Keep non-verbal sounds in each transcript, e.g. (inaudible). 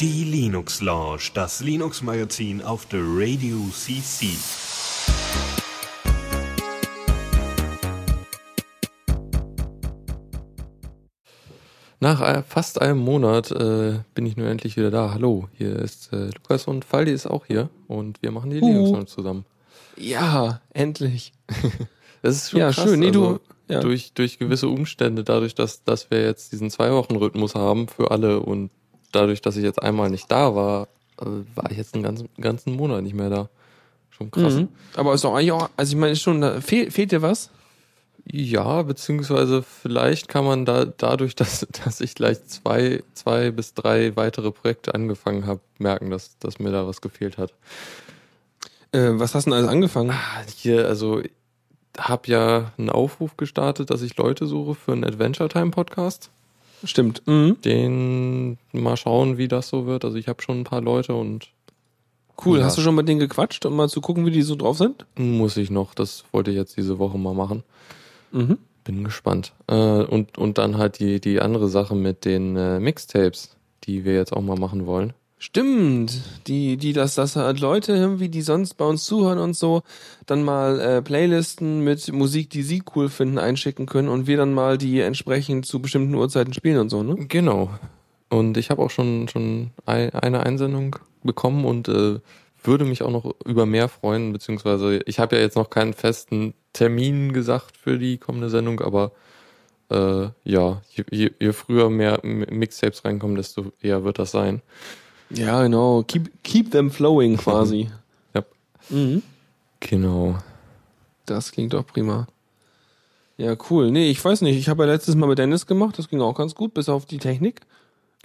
Die Linux Lounge, das Linux Magazin auf der Radio CC. Nach fast einem Monat äh, bin ich nur endlich wieder da. Hallo, hier ist äh, Lukas und Faldi ist auch hier und wir machen die Uh. Linux Lounge zusammen. Ja, endlich. (laughs) Das ist schon Ja, krass. schön. Nee, du- also, ja. durch, durch gewisse Umstände, dadurch, dass, dass wir jetzt diesen Zwei-Wochen-Rhythmus haben für alle und dadurch, dass ich jetzt einmal nicht da war, äh, war ich jetzt einen ganzen, ganzen Monat nicht mehr da. Schon krass. Mhm. Aber ist doch eigentlich auch, also ich meine, ist schon, da fehl, fehlt dir was? Ja, beziehungsweise vielleicht kann man da dadurch, (laughs) dass, dass ich gleich zwei, zwei bis drei weitere Projekte angefangen habe, merken, dass, dass mir da was gefehlt hat. Äh, was hast du denn alles angefangen? Ah, Hier, also habe ja einen Aufruf gestartet, dass ich Leute suche für einen Adventure Time Podcast. Stimmt. Mhm. Den mal schauen, wie das so wird. Also ich habe schon ein paar Leute und Cool. Ja. Hast du schon mit denen gequatscht, um mal zu gucken, wie die so drauf sind? muss ich noch. Das wollte ich jetzt diese Woche mal machen. Mhm. Bin gespannt. Äh, und, und dann halt die, die andere Sache mit den äh, Mixtapes, die wir jetzt auch mal machen wollen. Stimmt. Die, die, dass, dass halt Leute irgendwie, die sonst bei uns zuhören und so, dann mal äh, Playlisten mit Musik, die sie cool finden, einschicken können und wir dann mal die entsprechend zu bestimmten Uhrzeiten spielen und so, ne? Genau. Und ich habe auch schon, schon ein, eine Einsendung bekommen und äh, würde mich auch noch über mehr freuen, beziehungsweise ich habe ja jetzt noch keinen festen Termin gesagt für die kommende Sendung, aber äh, ja, je, je, je früher mehr Mixtapes reinkommen, desto eher wird das sein. Ja, genau. Keep, keep them flowing quasi. Ja. Mhm. Genau. Das klingt doch prima. Ja, cool. Nee, ich weiß nicht. Ich habe ja letztes Mal mit Dennis gemacht. Das ging auch ganz gut, bis auf die Technik.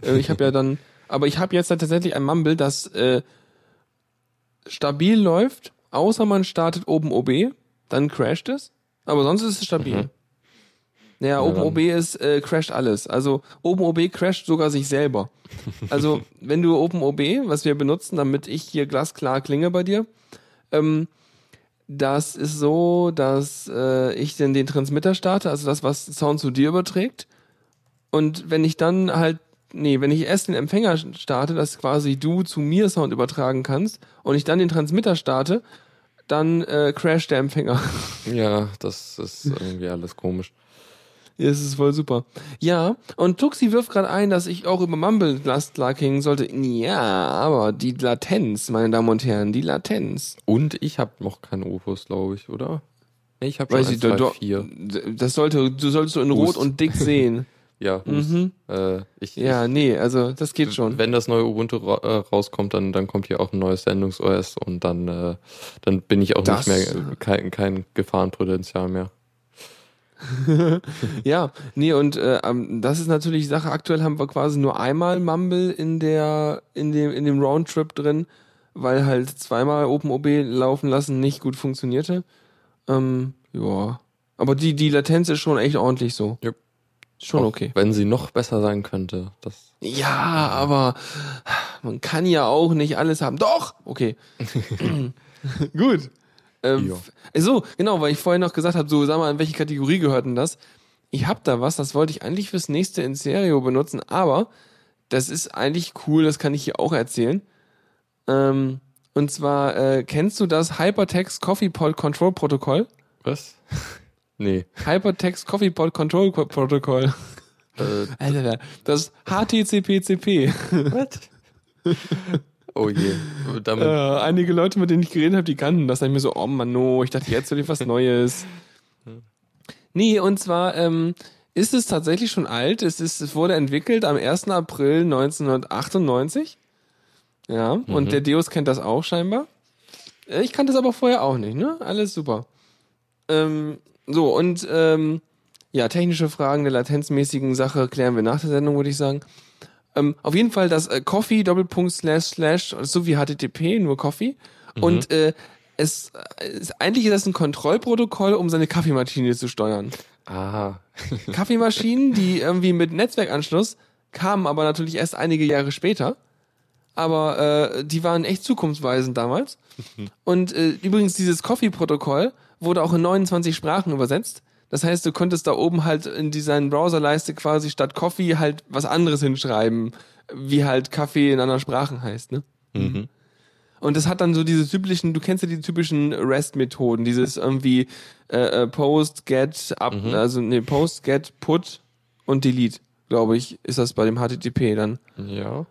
Äh, ich habe ja dann, (laughs) aber ich habe jetzt tatsächlich ein Mumble, das äh, stabil läuft, außer man startet oben OB, dann crasht es. Aber sonst ist es stabil. Mhm. Naja, oben dann- OB ist, äh, crasht alles. Also oben OB crasht sogar sich selber. (laughs) Also wenn du oben OB, was wir benutzen, damit ich hier glasklar klinge bei dir, ähm, das ist so, dass äh, ich dann den Transmitter starte, also das, was Sound zu dir überträgt. Und wenn ich dann halt, nee, wenn ich erst den Empfänger starte, dass quasi du zu mir Sound übertragen kannst und ich dann den Transmitter starte, dann äh, crasht der Empfänger. Ja, das ist irgendwie alles komisch. Ja, Es ist voll super. Ja, und Tuxi wirft gerade ein, dass ich auch über Mumble glasklar klingen sollte. Ja, aber die Latenz, meine Damen und Herren, die Latenz. Und ich habe noch keinen Opus, glaube ich, oder? Ich habe schon Weiß eins, ich, zwei, du, vier. du, das sollte, du solltest so in Rot und dick sehen. (laughs) Ja. Mhm. Äh, ich, Ja, nee, also das geht schon. Wenn das neue Ubuntu ra äh, rauskommt, dann, dann kommt hier auch ein neues Sendungs-OS und dann, äh, dann bin ich auch Das- nicht mehr kein, kein Gefahrenpotenzial mehr. (laughs) Ja, nee, und äh, das ist natürlich Sache. Aktuell haben wir quasi nur einmal Mumble in der, in dem, in dem Roundtrip drin, weil halt zweimal OpenOB laufen lassen nicht gut funktionierte. Ähm, ja. Aber die, die Latenz ist schon echt ordentlich so. Jupp. Schon Auch okay. Wenn sie noch besser sein könnte. Das, Ja, aber man kann ja auch nicht alles haben. Doch! Okay. (laughs) Gut. Ähm. So, genau, weil ich vorhin noch gesagt habe, so, sag mal, in welche Kategorie gehört denn das? Ich hab da was, das wollte ich eigentlich fürs nächste in Stereo benutzen, aber das ist eigentlich cool, das kann ich hier auch erzählen. Ähm, und zwar, äh, kennst du das Hypertext Coffee Pod Control Protokoll? was? (laughs) nee. Hypertext Coffee Pod Control Ko- Protokoll. Äh, (laughs) Alter, das HTCPCP. what? (laughs) oh je. Damit, Äh, einige Leute, mit denen ich geredet habe, die kannten das. Dann hab ich mir so, oh Mann, no, ich dachte, jetzt will ich was Neues. Nee, und zwar ähm, ist es tatsächlich schon alt. Es, ist, es wurde entwickelt am 1. April 1998. Ja, und der Deus kennt das auch scheinbar. Äh, Ich kannte es aber vorher auch nicht, ne? Alles super. Ähm, so, und ähm, ja, technische Fragen der latenzmäßigen Sache klären wir nach der Sendung, würde ich sagen. Ähm, auf jeden Fall das äh, Coffee Doppelpunkt Slash Slash so wie HTTP nur Coffee und äh, es ist, eigentlich ist das ein Kontrollprotokoll, um seine Kaffeemaschine zu steuern. ah. (laughs) Kaffeemaschinen, die irgendwie mit Netzwerkanschluss kamen, aber natürlich erst einige Jahre später. Aber äh, die waren echt zukunftsweisend damals. Und äh, übrigens dieses Coffee-Protokoll wurde auch in 29 Sprachen übersetzt. Das heißt, du konntest da oben halt in dieser Browserleiste quasi statt Coffee halt was anderes hinschreiben, wie halt Kaffee in anderen Sprachen heißt, ne? Mhm. Und das hat dann so diese typischen, du kennst ja die typischen REST-Methoden, dieses irgendwie äh, äh, Post, Get, Up, also nee, Post, Get, Put und Delete, glaube ich, ist das bei dem HTTP dann. Ja.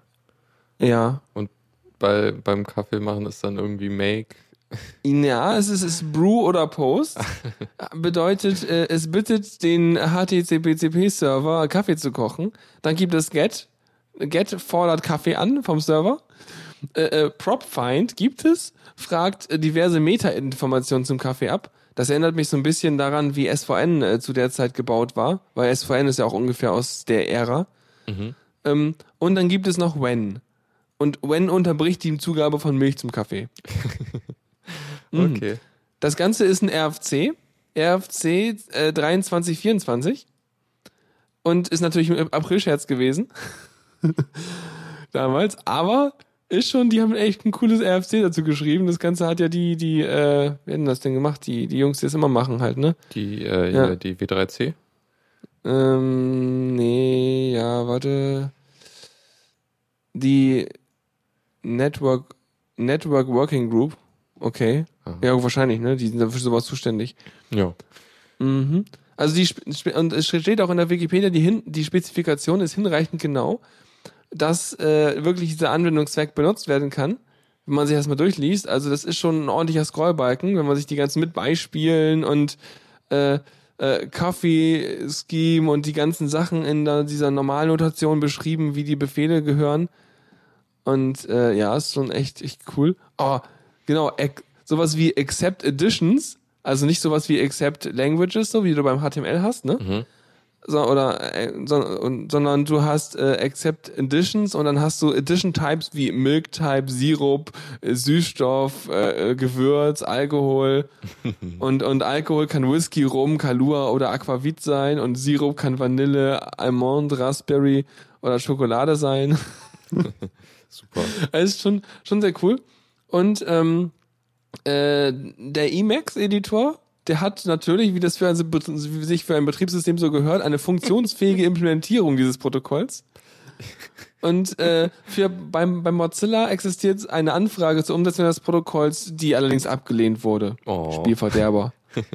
Ja. Und bei, beim Kaffee machen ist dann irgendwie Make. Ja, es ist, es ist Brew oder Post. (laughs) Bedeutet, äh, es bittet den HTTP-Server Kaffee zu kochen. Dann gibt es Get. Get fordert Kaffee an vom Server. Äh, äh, PropFind gibt es, fragt äh, diverse Meta-Informationen zum Kaffee ab. Das erinnert mich so ein bisschen daran, wie SVN äh, zu der Zeit gebaut war, weil SVN ist ja auch ungefähr aus der Ära. Ähm, und dann gibt es noch When. Und When unterbricht die Zugabe von Milch zum Kaffee. (laughs) Mhm. Okay. Das Ganze ist ein RFC, RFC äh, 2324 und ist natürlich im April-Scherz gewesen. (laughs) Damals, aber ist schon, die haben echt ein cooles RFC dazu geschrieben. Das Ganze hat ja die, die, äh, wer denn das denn gemacht? Die, die Jungs, die das immer machen halt, ne? Die, äh, Ja. ja. die W3C. Ähm, nee, ja, warte. Die Network, Network Working Group. Okay. Aha. Ja, wahrscheinlich, ne? Die sind dafür sowas zuständig. Ja. Mhm. Also die und es steht auch in der Wikipedia, die, hin, die Spezifikation ist hinreichend genau, dass äh, wirklich dieser Anwendungszweck benutzt werden kann, wenn man sich das mal durchliest. Also das ist schon ein ordentlicher Scrollbalken, wenn man sich die ganzen mit Beispielen und äh, äh, Coffee Scheme und die ganzen Sachen in der, dieser Normalnotation beschrieben, wie die Befehle gehören. Und äh, ja, ist schon echt, echt cool. Oh, genau, sowas wie Accept Additions, also nicht sowas wie Accept Languages, so wie du beim HTML hast, ne? Mhm. So, oder, äh, so, und, sondern du hast äh, Accept Additions und dann hast du Addition Types wie Milk Type, Sirup, äh, Süßstoff, äh, äh, Gewürz, Alkohol (laughs) und, und Alkohol kann Whisky, Rum, Kalua oder Aquavit sein und Sirup kann Vanille, Almond, Raspberry oder Schokolade sein. (laughs) Super. Ist (laughs) schon, schon sehr cool. Und ähm, äh, der Emacs-Editor, der hat natürlich, wie das für ein, wie sich für ein Betriebssystem so gehört, eine funktionsfähige (laughs) Implementierung dieses Protokolls. Und äh, für beim, beim Mozilla existiert eine Anfrage zur Umsetzung des Protokolls, die allerdings abgelehnt wurde. Oh. Spielverderber. (laughs)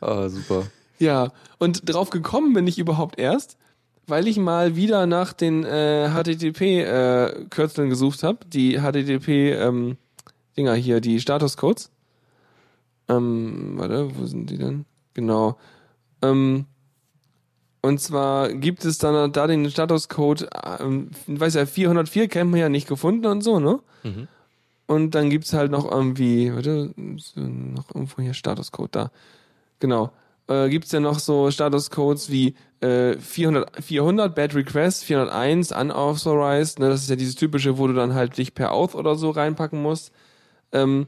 Ah, super. Ja, und drauf gekommen bin ich überhaupt erst, weil ich mal wieder nach den äh, HTTP-Kürzeln gesucht habe, die HTTP-Dinger hier, die Statuscodes. Ähm, warte, wo sind die denn? Genau. Ähm, und zwar gibt es dann da den Statuscode, ähm, weiß ja, 404 kennt man ja nicht gefunden und so, ne? Mhm. Und dann gibt's halt noch irgendwie, warte, noch irgendwo hier Statuscode da. Genau. Äh, gibt's ja noch so Statuscodes wie äh, 400, 400 Bad Request, 401 Unauthorized, ne, das ist ja dieses typische, wo du dann halt dich per Auth oder so reinpacken musst. Ähm,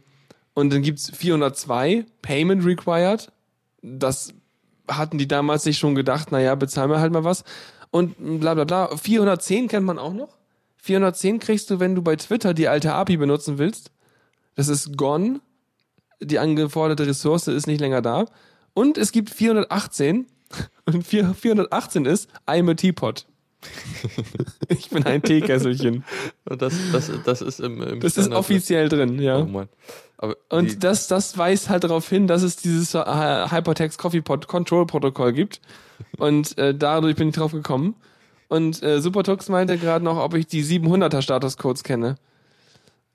und dann gibt's 402 Payment Required. Das hatten die damals sich schon gedacht, naja, bezahlen wir halt mal was. Und bla bla bla. 410 kennt man auch noch. 410 kriegst du, wenn du bei Twitter die alte API benutzen willst. Das ist gone. Die angeforderte Ressource ist nicht länger da. Und es gibt 418. (laughs) Und 4, 418 ist I'm a Teapot. (laughs) ich bin ein Teekesselchen. Und das, das, das ist im, im Das ist offiziell drin, ja. Oh Mann. Aber Und das, das weist halt darauf hin, dass es dieses äh, Hypertext Coffee Pod Control Protokoll gibt. Und äh, dadurch bin ich drauf gekommen. Und äh, Supertux meinte gerade noch, ob ich die 700er Statuscodes kenne.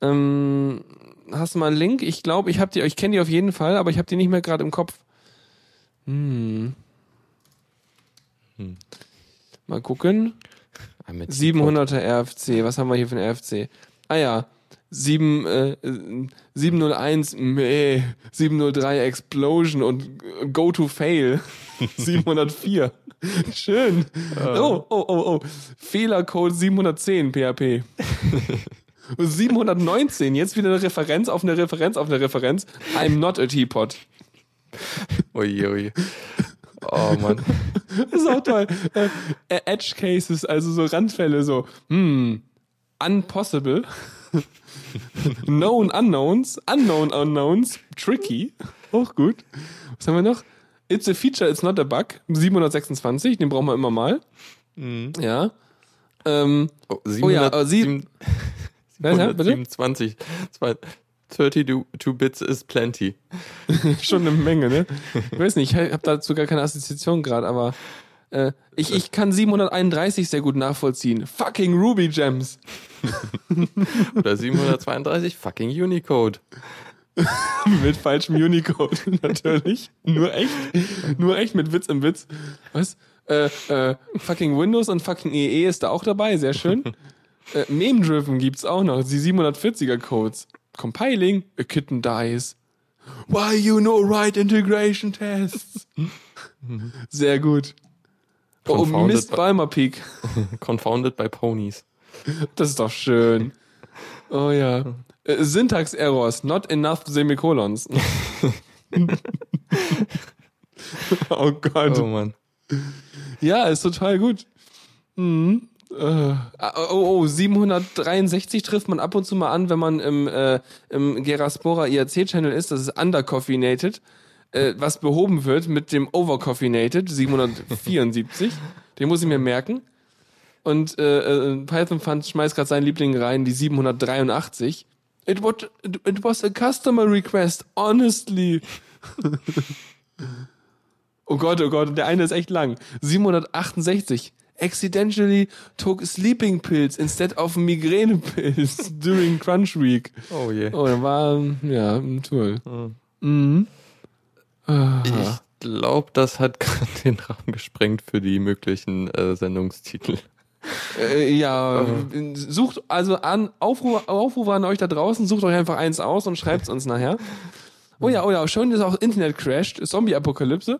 Ähm, hast du mal einen Link? Ich glaube, ich habe die, ich kenne die auf jeden Fall, aber ich habe die nicht mehr gerade im Kopf. Hm. Hm. Mal gucken. Ah, mit 700er RFC. Was haben wir hier für ein RFC? Ah ja. 7, äh, 701, meh, 703 Explosion und Go to Fail. (laughs) 704. Schön. Oh, oh, oh, oh. Fehlercode 710 PHP. 719, jetzt wieder eine Referenz auf eine Referenz auf eine Referenz. I'm not a teapot. Ui, ui. Oh Mann. Das (laughs) ist auch toll. Äh, äh, Edge Cases, also so Randfälle, so, hm, unpossible, (laughs) known unknowns, unknown unknowns, tricky, auch gut. Was haben wir noch? It's a feature, it's not a bug. 726, den brauchen wir immer mal. Mhm. Ja. Ähm, Oh, Oh ja, äh, sie- Ja, (laughs) ja, bitte? 727. Zwei- 32 Bits is plenty. (laughs) schon eine Menge, ne? Ich weiß nicht, ich habe dazu gar keine Assoziation gerade, aber äh, ich, ich kann 731 sehr gut nachvollziehen. Fucking Ruby Gems. (laughs) Oder 732 fucking Unicode. (laughs) mit falschem Unicode, natürlich. Nur echt. Nur echt mit Witz im Witz. Was? Äh, äh, fucking Windows und fucking EE ist da auch dabei, sehr schön. Äh, Meme-Driven gibt's auch noch, die 740er Codes. Compiling, a kitten dies. Why you no right integration tests? (laughs) Sehr gut. Oh, Confounded Mist, by- Balmer Peak. (laughs) Confounded by Ponies. Das ist doch schön. (laughs) Oh ja. Äh, Syntax Errors, not enough Semikolons. oh Gott. Oh Mann. Ja, ist total gut. Mhm. Äh, oh, oh, 763 trifft man ab und zu mal an, wenn man im, äh, im Geraspora IRC-Channel ist. Das ist undercoffeinated, äh, was behoben wird mit dem overcoffeinated 774. (laughs) Den muss ich mir merken. Und äh, äh, Python Fund schmeißt gerade seinen Liebling rein, die 783. It was, it was a customer request, honestly. (laughs) oh Gott, oh Gott, der eine ist echt lang. 768. Accidentally took sleeping pills instead of migraine pills (laughs) during Crunch Week. Oh je. Oh, da war, ja, toll. Mhm. Ah. Ich glaube, das hat (laughs) gerade den Rahmen gesprengt für die möglichen äh, Sendungstitel. Äh, ja, sucht also an Aufruf, Aufruf an euch da draußen, sucht euch einfach eins aus und schreibt es uns nachher. Oh ja, oh ja, schon ist auch Internet crasht, Zombie-Apokalypse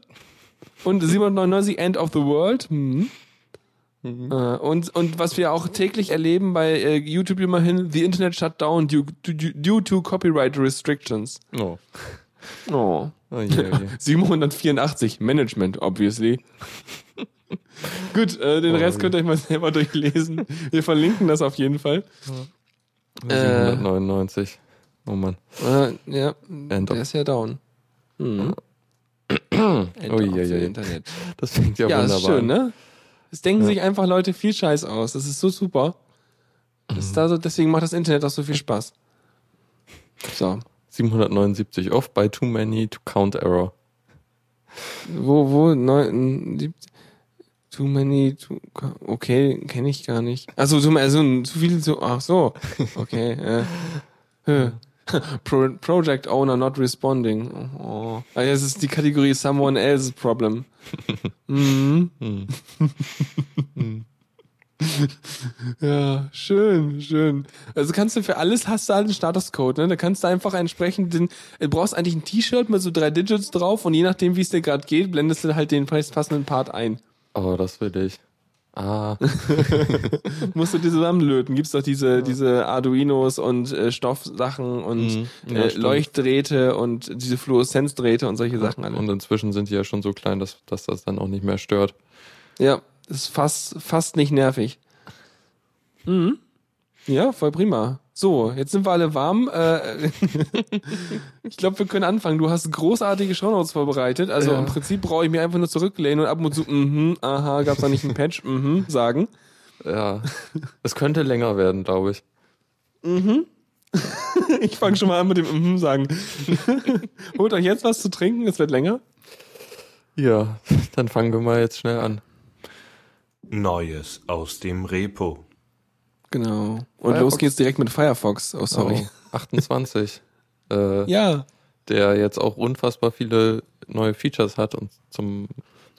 und 799 End of the World. Mhm. Äh, und, und was wir auch täglich erleben bei äh, YouTube immerhin, the Internet shut down due, due, due to copyright restrictions. Oh. Oh. Oh je, oh je. (laughs) 784 Management, obviously. (laughs) Gut, äh, den Oh, Rest je. könnt ihr euch mal selber durchlesen. Wir verlinken das auf jeden Fall. Äh. 799. Oh Mann. Äh, ja, End der ist ja down. Hm. End Oh je. Internet. Das klingt ja, Ja, wunderbar. ist schön, an. ne? Es denken Ja. sich einfach Leute viel Scheiß aus. Das ist so super. Mhm. da so, deswegen macht das Internet auch so viel Spaß. So. 779 off by too many to count error. Wo, wo, neun, sieb- too many, too, okay, kenne ich gar nicht. Also, also zu viel, zu, ach so, okay, äh. (laughs) Pro, Project Owner not responding. Oh. Ah, das ist die Kategorie Someone else's Problem. (laughs) mhm. Hm. Ja, schön, schön. Also kannst du für alles hast du halt einen Statuscode, ne? Da kannst du einfach entsprechend den, du brauchst eigentlich ein T-Shirt mit so drei Digits drauf und je nachdem, wie es dir gerade geht, blendest du halt den passenden Part ein. Oh, das will ich. Ah, (laughs) musst du die zusammenlöten. Gibt's doch diese, diese Arduinos und äh, Stoffsachen und Mhm. Ja, äh. Leuchtdrähte und diese Fluoreszenzdrähte und solche Sachen alle. und inzwischen sind die ja schon so klein, dass, dass das dann auch nicht mehr stört. Ja, ist fast, fast nicht nervig. Mhm. Ja, voll prima. So, jetzt sind wir alle warm. Äh, (laughs) ich glaube, wir können anfangen. Du hast großartige Shownotes vorbereitet. Also Ja. im Prinzip brauche ich mir einfach nur zurücklehnen und ab und zu, mhm, aha, gab's da nicht einen Patch, mhm, sagen. Ja, es könnte länger werden, glaube ich. (laughs) Ich fange schon mal an mit dem mhm sagen. (laughs) Holt euch jetzt was zu trinken, es wird länger. Ja, dann fangen wir mal jetzt schnell an. Neues aus dem Repo. Genau. Und Firefox. los geht's direkt mit Firefox. Oh, sorry. Oh, 28. (laughs) äh, Ja. der jetzt auch unfassbar viele neue Features hat und zum,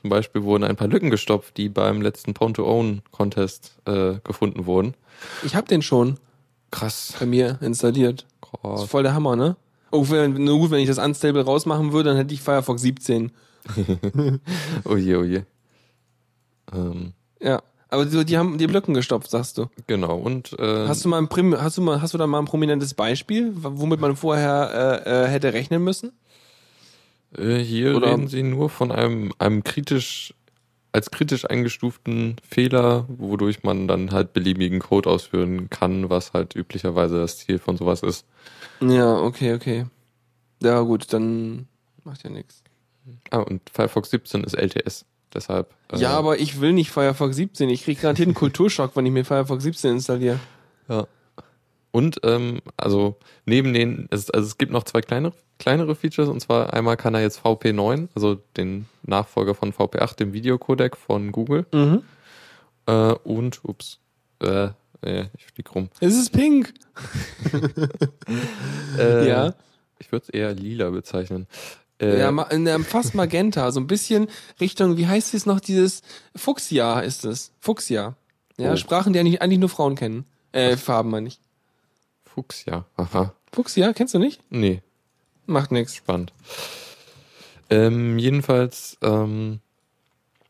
zum Beispiel wurden ein paar Lücken gestopft, die beim letzten Pwn-to-Own-Contest äh, gefunden wurden. Ich hab den schon Krass. bei mir installiert. Das Krass. ist voll der Hammer, ne? Oh, wenn, nur gut, wenn ich das Unstable rausmachen würde, dann hätte ich Firefox 17. Oh je, oh je. Ähm, Ja. Aber die, die haben die Blöcken gestopft, sagst du. genau. Und äh, Hast du mal ein Prim hast du mal hast du da mal ein prominentes Beispiel, womit man vorher äh, äh, hätte rechnen müssen? äh, hier oder- reden sie nur von einem, einem kritisch als kritisch eingestuften Fehler, wodurch man dann halt beliebigen Code ausführen kann, was halt üblicherweise das Ziel von sowas ist. Ja, okay, okay. Ja, gut, dann macht ja nichts. Ah, und Firefox 17 ist LTS. Deshalb. äh, Ja, aber ich will nicht Firefox 17. Ich krieg garantiert einen (laughs) Kulturschock, wenn ich mir Firefox 17 installiere. Ja. Und ähm, also neben den, es, also es gibt noch zwei kleinere, kleinere Features und zwar einmal kann er jetzt VP9, also den Nachfolger von VP8, dem Videocodec von Google Mhm. äh, und ups, äh, äh, ich flieg rum. Es ist pink. (laughs) (laughs) Äh, Ja. Ich würde es eher lila bezeichnen. Äh, Ja, in einem fast magenta, so ein bisschen Richtung, wie heißt es noch, dieses Fuchsia ist es. Fuchsia. Ja, Oh. Sprachen, die eigentlich, eigentlich nur Frauen kennen. Äh, Farben meine ich. Fuchs, ja. Aha. Fuchsia, kennst du nicht? Nee, Macht nix. spannend. Ähm, jedenfalls ähm,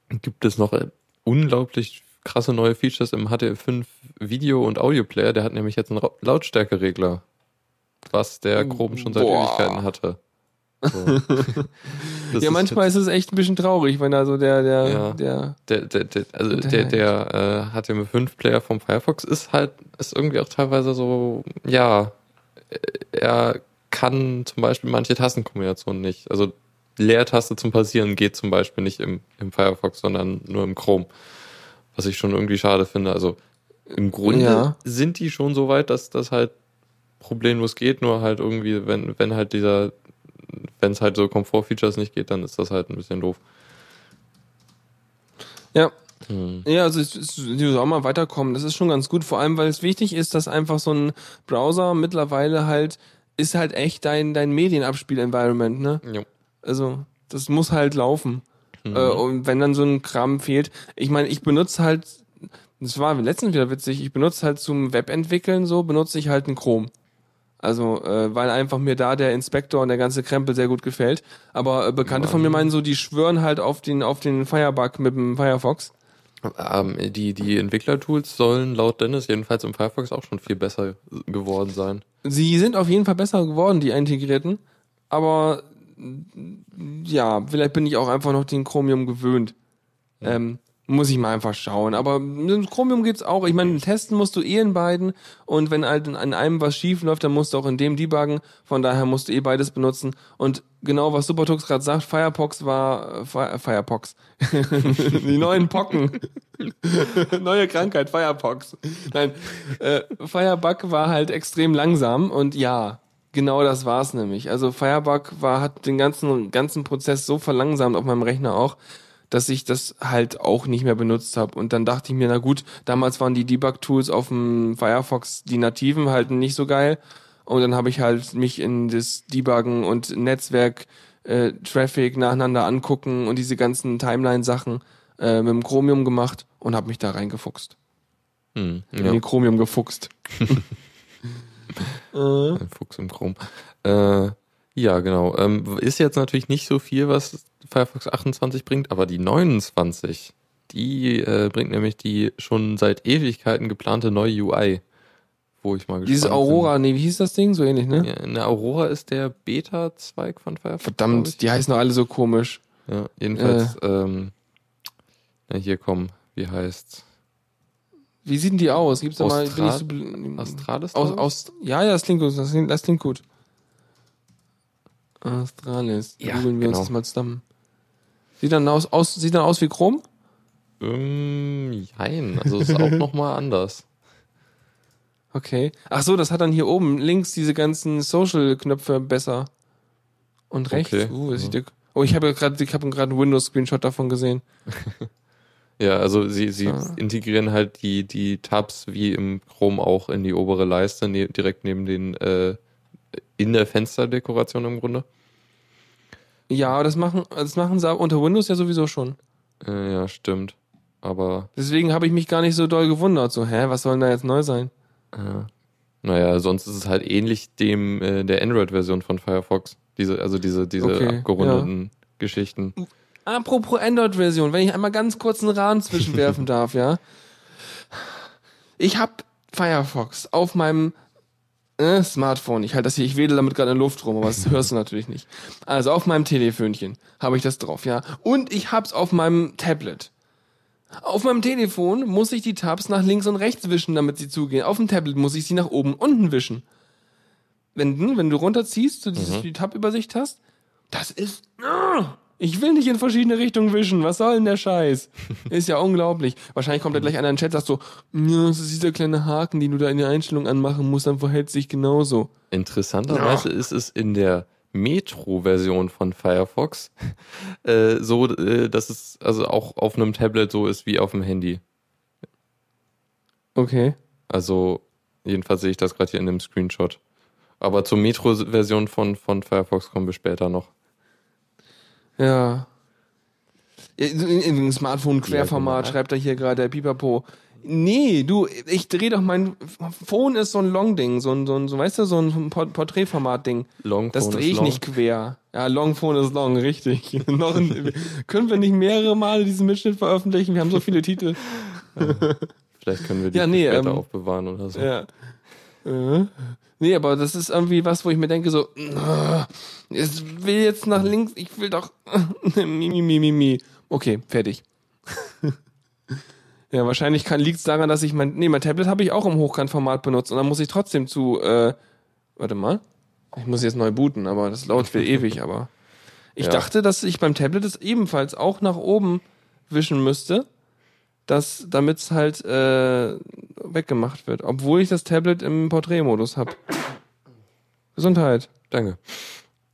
gibt es noch äh, unglaublich krasse neue Features im HTML5 Video- und Audioplayer. Der hat nämlich jetzt einen Lautstärkeregler, was der Chrome schon seit Boah. Ewigkeiten hatte. So. (laughs) (laughs) Ja, manchmal ist es echt ein bisschen traurig, wenn da so der, der, Ja. der, der, der, der, also der, der äh, HTML5-Player vom Firefox ist halt, ist irgendwie auch teilweise so, ja, äh, er kann zum Beispiel manche Tastenkombinationen nicht. Also Leertaste zum Passieren geht zum Beispiel nicht im, im Firefox, sondern nur im Chrome. Was ich schon irgendwie schade finde. Also im Grunde Ja. sind die schon so weit, dass das halt problemlos geht, nur halt irgendwie, wenn, wenn halt dieser, wenn es halt so Komfortfeatures nicht geht, dann ist das halt ein bisschen doof. ja. Hm. Ja, also die soll auch mal weiterkommen. Das ist schon ganz gut, vor allem, weil es wichtig ist, dass einfach so ein Browser mittlerweile halt, ist halt echt dein, dein Medienabspiel-Environment, ne? Jo. Also, das muss halt laufen. Mhm. Äh, und wenn dann so ein Kram fehlt, ich meine, ich benutze halt, das war letztens wieder witzig, ich benutze halt zum Webentwickeln so, benutze ich halt einen Chrome. Also, äh, weil einfach mir da der Inspektor und der ganze Krempel sehr gut gefällt. Aber äh, Bekannte von mir meinen so, die schwören halt auf den, auf den Firebug mit dem Firefox. Ähm, die, die Entwicklertools sollen laut Dennis jedenfalls im Firefox auch schon viel besser geworden sein. Sie sind auf jeden Fall besser geworden, die integrierten. Aber ja, vielleicht bin ich auch einfach noch den Chromium gewöhnt. Ähm, muss ich mal einfach schauen. Aber mit Chromium geht's auch. Ich meine, testen musst du eh in beiden. Und wenn halt an einem was schief läuft, dann musst du auch in dem debuggen. Von daher musst du eh beides benutzen. Und genau, was Supertux gerade sagt, Firefox war äh, Fi- Firefox. (laughs) die neuen Pocken. (laughs) Neue Krankheit, Firefox. Nein, äh, Firebug war halt extrem langsam und ja, genau das war's nämlich. Also Firebug war, hat den ganzen, ganzen Prozess so verlangsamt auf meinem Rechner auch, dass ich das halt auch nicht mehr benutzt habe. Und dann dachte ich mir, na gut, damals waren die Debug-Tools auf dem Firefox, die nativen, halt nicht so geil. Und dann habe ich halt mich in das Debuggen und Netzwerk, äh, Traffic nacheinander angucken und diese ganzen Timeline-Sachen äh, mit dem Chromium gemacht und habe mich da reingefuchst. Hm, In ja, den Chromium gefuchst. (laughs) äh, ein Fuchs im Chrome. Äh, ja, genau. Ähm, ist jetzt natürlich nicht so viel, was Firefox 28 bringt, aber die 29, die äh, bringt nämlich die schon seit Ewigkeiten geplante neue UI. Wo ich mal gespannt Dieses Aurora, nee, wie hieß das Ding? So ähnlich, ne? bin. Ja, eine Aurora ist der Beta-Zweig von Firefox. Verdammt, die heißen doch alle so komisch. Ja, jedenfalls, Äh. ähm, na hier komm, wie heißt's? Wie sieht denn die aus? Gibt's da mal, bin ich Austral- so, Astralis? aus, aus, ja, ja, das klingt gut, das klingt, das klingt gut. Astralis. Ja, Googeln wir genau. uns das mal zusammen. Sieht dann aus, aus, sieht dann aus wie Chrom? Ähm, jein, also ist auch (laughs) nochmal anders. Okay. Ach so, das hat dann hier oben links diese ganzen Social-Knöpfe besser. Und rechts. Okay. Uh, das sieht ja, oh, ich habe ja gerade, ich habe gerade einen Windows-Screenshot davon gesehen. (laughs) Ja, also sie, sie Ah. integrieren halt die, die Tabs wie im Chrome auch in die obere Leiste, ne, direkt neben den, äh, in der Fensterdekoration im Grunde. Ja, das machen, das machen sie unter Windows ja sowieso schon. Äh, ja, stimmt. Aber, Deswegen habe ich mich gar nicht so doll gewundert. So, hä, was soll denn da jetzt neu sein? äh, naja, sonst ist es halt ähnlich dem, äh, der Android-Version von Firefox. Diese, also diese, diese Okay, abgerundeten Geschichten. Apropos Android-Version, wenn ich einmal ganz kurz einen Rahmen (laughs) zwischenwerfen darf, ja. Ich habe Firefox auf meinem äh, Smartphone. Ich halt das hier, ich wedel damit gerade in der Luft rum, aber das hörst du natürlich nicht. Also auf meinem Telefönchen habe ich das drauf, ja. Und ich hab's auf meinem Tablet. Auf meinem Telefon muss ich die Tabs nach links und rechts wischen, damit sie zugehen. Auf dem Tablet muss ich sie nach oben und unten wischen. Wenn, du- wenn du runterziehst, du dieses, die Tab-Übersicht hast, das ist. Ah! Ich will nicht in verschiedene Richtungen wischen. Was soll denn der Scheiß? (laughs) Ist ja unglaublich. Wahrscheinlich kommt da gleich einer in den Chat, sagt so, ja, das ist dieser kleine Haken, den du da in der Einstellung anmachen musst, dann verhält sich genauso. Interessanterweise ist es in der Metro-Version von Firefox (laughs) äh, so, äh, dass es also auch auf einem Tablet so ist wie auf dem Handy. Okay. Also jedenfalls sehe ich das gerade hier in dem Screenshot. Aber zur Metro-Version von, von Firefox kommen wir später noch. Ja. In, in Smartphone-Querformat Ja, genau. schreibt er hier gerade der Pipapo. Nee, du, ich drehe doch mein Phone ist so ein Long-Ding, so ein, so ein, so, weißt du, so ein Port- Porträtformat-Ding. Long Das Phone drehe is ich long. nicht quer. Ja, Longphone ist long, richtig. (laughs) Noch ein, können wir nicht mehrere Male diesen Mitschnitt veröffentlichen? Wir haben so viele Titel. (laughs) Vielleicht können wir die Ja, nee, später ähm, aufbewahren oder so. Ja. Äh. Nee, aber das ist irgendwie was, wo ich mir denke so, ich will jetzt nach links, ich will doch (laughs) mi, mi, mi, mi. Okay, fertig. (laughs) ja, wahrscheinlich liegt es daran, dass ich mein, nee, mein Tablet habe ich auch im Hochkantformat benutzt und dann muss ich trotzdem zu, äh, warte mal, ich muss jetzt neu booten, aber das dauert wieder ewig, aber ich Ja. dachte, dass ich beim Tablet es ebenfalls auch nach oben wischen müsste, dass damit es halt äh, weggemacht wird, obwohl ich das Tablet im Porträtmodus habe. Gesundheit. Danke.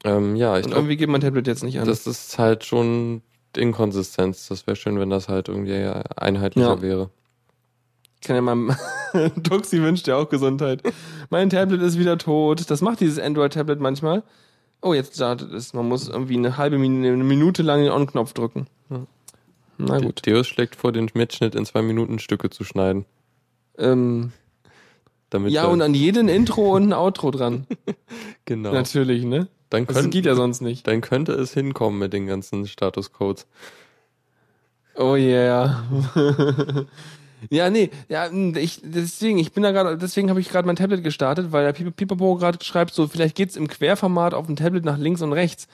Ähm, ja, ich Und glaube, irgendwie geht mein Tablet jetzt nicht an. das ist halt schon Inkonsistenz. Das wäre schön, wenn das halt irgendwie einheitlicher Ja. wäre. Ich kann ja mal. (laughs) Tuxi wünscht dir auch Gesundheit. Mein Tablet ist wieder tot. Das macht dieses Android-Tablet manchmal. Oh, jetzt startet es. Man muss irgendwie eine halbe Minute, eine Minute lang den On-Knopf drücken. Na gut. Deus schlägt vor, den Mitschnitt in zwei Minuten Stücke zu schneiden. Ähm, Damit ja, und an jeden Intro und ein Outro dran. (laughs) genau. Natürlich, ne? Dann, Das könnt, geht ja sonst nicht. dann könnte es hinkommen mit den ganzen Statuscodes. Oh yeah. (laughs) ja, nee, ja, ich, deswegen, ich bin da gerade, deswegen habe ich gerade mein Tablet gestartet, weil der Pip- Pipapo gerade schreibt, so, vielleicht geht's im Querformat auf dem Tablet nach links und rechts.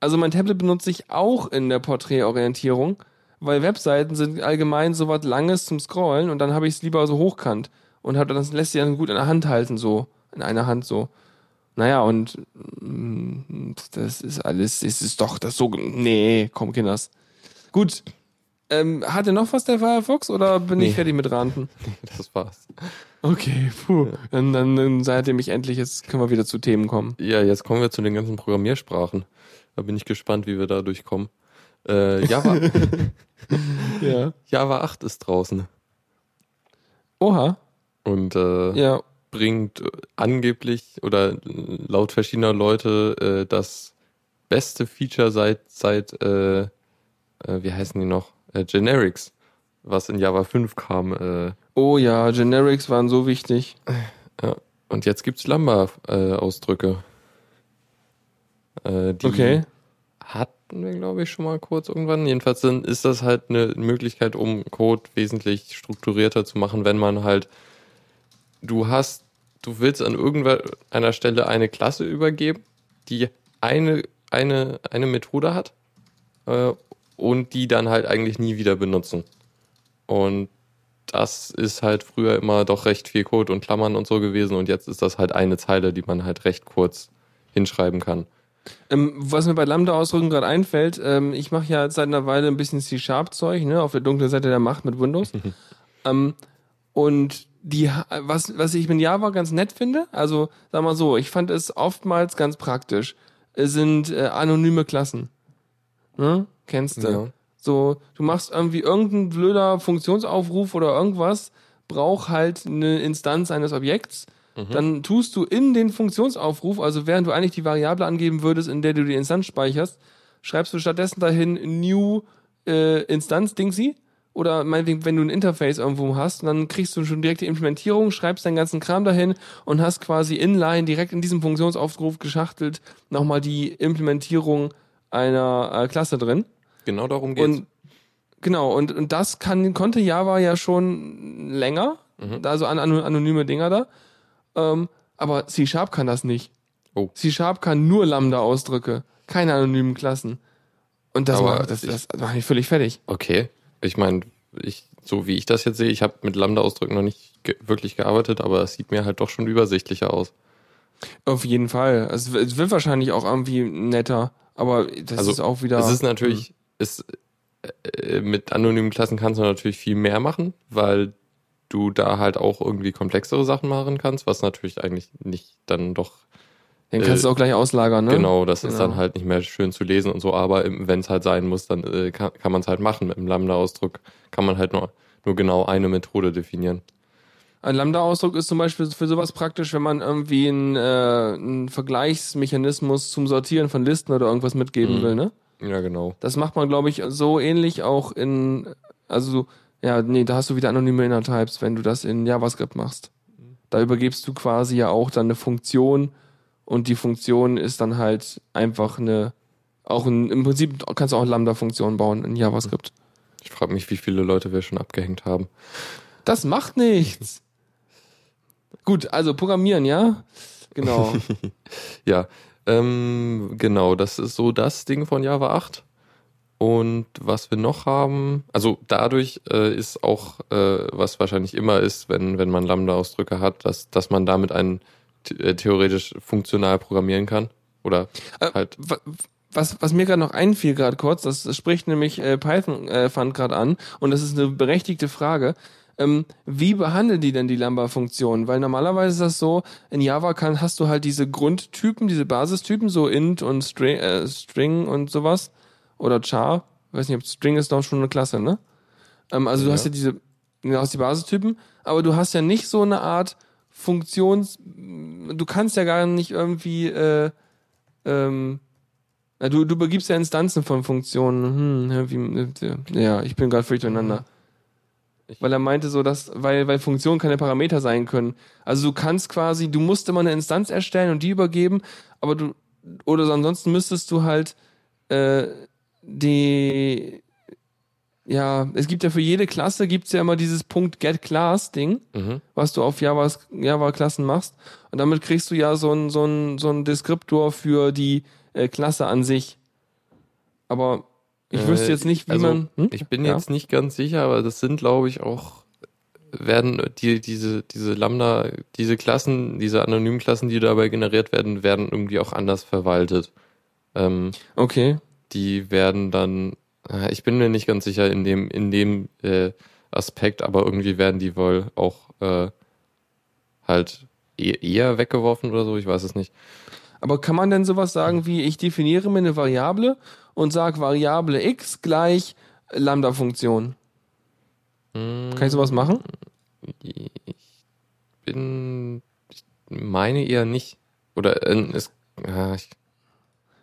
Also mein Tablet benutze ich auch in der Porträtorientierung, weil Webseiten sind allgemein so was Langes zum Scrollen und dann habe ich es lieber so hochkant und hab, das lässt sich dann gut in der Hand halten, so, in einer Hand so. Naja, und mm, das ist alles, es ist doch das so, nee, komm, Kinders. Gut, ähm, hat er noch was, der Firefox, oder bin Nee. ich fertig mit Ranten? (laughs) Das war's. Okay, puh. Dann, dann, dann seid ihr mich endlich, jetzt können wir wieder zu Themen kommen. Ja, jetzt kommen wir zu den ganzen Programmiersprachen. Da bin ich gespannt, wie wir da durchkommen. Äh, Java, (laughs) Ja. Java 8 ist draußen Oha. und äh, Ja. bringt angeblich oder laut verschiedener Leute äh, das beste Feature seit seit äh, äh, wie heißen die noch äh, Generics, was in Java 5 kam. Äh, Oh ja, Generics waren so wichtig. und jetzt gibt's Lambda-Ausdrücke. Äh, die Okay. Hatten wir, glaube ich, schon mal kurz irgendwann. Jedenfalls sind, ist das halt eine Möglichkeit, um Code wesentlich strukturierter zu machen, wenn man halt, du hast, du willst an irgendeiner Stelle eine Klasse übergeben, die eine, eine, eine Methode hat äh, und die dann halt eigentlich nie wieder benutzen. Und das ist halt früher immer doch recht viel Code und Klammern und so gewesen und jetzt ist das halt eine Zeile, die man halt recht kurz hinschreiben kann. Ähm, was mir bei Lambda-Ausdrücken gerade einfällt, ähm, ich mache ja seit einer Weile ein bisschen C-Sharp-Zeug, ne, auf der dunklen Seite der Macht mit Windows. ähm, und die, was, was ich mit Java ganz nett finde, also sag mal so, ich fand es oftmals ganz praktisch, sind äh, anonyme Klassen. Ne? Kennst du? Ja. So, du machst irgendwie irgendein blöder Funktionsaufruf oder irgendwas, braucht halt eine Instanz eines Objekts. Dann tust du in den Funktionsaufruf, also während du eigentlich die Variable angeben würdest, in der du die Instanz speicherst, schreibst du stattdessen dahin new äh, Instanz Dingsy oder meinetwegen, wenn du ein Interface irgendwo hast, dann kriegst du schon direkt die Implementierung, schreibst deinen ganzen Kram dahin und hast quasi inline direkt in diesem Funktionsaufruf geschachtelt nochmal die Implementierung einer äh, Klasse drin. Genau darum geht's. Und genau, und, und das kann, konnte Java ja schon länger, also an, an, anonyme Dinger da. Ähm, aber C-Sharp kann das nicht. Oh. C-Sharp kann nur Lambda-Ausdrücke, keine anonymen Klassen. Und das, macht, das, ich- das macht mich völlig fertig. Okay. Ich meine, ich, so wie ich das jetzt sehe, ich habe mit Lambda-Ausdrücken noch nicht ge wirklich gearbeitet, aber es sieht mir halt doch schon übersichtlicher aus. Auf jeden Fall. Es, es wird wahrscheinlich auch irgendwie netter. Aber das Also, ist auch wieder. Es ist natürlich, ist, äh, mit anonymen Klassen kannst du natürlich viel mehr machen, weil du da halt auch irgendwie komplexere Sachen machen kannst, was natürlich eigentlich nicht dann doch Den kannst du äh, auch gleich auslagern, ne? Genau, das ist Genau. dann halt nicht mehr schön zu lesen und so, aber wenn es halt sein muss, dann äh, kann, kann man es halt machen. Mit dem Lambda-Ausdruck kann man halt nur, nur genau eine Methode definieren. Ein Lambda-Ausdruck ist zum Beispiel für sowas praktisch, wenn man irgendwie einen, äh, einen Vergleichsmechanismus zum Sortieren von Listen oder irgendwas mitgeben Mhm. will, ne? Ja, genau. Das macht man, glaube ich, so ähnlich auch in, also, ja, nee, da hast du wieder anonyme Inner Types, wenn du das in JavaScript machst. Da übergibst du quasi ja auch dann eine Funktion und die Funktion ist dann halt einfach eine, auch ein, im Prinzip kannst du auch Lambda-Funktionen bauen in JavaScript. Ich frage mich, wie viele Leute wir schon abgehängt haben. Das macht nichts. Gut, also programmieren, ja? Genau. (laughs) Ja, ähm, genau, das ist so das Ding von Java 8. Und was wir noch haben, also dadurch äh, ist auch, äh, was wahrscheinlich immer ist, wenn, wenn man Lambda-Ausdrücke hat, dass, dass man damit einen äh, theoretisch funktional programmieren kann. Oder Äh, halt, wa- was, was mir gerade noch einfiel, gerade kurz, das, das spricht nämlich äh, Python äh, Fund gerade an und das ist eine berechtigte Frage. Ähm, wie behandeln die denn die Lambda-Funktionen? Weil normalerweise ist das so, in Java kann, hast du halt diese Grundtypen, diese Basistypen, so int und string, string und sowas. Oder char. weiß nicht, ob string ist doch schon eine Klasse, ne? Ähm, also du Ja. hast ja diese, du hast die Basistypen, aber du hast ja nicht so eine Art Funktions, du kannst ja gar nicht irgendwie, äh, ähm, na, du, du begibst ja Instanzen von Funktionen. Hm, ja, wie, ja, ich bin gerade völlig durcheinander. Ich- Weil er meinte so, dass, weil, weil Funktionen keine Parameter sein können. Also du kannst quasi, du musst immer eine Instanz erstellen und die übergeben, aber du, oder so ansonsten müsstest du halt, äh, die, ja, es gibt ja für jede Klasse gibt's ja immer dieses Punkt Get Class Ding mhm. was du auf Javas, Java-Klassen machst. Und damit kriegst du ja so ein, so ein, so ein Deskriptor für die äh, Klasse an sich. Aber ich Äh, wüsste jetzt nicht, wie also, man. Hm? Ich bin Ja. jetzt nicht ganz sicher, aber das sind, glaube ich, auch werden die diese diese Lambda diese Klassen diese anonymen Klassen, die dabei generiert werden, werden irgendwie auch anders verwaltet. Ähm, Okay. Die werden dann ich bin mir nicht ganz sicher in dem in dem äh, Aspekt, aber irgendwie werden die wohl auch äh, halt e eher weggeworfen oder so, ich weiß es nicht. Aber kann man denn sowas sagen wie, ich definiere mir eine Variable und sage Variable x gleich Lambda-Funktion? Hm, Kann ich sowas machen? Ich bin, ich meine eher nicht. Oder äh, es, ja, ich,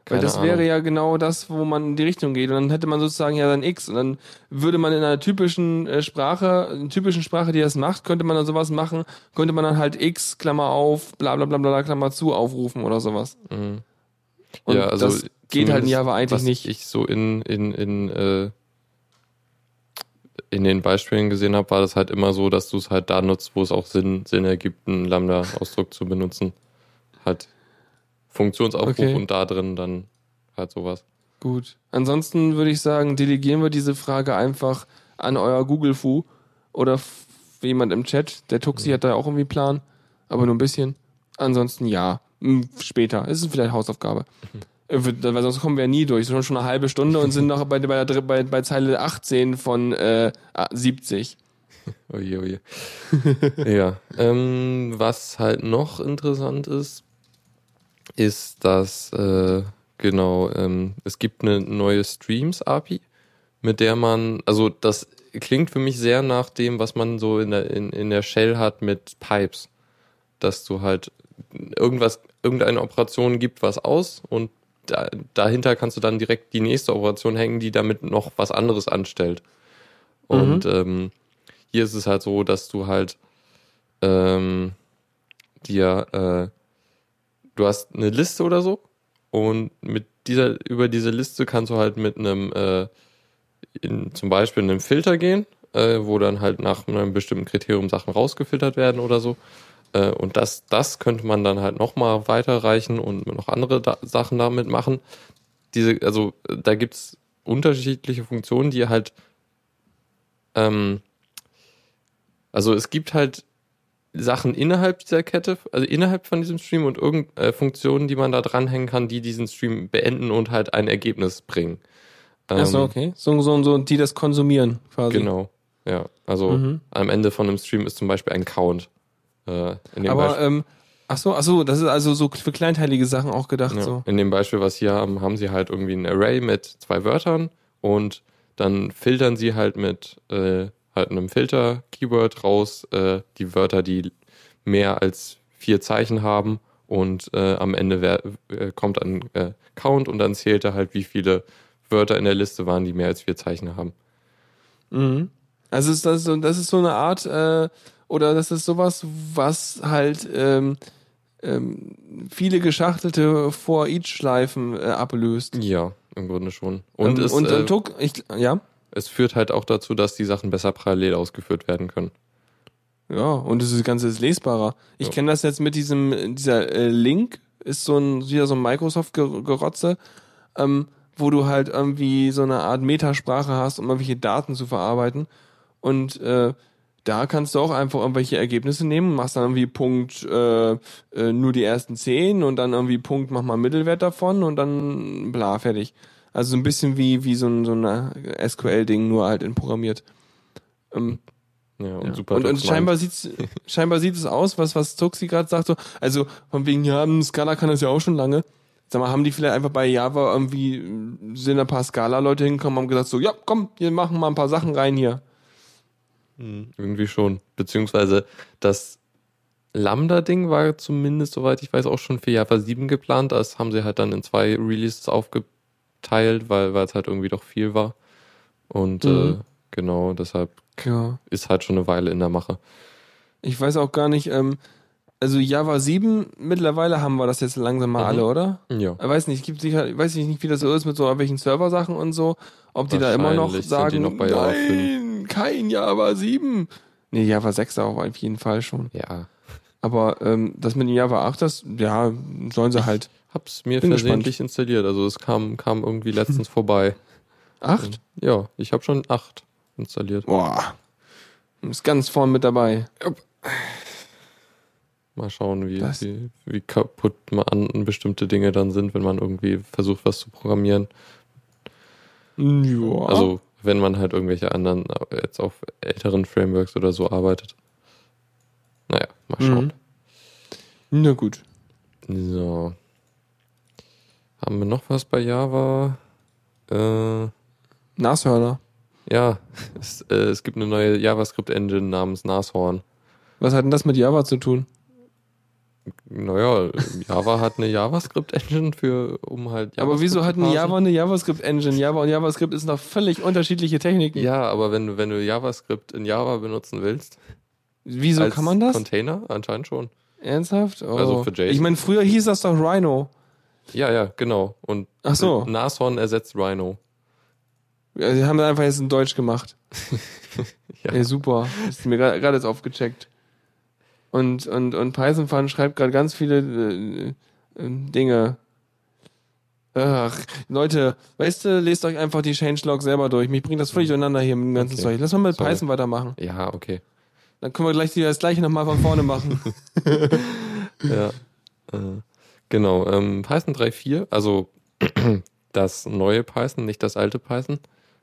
Weil keine das Ahnung. wäre ja genau das, wo man in die Richtung geht. Und dann hätte man sozusagen ja dann X. Und dann würde man in einer typischen äh, Sprache, in typischen Sprache, die das macht, könnte man dann sowas machen, könnte man dann halt X, Klammer auf, bla bla bla bla, Klammer zu aufrufen oder sowas. Mhm. Und ja, also das geht halt in Java eigentlich was nicht. ich so in in in äh, in den Beispielen gesehen habe, war das halt immer so, dass du es halt da nutzt, wo es auch Sinn Sinn ergibt, einen Lambda-Ausdruck zu benutzen. Halt Funktionsaufruf Okay. und da drin dann halt sowas. Gut. Ansonsten würde ich sagen, delegieren wir diese Frage einfach an euer Google-Fu oder jemand im Chat. Der Tuxi hat da auch irgendwie Plan, aber nur ein bisschen. Ansonsten ja. Später. Es ist vielleicht Hausaufgabe. (laughs) Äh, Weil sonst kommen wir ja nie durch. Wir sind schon eine halbe Stunde und sind noch bei, bei, der, bei, bei Zeile 18 von äh, ah, 70. Oje, oje. ja. Ähm, was halt noch interessant ist, ist, dass äh, genau, ähm, es gibt eine neue Streams-API, mit der man, also das klingt für mich sehr nach dem, was man so in der, in, in der Shell hat mit Pipes. Dass du halt irgendwas, irgendeine Operation gibt was aus und da, dahinter kannst du dann direkt die nächste Operation hängen, die damit noch was anderes anstellt. Und ähm, hier ist es halt so, dass du halt ähm, dir äh, du hast eine Liste oder so und mit dieser über diese Liste kannst du halt mit einem äh, in, zum Beispiel einem Filter gehen, äh, wo dann halt nach einem bestimmten Kriterium Sachen rausgefiltert werden oder so. Äh, und das, das könnte man dann halt nochmal weiterreichen und noch andere da Sachen damit machen. Diese, also da gibt's unterschiedliche Funktionen, die halt ähm, also es gibt halt Sachen innerhalb dieser Kette, also innerhalb von diesem Stream und irgend äh, Funktionen, die man da dranhängen kann, die diesen Stream beenden und halt ein Ergebnis bringen. Achso, Ähm, okay. So, so, so, die das konsumieren, quasi. Genau. Ja, also Mhm. am Ende von einem Stream ist zum Beispiel ein Count. Äh, Aber, Beispiel, ähm, ach so, ach so, das ist also so für kleinteilige Sachen auch gedacht, ja, so. in dem Beispiel, was sie haben, haben sie halt irgendwie ein Array mit zwei Wörtern und dann filtern sie halt mit äh, halt einem Filter-Keyword raus äh, die Wörter, die mehr als vier Zeichen haben und äh, am Ende wer, äh, kommt ein äh, Count und dann zählt er halt, wie viele Wörter in der Liste waren, die mehr als vier Zeichen haben. Mhm. Also ist das, so, das ist so eine Art, äh, oder das ist sowas, was halt ähm, ähm, viele geschachtelte For-Each-Schleifen äh, ablöst. Ja, im Grunde schon. Und, ähm, es, und äh, äh, Tuck, ich, ja, es führt halt auch dazu, dass die Sachen besser parallel ausgeführt werden können. ja, und das Ganze ist lesbarer. Ich Ja. kenne das jetzt mit diesem, dieser äh, Link, ist so ein, wieder so ein Microsoft-Gerotze, ähm, wo du halt irgendwie so eine Art Metasprache hast, um irgendwelche Daten zu verarbeiten. Und äh, da kannst du auch einfach irgendwelche Ergebnisse nehmen, machst dann irgendwie Punkt äh, äh, nur die ersten zehn und dann irgendwie Punkt, mach mal einen Mittelwert davon und dann bla, fertig. Also so ein bisschen wie, wie so ein, so ein SQL-Ding, nur halt in programmiert. Ähm, Ja, und ja. super. und, und scheinbar sieht's, (laughs) scheinbar sieht es aus, was, was Tuxi gerade sagt, so, also von wegen, ja, ein Scala kann das ja auch schon lange. Sag mal, haben die vielleicht einfach bei Java irgendwie, äh, sind ein paar Scala-Leute hingekommen und haben gesagt so, ja, komm, wir machen mal ein paar Sachen rein hier. Mhm, Irgendwie schon. Beziehungsweise das Lambda-Ding war zumindest, soweit ich weiß, auch schon für Java 7 geplant. Das haben sie halt dann in zwei Releases aufgeteilt, weil weil es halt irgendwie doch viel war. Und äh, Mhm. genau, deshalb Ja. ist halt schon eine Weile in der Mache. Ich weiß auch gar nicht, ähm, also Java 7, mittlerweile haben wir das jetzt langsam mal Mhm. alle, oder? Ja. Ich weiß nicht, gibt sicher, weiß ich nicht, wie das so ist mit so irgendwelchen Serversachen und so, ob die da immer noch sagen, noch bei Java nein, kein Java 7. Nee, Java 6 auch auf jeden Fall schon. Ja. Aber ähm, das mit dem Java 8, das, ja, sollen sie halt. (laughs) Hab's mir Bin versehentlich installiert. Also es kam, kam irgendwie letztens (laughs) vorbei. 8? Ja, ich habe schon acht installiert. Boah. Ist ganz vorn mit dabei. Mal schauen, wie, wie, wie kaputt man bestimmte Dinge dann sind, wenn man irgendwie versucht, was zu programmieren. Ja. Also wenn man halt irgendwelche anderen jetzt auf älteren Frameworks oder so arbeitet. Naja, mal schauen. Mhm. Na gut. So. Haben wir noch was bei Java? Äh, Nashörner. ja, (laughs) es, äh, es gibt eine neue JavaScript-Engine namens Nashorn. Was hat denn das mit Java zu tun? Naja, Java hat eine JavaScript-Engine für, um halt Aber wieso JavaScript hat ein. Java eine JavaScript-Engine? Java und JavaScript ist noch völlig unterschiedliche Techniken. Ja, aber wenn du, wenn du JavaScript in Java benutzen willst, Wieso kann man das? Container, anscheinend schon. Ernsthaft? Oh. Also für JSON. Ich meine, früher hieß das doch Rhino. Ja, ja, genau. Und Ach so. Nashorn ersetzt Rhino. Ja, Sie haben einfach jetzt in Deutsch gemacht. (laughs) Ja. Ey, super. Das ist mir gerade jetzt aufgecheckt. Und, und, und Python schreibt gerade ganz viele äh, äh, Dinge. Ach, Leute, weißt du, lest euch einfach die Changelog selber durch. Mich bringt das völlig durcheinander hier mit dem ganzen Okay. Zeug. Lass mal mit Sorry. Python weitermachen. Ja, okay. Dann können wir gleich das gleiche nochmal von vorne machen. (laughs) Ja. Äh, genau. Ähm, Python 3.4, also (clears throat) das neue Python, nicht das alte Python.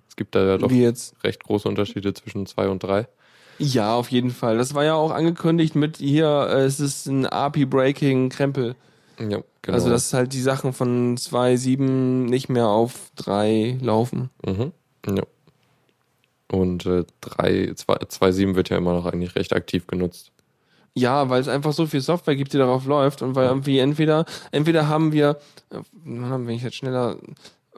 Es gibt da ja doch recht große Unterschiede zwischen 2 und 3. Ja, auf jeden Fall. Das war ja auch angekündigt mit hier, äh, es ist ein API-Breaking-Krempel. Ja, genau. Also, dass halt die Sachen von 2.7 nicht mehr auf 3 laufen. Mhm. Ja. Und äh, 3, 2, 2.7 wird ja immer noch eigentlich recht aktiv genutzt. Ja, weil es einfach so viel Software gibt, die darauf läuft und weil irgendwie entweder, entweder haben wir, äh, wenn ich jetzt schneller,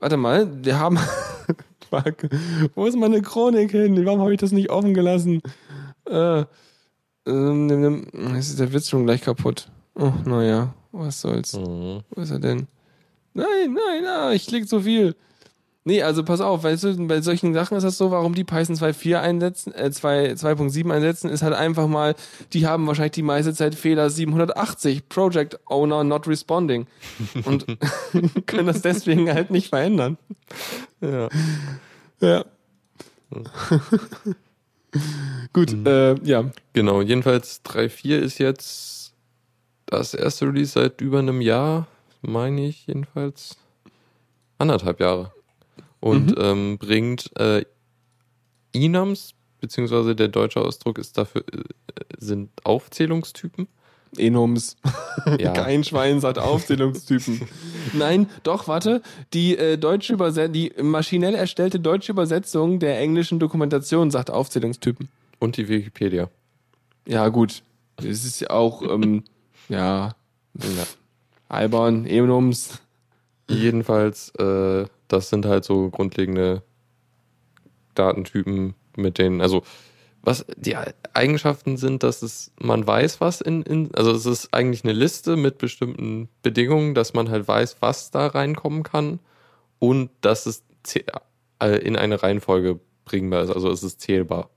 warte mal, wir haben, (laughs) fuck, wo ist meine Chronik hin? Warum habe ich das nicht offen gelassen? Äh, ähm, ist der Witz schon gleich kaputt. Oh, naja, was soll's. Mhm. Wo ist er denn? Nein, nein, ah, ich klick so viel. Nee, also pass auf, weißt du, bei solchen Sachen ist das so, warum die Python 2.4 einsetzen, äh, 2 2.7 einsetzen, ist halt einfach mal, die haben wahrscheinlich die meiste Zeit Fehler 780, Project Owner not responding. (laughs) Und (laughs) können das deswegen halt nicht verändern. Ja. Ja. Gut, Mhm. äh, ja. Genau, jedenfalls 3.4 ist jetzt das erste Release seit über einem Jahr, meine ich jedenfalls. Anderthalb Jahre. Und Mhm. ähm, bringt äh, Enums, beziehungsweise der deutsche Ausdruck ist dafür, äh, sind Aufzählungstypen. Enums. (laughs) Ja. Kein Schwein sagt (laughs) Aufzählungstypen. Nein, doch, warte. Die äh, deutsche Übersetzung, die maschinell erstellte deutsche Übersetzung der englischen Dokumentation sagt Aufzählungstypen. Und die Wikipedia. Ja, gut. Es ist ja auch, ähm, (laughs) ja, Ja. albern, Enums. Jedenfalls, äh, das sind halt so grundlegende Datentypen, mit denen, also was die Eigenschaften sind, dass es, man weiß, was in, in, also es ist eigentlich eine Liste mit bestimmten Bedingungen, dass man halt weiß, was da reinkommen kann und dass es äh, in eine Reihenfolge bringbar ist, also es ist zählbar.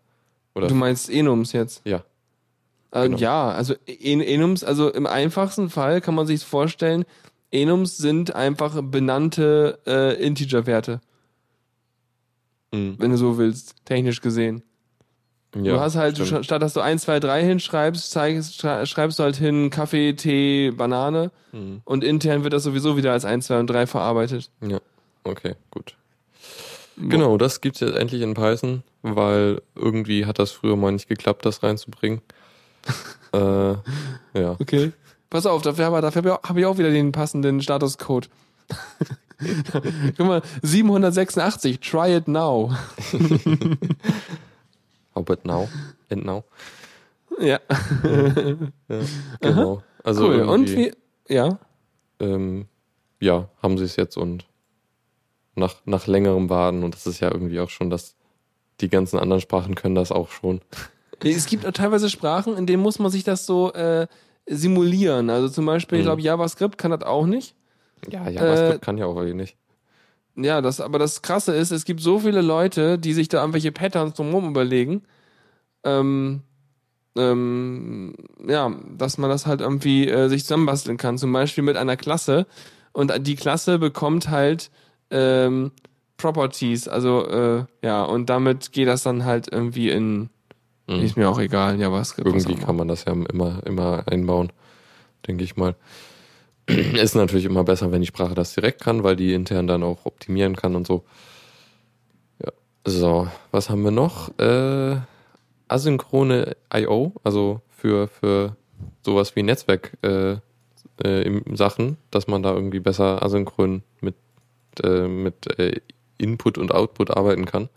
Oder Du meinst Enums jetzt? ja. Äh, Genau. Ja, also En Enums, also im einfachsten Fall kann man sich vorstellen, Enums sind einfach benannte äh, Integer-Werte, Mhm. wenn du so willst, technisch gesehen. ja du hast halt, stimmt. statt dass du 1, 2, 3 hinschreibst, zeigst, schrei- schreibst du halt hin Kaffee, Tee, Banane Mhm. und intern wird das sowieso wieder als 1, 2 und 3 verarbeitet. Ja, okay, gut. Genau, das gibt's jetzt endlich in Python, weil irgendwie hat das früher mal nicht geklappt, das reinzubringen. (laughs) äh, ja. Okay. Pass auf, dafür, aber dafür habe ich auch wieder den passenden Statuscode. (laughs) Guck mal, 786, try it now. (laughs) How about now? And now? Ja, Ja, genau. Also cool. Und wie, ja, ähm, ja, haben sie es jetzt und nach, nach längerem Warten und das ist ja irgendwie auch schon das, die ganzen anderen Sprachen können das auch schon. (laughs) es gibt auch teilweise Sprachen, in denen muss man sich das so äh, simulieren. Also zum Beispiel, ich Mhm. glaube, JavaScript kann das auch nicht. Ja, JavaScript Äh, kann ja auch irgendwie nicht. Ja, das, aber das Krasse ist, es gibt so viele Leute, die sich da irgendwelche Patterns drumherum überlegen, ähm, ähm, ja, dass man das halt irgendwie äh, sich zusammenbasteln kann. Zum Beispiel mit einer Klasse und die Klasse bekommt halt ähm, Properties, also äh, ja, und damit geht das dann halt irgendwie in, Mhm. ist mir auch egal, JavaScript. was Irgendwie immer. kann man das ja immer, immer einbauen, denke ich mal. (clears throat) Ist natürlich immer besser, wenn die Sprache das direkt kann, weil die intern dann auch optimieren kann und so. Ja. So, was haben wir noch? Äh, asynchrone I.O., also für, für sowas wie Netzwerk äh, äh, Sachen, dass man da irgendwie besser asynchron mit, äh, mit äh, Input und Output arbeiten kann.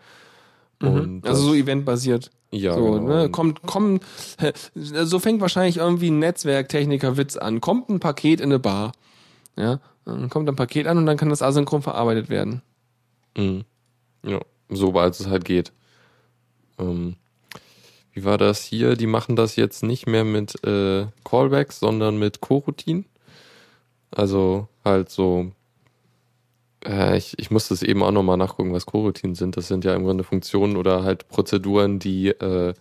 Mhm. Also so eventbasiert. ja, so, genau. ne? Kommt, kommt, so fängt wahrscheinlich irgendwie ein Netzwerktechniker-Witz an. Kommt ein Paket in eine Bar. Ja, dann kommt ein Paket an und dann kann das asynchron verarbeitet werden. Mhm. Ja, sobald es halt geht. Ähm, wie war das hier? Die machen das jetzt nicht mehr mit äh, Callbacks, sondern mit Coroutinen. Also halt so. Äh, ich, ich musste es eben auch nochmal nachgucken, was Coroutinen sind. Das sind ja im Grunde Funktionen oder halt Prozeduren, die, äh,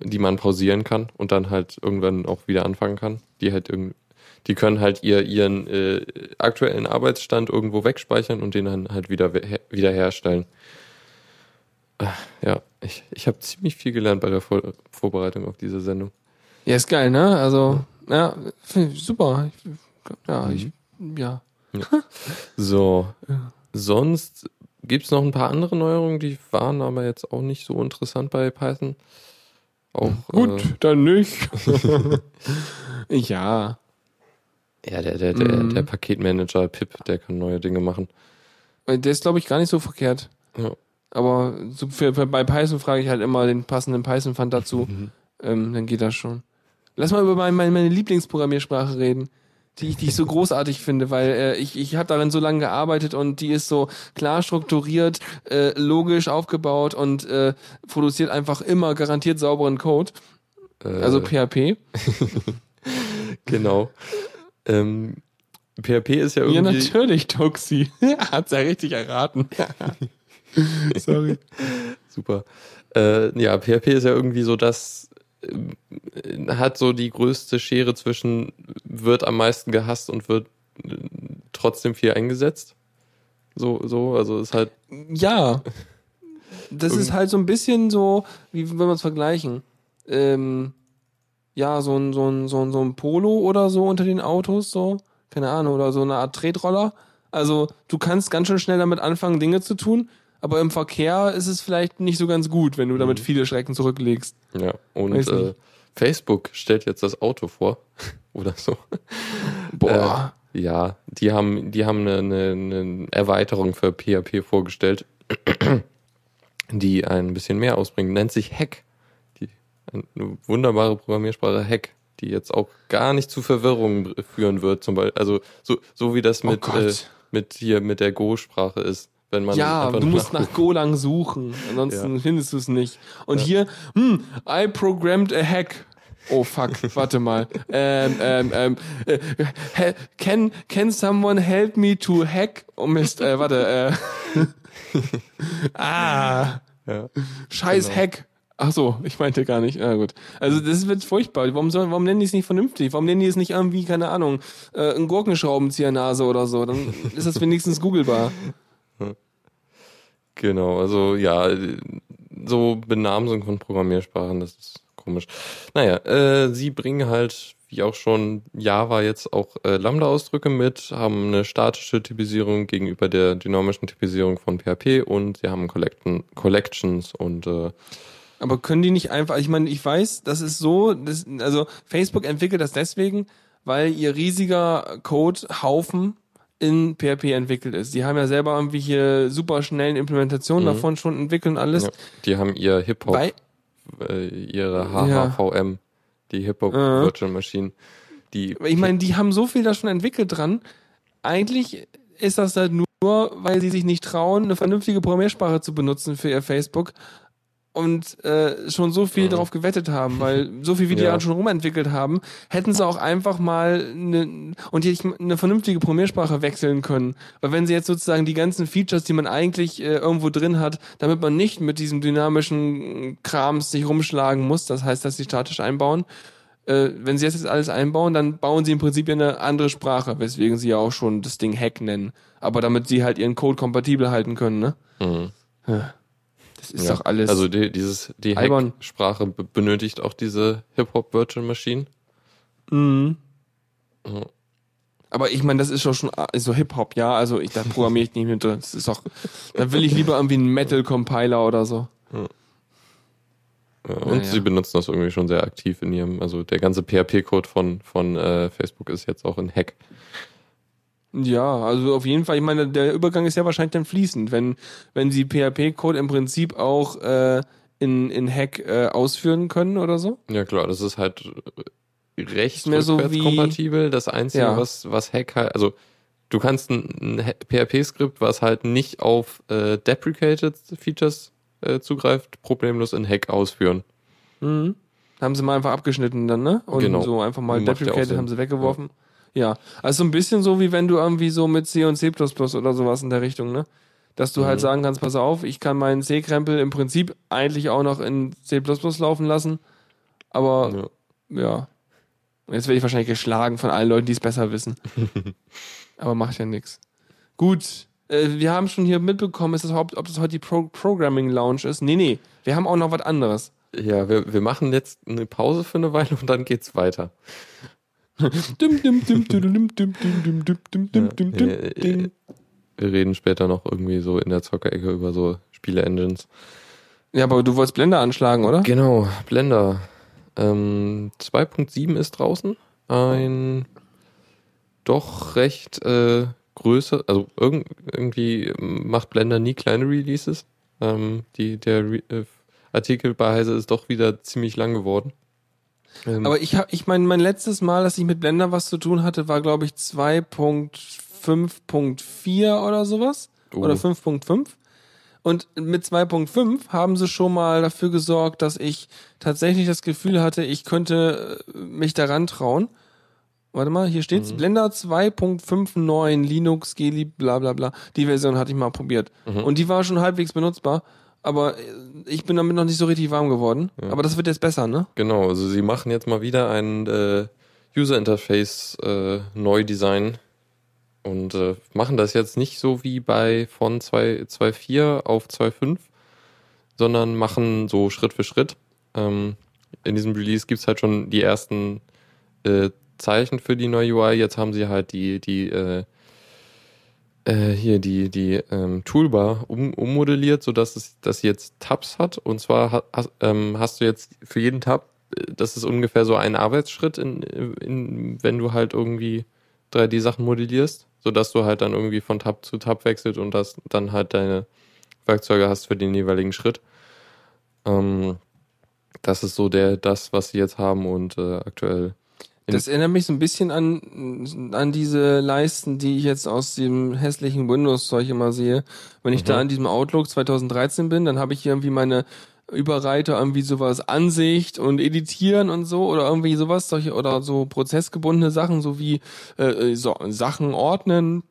die man pausieren kann und dann halt irgendwann auch wieder anfangen kann. Die halt irgend, die können halt ihr, ihren äh, aktuellen Arbeitsstand irgendwo wegspeichern und den dann halt wieder, wieder herstellen. Ah, Ja, ich, ich habe ziemlich viel gelernt bei der Vor Vorbereitung auf diese Sendung. Ja, ist geil, ne? Also, ja, super. Ich, ja, ich, ja. So, sonst gibt's noch ein paar andere Neuerungen, die waren aber jetzt auch nicht so interessant bei Python. Auch, Gut, dann nicht. (laughs) ja. Äh, ja, der, der, der, Mhm. der Paketmanager Pip, der kann neue Dinge machen. Der ist, glaube ich, gar nicht so verkehrt. Ja. Aber so für, für, bei Python frage ich halt immer den passenden Python-Fund dazu. Mhm. Ähm, dann geht das schon. Lass mal über mein, meine Lieblingsprogrammiersprache reden, die ich, die ich so großartig finde, weil äh, ich, ich habe darin so lange gearbeitet und die ist so klar strukturiert, äh, logisch aufgebaut und äh, produziert einfach immer garantiert sauberen Code. Äh, Also PHP. (laughs) genau. ähm, PHP ist ja Ja, irgendwie. natürlich, Toxi. (laughs) Hat's ja richtig erraten. (laughs) Sorry. Super. Äh, ja, PHP ist ja irgendwie so das, hat so die größte Schere zwischen wird am meisten gehasst und wird äh, trotzdem viel eingesetzt. So, so, also ist halt, Ja. das ist halt so ein bisschen so, wie wenn wir es vergleichen. Ähm, ja, so ein, so ein, so ein, so ein Polo oder so unter den Autos, so. Keine Ahnung, oder so eine Art Tretroller. Also, du kannst ganz schön schnell damit anfangen, Dinge zu tun, aber im Verkehr ist es vielleicht nicht so ganz gut, wenn du damit viele Strecken zurücklegst. Ja, und äh. Facebook stellt jetzt das Auto vor. (laughs) Oder so. Boah. Äh, ja, die haben, die haben eine, eine, eine Erweiterung für PHP vorgestellt, (clears throat) die ein bisschen mehr ausbringt. Nennt sich Hack. Die, eine wunderbare Programmiersprache Hack, die jetzt auch gar nicht zu Verwirrung führen wird. Zum Beispiel, also so, so wie das Oh mit, Gott. äh, mit hier mit der Go-Sprache ist. Wenn man ja, du musst nach Golang suchen, ansonsten Ja. findest du es nicht. Und hier, hm, I programmed a hack. Oh fuck, (laughs) warte mal. Ähm, ähm, ähm, äh, can, can someone help me to hack? Oh Mist, äh, warte, äh. (laughs) ah, Ja. scheiß Genau. Hack. Ach so, ich meinte gar nicht. Na gut. Also das wird furchtbar. Warum, soll, warum nennen die es nicht vernünftig? Warum nennen die es nicht irgendwie, keine Ahnung, äh, ein Gurkenschraubenziehernase oder so? Dann ist das wenigstens googelbar. (laughs) Genau, also ja, so Benamsung von Programmiersprachen, das ist komisch. Naja, äh, sie bringen halt, wie auch schon Java jetzt auch äh, Lambda-Ausdrücke mit, haben eine statische Typisierung gegenüber der dynamischen Typisierung von PHP und sie haben Collecten, Collections und äh, Aber können die nicht einfach, ich meine, ich weiß, das ist so, das, also Facebook entwickelt das deswegen, weil ihr riesiger Code-Haufen in PHP entwickelt ist. Die haben ja selber irgendwelche super schnellen Implementationen Mhm. davon schon entwickelt und alles. ja, die haben ihr Hip-Hop, äh, ihre HHVM, die Hip-Hop Mhm. Virtual Machine, die ich meine, die haben so viel da schon entwickelt dran. Eigentlich ist das halt nur, weil sie sich nicht trauen, eine vernünftige Programmiersprache zu benutzen für ihr Facebook und äh, schon so viel Mhm. darauf gewettet haben, weil (laughs) so viel wie die Ja. schon rumentwickelt haben, hätten sie auch einfach mal eine, und die, eine vernünftige Programmiersprache wechseln können. Weil wenn sie jetzt sozusagen die ganzen Features, die man eigentlich äh, irgendwo drin hat, damit man nicht mit diesem dynamischen Krams sich rumschlagen muss, das heißt, dass sie statisch einbauen, äh, wenn sie jetzt das alles einbauen, dann bauen sie im Prinzip ja eine andere Sprache, weswegen sie ja auch schon das Ding Hack nennen. Aber damit sie halt ihren Code kompatibel halten können, ne? Mhm. Das ist Ja. doch alles. Also die, dieses, die. Hack-Sprache be- benötigt auch diese Hip-Hop Virtual Machine. Mhm. Mhm. Aber ich meine, das ist doch schon ist so Hip-Hop, ja. Also ich, da programmiere ich nicht mit drin. Das ist doch, da will ich lieber irgendwie einen Metal-Compiler oder so. Ja, und ja. sie benutzen das irgendwie schon sehr aktiv in ihrem, also der ganze PHP-Code von, von äh, Facebook ist jetzt auch in Hack. Ja, also auf jeden Fall, ich meine, der Übergang ist ja wahrscheinlich dann fließend, wenn, wenn sie PHP-Code im Prinzip auch äh, in, in Hack äh, ausführen können oder so. Ja klar, das ist halt äh, recht mehr so rückwärtskompatibel. Das Einzige, Ja. was, was Hack halt, also du kannst ein, ein PHP-Skript, was halt nicht auf äh, deprecated Features äh, zugreift, problemlos in Hack ausführen. Mhm. Haben sie mal einfach abgeschnitten dann, ne? Und Genau. so einfach mal Macht deprecated haben sie weggeworfen. Ja. Also so ein bisschen so, wie wenn du irgendwie so mit C und C oder sowas in der Richtung, ne? Dass du halt Mhm. sagen kannst, pass auf, ich kann meinen C-Krempel im Prinzip eigentlich auch noch in C laufen lassen. Aber Ja. ja. Jetzt werde ich wahrscheinlich geschlagen von allen Leuten, die es besser wissen. (laughs) Aber macht ja nichts. Gut. Äh, wir haben schon hier mitbekommen, ist das, Haupt- ob das heute die Pro Programming Lounge ist. Nee, nee. Wir haben auch noch was anderes. Ja, wir, wir machen jetzt eine Pause für eine Weile und dann geht's weiter. Wir reden später noch irgendwie so in der Zockerecke über so Spiele-Engines. Ja, aber du wolltest Blender anschlagen, oder? Genau, Blender. Ähm, 2.7 ist draußen. Ein doch recht äh, größer, also irg irgendwie macht Blender nie kleine Releases. Ähm, die, der Re äh, Artikel bei Heise ist doch wieder ziemlich lang geworden. Ähm, Aber ich ich meine, mein letztes Mal, dass ich mit Blender was zu tun hatte, war, glaube ich, 2.5.4 oder sowas. Oh. Oder 5.5. Und mit 2.5 haben sie schon mal dafür gesorgt, dass ich tatsächlich das Gefühl hatte, ich könnte äh, mich daran trauen. Warte mal, hier steht's. Mhm. Blender 2.59 Linux, Geli, bla bla bla. Die Version hatte ich mal probiert. Mhm. Und die war schon halbwegs benutzbar. Aber äh, ich bin damit noch nicht so richtig warm geworden. Ja. Aber das wird jetzt besser, ne? Genau, also sie machen jetzt mal wieder ein äh, User Interface äh, Neudesign und äh, machen das jetzt nicht so wie bei von 2 2.4 auf 2.5, sondern machen so Schritt für Schritt. Ähm, in diesem Release gibt's halt schon die ersten äh, Zeichen für die neue UI. Jetzt haben sie halt die, die äh, äh, hier die, die ähm, Toolbar um, ummodelliert, sodass es sie jetzt Tabs hat. Und zwar ha, hast, ähm, hast du jetzt für jeden Tab, äh, das ist ungefähr so ein Arbeitsschritt, in, in, wenn du halt irgendwie 3D-Sachen modellierst, sodass du halt dann irgendwie von Tab zu Tab wechselt und das dann halt deine Werkzeuge hast für den jeweiligen Schritt. Ähm, das ist so der, das, was sie jetzt haben und äh, aktuell Das erinnert mich so ein bisschen an, an diese Leisten, die ich jetzt aus dem hässlichen Windows-Zeug immer sehe. Wenn ich Mhm. da an diesem Outlook 2013 bin, dann habe ich hier irgendwie meine Überreiter irgendwie sowas Ansicht und Editieren und so oder irgendwie sowas, solche oder so prozessgebundene Sachen, so wie äh, so, Sachen ordnen,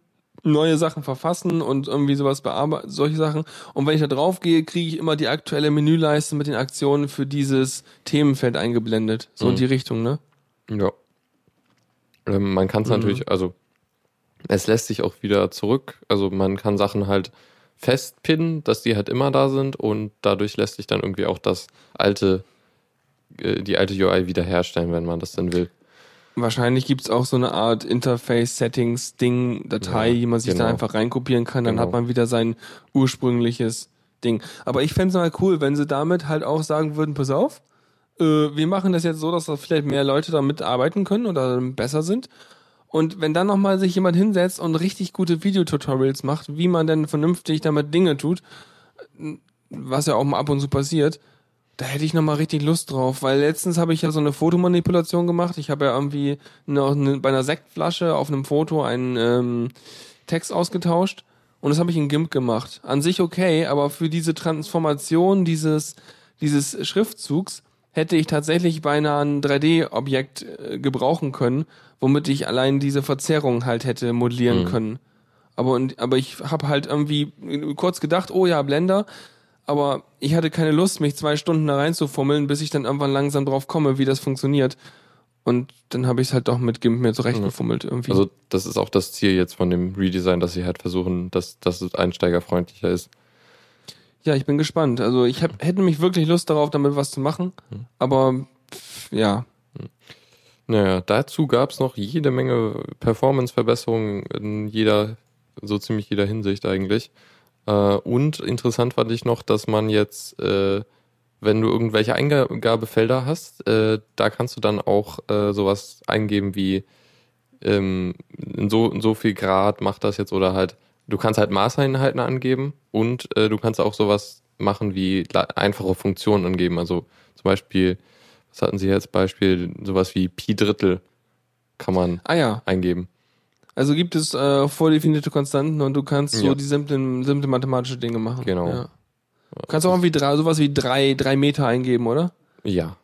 neue Sachen verfassen und irgendwie sowas bearbeiten, solche Sachen. Und wenn ich da drauf gehe, kriege ich immer die aktuelle Menüleiste mit den Aktionen für dieses Themenfeld eingeblendet. So in Mhm. die Richtung, ne? Ja. Ähm, man kann es Mhm. natürlich, also es lässt sich auch wieder zurück. Also man kann Sachen halt festpinnen, dass die halt immer da sind und dadurch lässt sich dann irgendwie auch das alte, äh, die alte UI wiederherstellen, wenn man das denn will. Wahrscheinlich gibt's auch so eine Art Interface-Settings-Ding, Datei, Ja, die man sich da genau. einfach reinkopieren kann, dann Genau. hat man wieder sein ursprüngliches Ding. Aber ich fänd's mal cool, wenn sie damit halt auch sagen würden, pass auf, äh, wir machen das jetzt so, dass da vielleicht mehr Leute damit arbeiten können oder besser sind. Und wenn dann nochmal sich jemand hinsetzt und richtig gute Videotutorials macht, wie man denn vernünftig damit Dinge tut, was ja auch mal ab und zu passiert, da hätte ich nochmal richtig Lust drauf, weil letztens habe ich ja so eine Fotomanipulation gemacht. Ich habe ja irgendwie eine, bei einer Sektflasche auf einem Foto einen ähm, Text ausgetauscht und das habe ich in GIMP gemacht. An sich okay, aber für diese Transformation dieses, dieses Schriftzugs hätte ich tatsächlich beinahe ein 3D-Objekt äh, gebrauchen können, womit ich allein diese Verzerrung halt hätte modellieren Mhm. können. Aber, und, aber ich habe halt irgendwie kurz gedacht, oh ja, Blender, aber ich hatte keine Lust, mich zwei Stunden da reinzufummeln, bis ich dann irgendwann langsam drauf komme, wie das funktioniert. Und dann habe ich es halt doch mit GIMP mir zurechtgefummelt irgendwie. Also das ist auch das Ziel jetzt von dem Redesign, dass sie halt versuchen, dass, dass es einsteigerfreundlicher ist. Ja, ich bin gespannt. Also ich hab, hätte mich wirklich Lust darauf, damit was zu machen. Mhm. Aber pff, ja, Naja, dazu gab es noch jede Menge Performance-Verbesserungen in jeder, so ziemlich jeder Hinsicht eigentlich. Äh, und interessant fand ich noch, dass man jetzt, äh, wenn du irgendwelche Eingabefelder hast, äh, da kannst du dann auch sowas eingeben wie ähm, in so, in so viel Grad macht das jetzt oder halt, du kannst halt Maßeinheiten angeben und äh, du kannst auch sowas machen wie einfache Funktionen angeben. Also zum Beispiel, was hatten Sie als Beispiel, sowas wie Pi Drittel kann man ah ja. eingeben. Also gibt es äh, vordefinierte Konstanten und du kannst so Ja. die simplen, simple mathematische Dinge machen. Genau. Ja. Du kannst auch irgendwie drei, sowas wie drei, drei Meter eingeben, oder? Ja.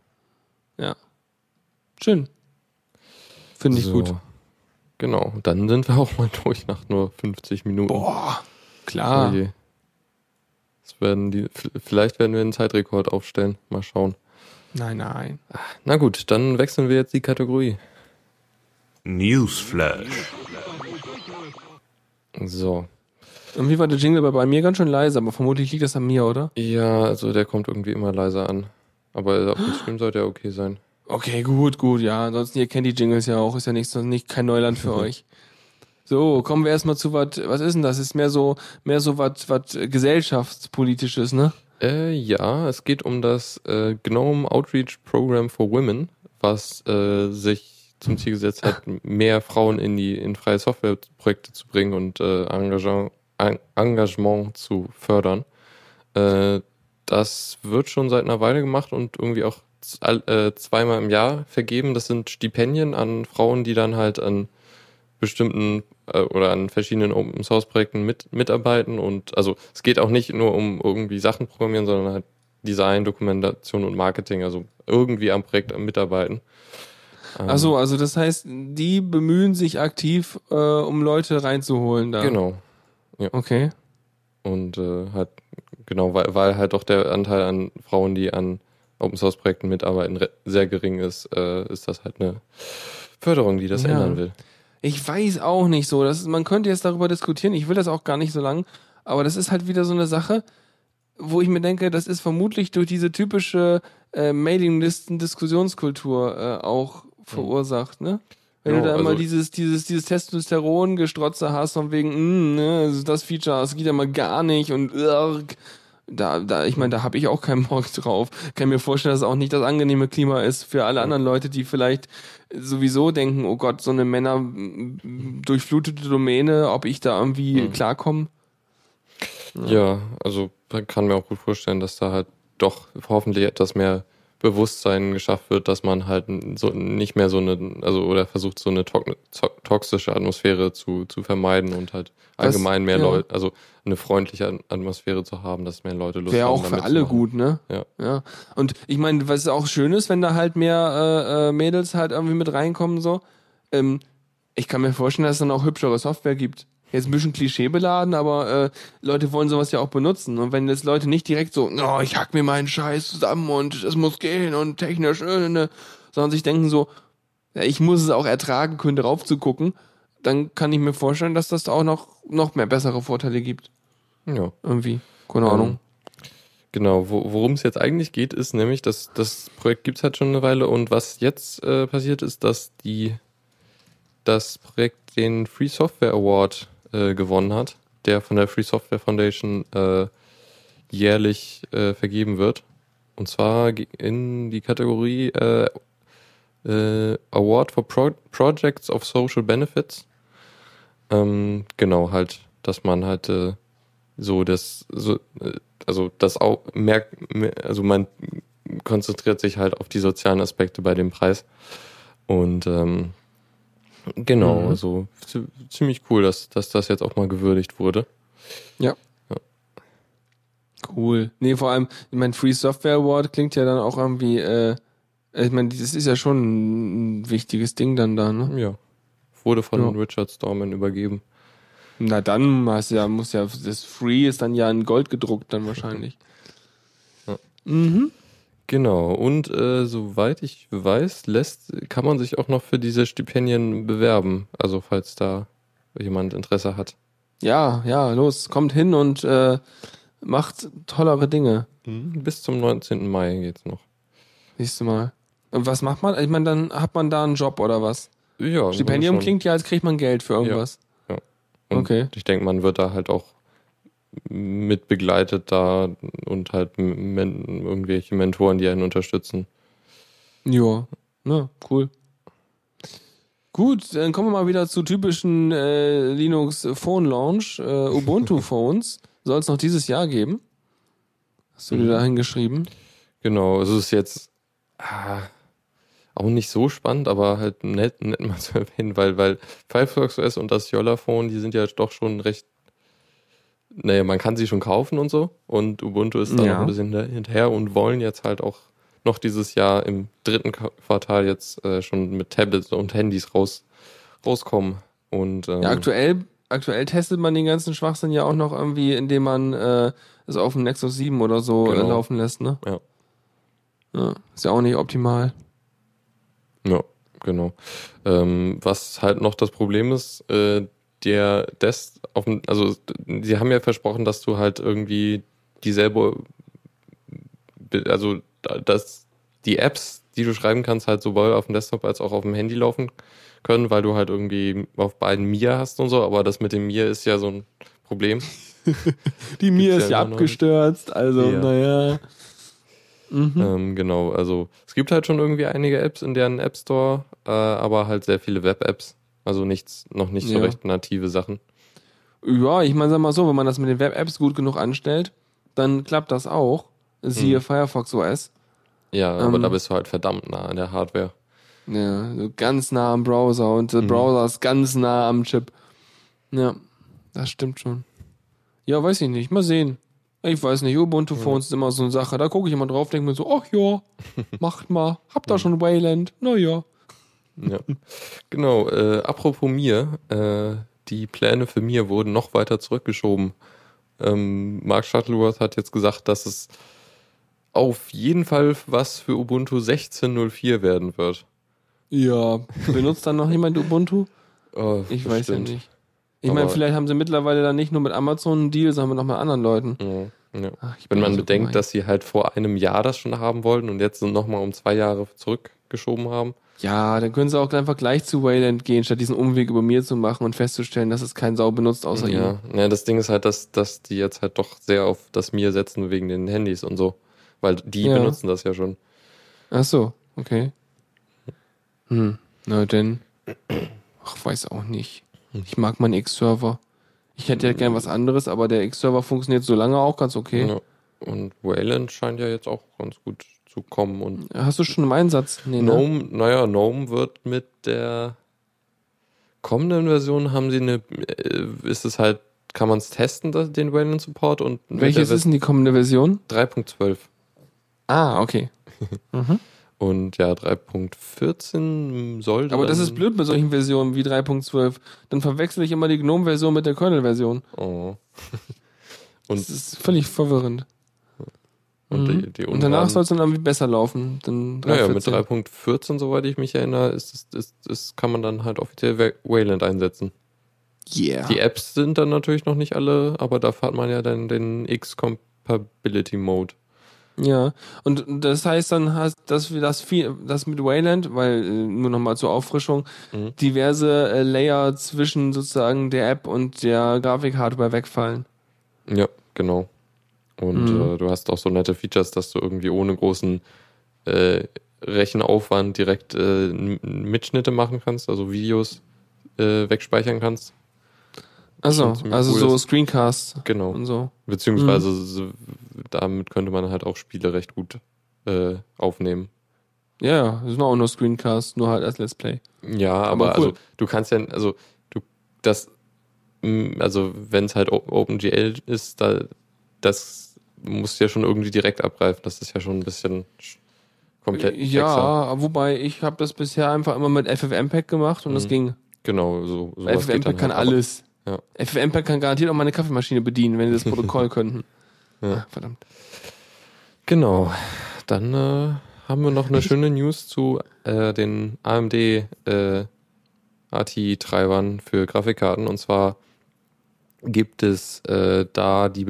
Ja. Schön. Finde ich so. gut. Genau. Dann sind wir (laughs) auch mal durch nach nur 50 Minuten. Boah, klar. Oh werden die, vielleicht werden wir einen Zeitrekord aufstellen. Mal schauen. Nein, nein. Na gut, dann wechseln wir jetzt die Kategorie. Newsflash. So. Irgendwie war der Jingle bei, bei mir ganz schön leise, aber vermutlich liegt das an mir, oder? Ja, also der kommt irgendwie immer leiser an. Aber auf dem Stream sollte er okay sein. Okay, gut, gut, ja. Ansonsten, ihr kennt die Jingles ja auch, ist ja nicht, nicht kein Neuland für (laughs) euch. So, kommen wir erstmal zu was, was ist denn das? Ist mehr so, mehr so was, was gesellschaftspolitisches, ne? Äh, ja, es geht um das äh, GNOME Outreach Program for Women, was äh, sich zum Ziel gesetzt hat, (laughs) mehr Frauen in die in freie Softwareprojekte zu bringen und äh, Engagement, Eng- Engagement zu fördern. Äh, das wird schon seit einer Weile gemacht und irgendwie auch äh, zweimal im Jahr vergeben. Das sind Stipendien an Frauen, die dann halt an bestimmten äh, oder an verschiedenen Open Source Projekten mit, mitarbeiten und also es geht auch nicht nur um irgendwie Sachen programmieren, sondern halt Design, Dokumentation und Marketing, also irgendwie am Projekt mitarbeiten. Ähm, Ach so, also das heißt, die bemühen sich aktiv, äh, um Leute reinzuholen da. Genau. Okay. Und äh, halt, genau, weil, weil halt doch der Anteil an Frauen, die an Open Source Projekten mitarbeiten, sehr gering ist, äh, ist das halt eine Förderung, die das Ja. ändern will. Ich weiß auch nicht so. Das ist, man könnte jetzt darüber diskutieren. Ich will das auch gar nicht so lang. Aber das ist halt wieder so eine Sache. wo ich mir denke, das ist vermutlich durch diese typische äh, Mailinglisten-Diskussionskultur äh, auch verursacht, ne? Wenn Ja, du da immer also- dieses, dieses, dieses Testosteron-Gestrotze hast, von wegen, mm, ne, also das Feature, das geht ja mal gar nicht und irg. Da, da, ich meine, da habe ich auch keinen (laughs) Bock drauf. Kann mir vorstellen, dass es auch nicht das angenehme Klima ist für alle anderen Leute, die vielleicht sowieso denken, oh Gott, so eine Männer durchflutete Domäne, ob ich da irgendwie Mhm. klarkomme. Ja, also man kann mir auch gut vorstellen, dass da halt doch hoffentlich etwas mehr Bewusstsein geschafft wird, dass man halt so nicht mehr so eine, also oder versucht so eine to to toxische Atmosphäre zu, zu vermeiden und halt Das- allgemein mehr ja. Leute, also eine freundliche At- Atmosphäre zu haben, dass mehr Leute Lust Wäre haben. auch für alle gut, ne? Ja. Ja. Und ich meine, was auch schön ist, wenn da halt mehr äh, äh, Mädels halt irgendwie mit reinkommen, so. Ähm, ich kann mir vorstellen, dass es dann auch hübschere Software gibt. Jetzt ein bisschen klischeebeladen, aber äh, Leute wollen sowas ja auch benutzen. Und wenn jetzt Leute nicht direkt so, oh, ich hack mir meinen Scheiß zusammen und es muss gehen und technisch, äh, ne, sondern sich denken so, ja, ich muss es auch ertragen können, darauf zu gucken, dann kann ich mir vorstellen, dass das da auch noch, noch mehr bessere Vorteile gibt. Ja. Irgendwie. Keine Ähm, Ahnung. Genau, wo, worum es jetzt eigentlich geht, ist nämlich, dass das Projekt gibt's halt schon eine Weile und was jetzt äh, passiert ist, dass die das Projekt den Free Software Award äh, gewonnen hat, der von der Free Software Foundation äh, jährlich äh, vergeben wird. Und zwar in die Kategorie äh, äh, Award for Pro Projects of Social Benefits. Ähm, genau, halt, dass man halt äh, so das, so, äh, also das auch merkt, mer- also man konzentriert sich halt auf die sozialen Aspekte bei dem Preis. Und ähm, genau, Mhm. also zi- ziemlich cool, dass, dass das jetzt auch mal gewürdigt wurde. Cool. Nee, vor allem, ich meine, Free Software Award klingt ja dann auch irgendwie, äh, ich meine, das ist ja schon ein wichtiges Ding dann da, ne? Ja. Wurde von Ja. Richard Stallman übergeben. Na dann hast du ja, muss ja, das Free ist dann ja in Gold gedruckt dann wahrscheinlich. Ja. Mhm. Genau, und äh, soweit ich weiß, lässt, kann man sich auch noch für diese Stipendien bewerben. Also falls da jemand Interesse hat. Ja, ja, los, kommt hin und äh, macht tollere Dinge. Bis zum 19. Mai geht's noch. Siehst du mal. Und was macht man? Ich meine, dann hat man da einen Job oder was? Ja, Stipendium klingt ja, als kriegt man Geld für irgendwas. Und Okay. Ich denke, man wird da halt auch mit begleitet da und halt men irgendwelche Mentoren, die einen unterstützen. Ja, ne, cool. Gut, dann kommen wir mal wieder zu typischen äh, Linux Phone Launch. Äh, Ubuntu (laughs) Phones soll es noch dieses Jahr geben. Hast du dir Mhm. da hingeschrieben? Genau, also es ist jetzt ah, auch nicht so spannend, aber halt nett, nett mal (laughs) zu erwähnen, weil, weil Firefox OS und das Jolla-Phone, die sind ja doch schon recht, naja, man kann sie schon kaufen und so und Ubuntu ist da Ja. noch ein bisschen hinterher und wollen jetzt halt auch noch dieses Jahr im dritten Qua- Quartal jetzt äh, schon mit Tablets und Handys raus, rauskommen. Und ähm, Ja, aktuell, aktuell testet man den ganzen Schwachsinn ja auch noch irgendwie, indem man äh, es auf dem Nexus 7 oder so Genau. äh, laufen lässt, ne? Ja. ja. Ist ja auch nicht optimal. Ja, genau. Ähm, was halt noch das Problem ist, der Des auf dem, also sie haben ja versprochen, dass du halt irgendwie dieselbe, also dass die Apps, die du schreiben kannst, halt sowohl auf dem Desktop als auch auf dem Handy laufen können, weil du halt irgendwie auf beiden Mir hast und so, aber das mit dem Mir ist ja so ein Problem. (laughs) Die Mir ist ja abgestürzt, also Ja. naja. Mhm. Ähm, genau, also es gibt halt schon irgendwie einige Apps in deren App Store, äh, aber halt sehr viele Web-Apps. Also nichts, noch nicht so Ja. recht native Sachen. Ja, ich meine, sag mal so, wenn man das mit den Web-Apps gut genug anstellt, dann klappt das auch. Siehe Mhm. Firefox OS. Ja, aber Ähm, da bist du halt verdammt nah an der Hardware. Ja, so ganz nah am Browser und der Mhm. Browser ist ganz nah am Chip. Ja, das stimmt schon. Ja, weiß ich nicht. Mal sehen. Ich weiß nicht. Ubuntu Phones ist immer so eine Sache. Da gucke ich immer drauf, denke mir so, ach ja, (laughs) macht mal. Habt ihr schon Wayland? Na ja. Genau, äh, apropos mir, äh, die Pläne für mir wurden noch weiter zurückgeschoben. Ähm, Mark Shuttleworth hat jetzt gesagt, dass es auf jeden Fall was für Ubuntu 16.04 werden wird. Ja. Benutzt dann noch jemand Ubuntu? (laughs) Oh, Ich weiß ja bestimmt. nicht. Ich meine, vielleicht haben sie mittlerweile dann nicht nur mit Amazon einen Deal, sondern noch mit anderen Leuten. Ja. Ja. Ach, Wenn man so bedenkt, gemein. dass sie halt vor einem Jahr das schon haben wollten und jetzt nochmal um zwei Jahre zurückgeschoben haben. Ja, dann können sie auch einfach gleich zu Wayland gehen, statt diesen Umweg über mir zu machen und festzustellen, dass es kein Sau benutzt außer ihm. ja. ja, das Ding ist halt, dass, dass die jetzt halt doch sehr auf das Mir setzen wegen den Handys und so. Weil die Ja. benutzen das ja schon. Ach so, okay. Hm, na denn. Ach, weiß auch nicht. Ich mag meinen X-Server. Ich hätte ja gern was anderes, aber der X-Server funktioniert so lange auch ganz okay. Ja. Und Wayland scheint ja jetzt auch ganz gut zu kommen. Und Hast du schon im Einsatz? Nee, ne? Gnome, naja, Gnome wird mit der kommenden Version haben sie eine, äh, ist es halt, kann man es testen, das- den Wayland Support und Welches ist denn die kommende Version? 3.12. Ah, okay. (laughs) Und ja, 3.14 soll Aber das ist blöd bei solchen Versionen wie 3.12. Dann verwechsel ich immer die GNOME-Version mit der Kernel-Version. Oh. (laughs) Das Und, ist völlig verwirrend. Und, Mhm. die, die Und danach soll es dann irgendwie besser laufen. Dann Naja, mit 3.14. 3.14, soweit ich mich erinnere, ist, ist, ist, ist, kann man dann halt offiziell Wa- Wayland einsetzen. Yeah. Die Apps sind dann natürlich noch nicht alle, aber dafür hat man ja dann den X-Compatibility Mode. Ja, und das heißt dann, hast, dass wir das viel, das mit Wayland, weil äh, nur nochmal zur Auffrischung, Mhm. diverse äh, Layer zwischen sozusagen der App und der Grafikhardware wegfallen. Ja, genau. Und Mhm. äh, du hast auch so nette Features, dass du irgendwie ohne großen äh, Rechenaufwand direkt äh, Mitschnitte machen kannst, also Videos äh, wegspeichern kannst. Also, Schon ziemlich also cool, so das- Screencasts Genau. und so. Beziehungsweise Mhm. so, damit könnte man halt auch Spiele recht gut äh, aufnehmen. Ja, das sind auch nur Screencasts, nur halt als Let's Play. Ja, aber, Aber cool. also du kannst ja, also du das, also wenn es halt OpenGL ist, da das musst du ja schon irgendwie direkt abgreifen. Das ist ja schon ein bisschen sch- komplett. Ja, wobei ich habe das bisher einfach immer mit FFmpeg gemacht und das Mhm. ging. Genau, so. FFmpeg kann halt, alles. Ja. FFmpeg kann garantiert auch meine Kaffeemaschine bedienen, wenn sie das Protokoll (laughs) könnten. Ja. Ah, verdammt. Genau. Dann äh, haben wir noch eine schöne News zu äh, den AMD äh, ATI-Treibern für Grafikkarten. Und zwar gibt es äh, da die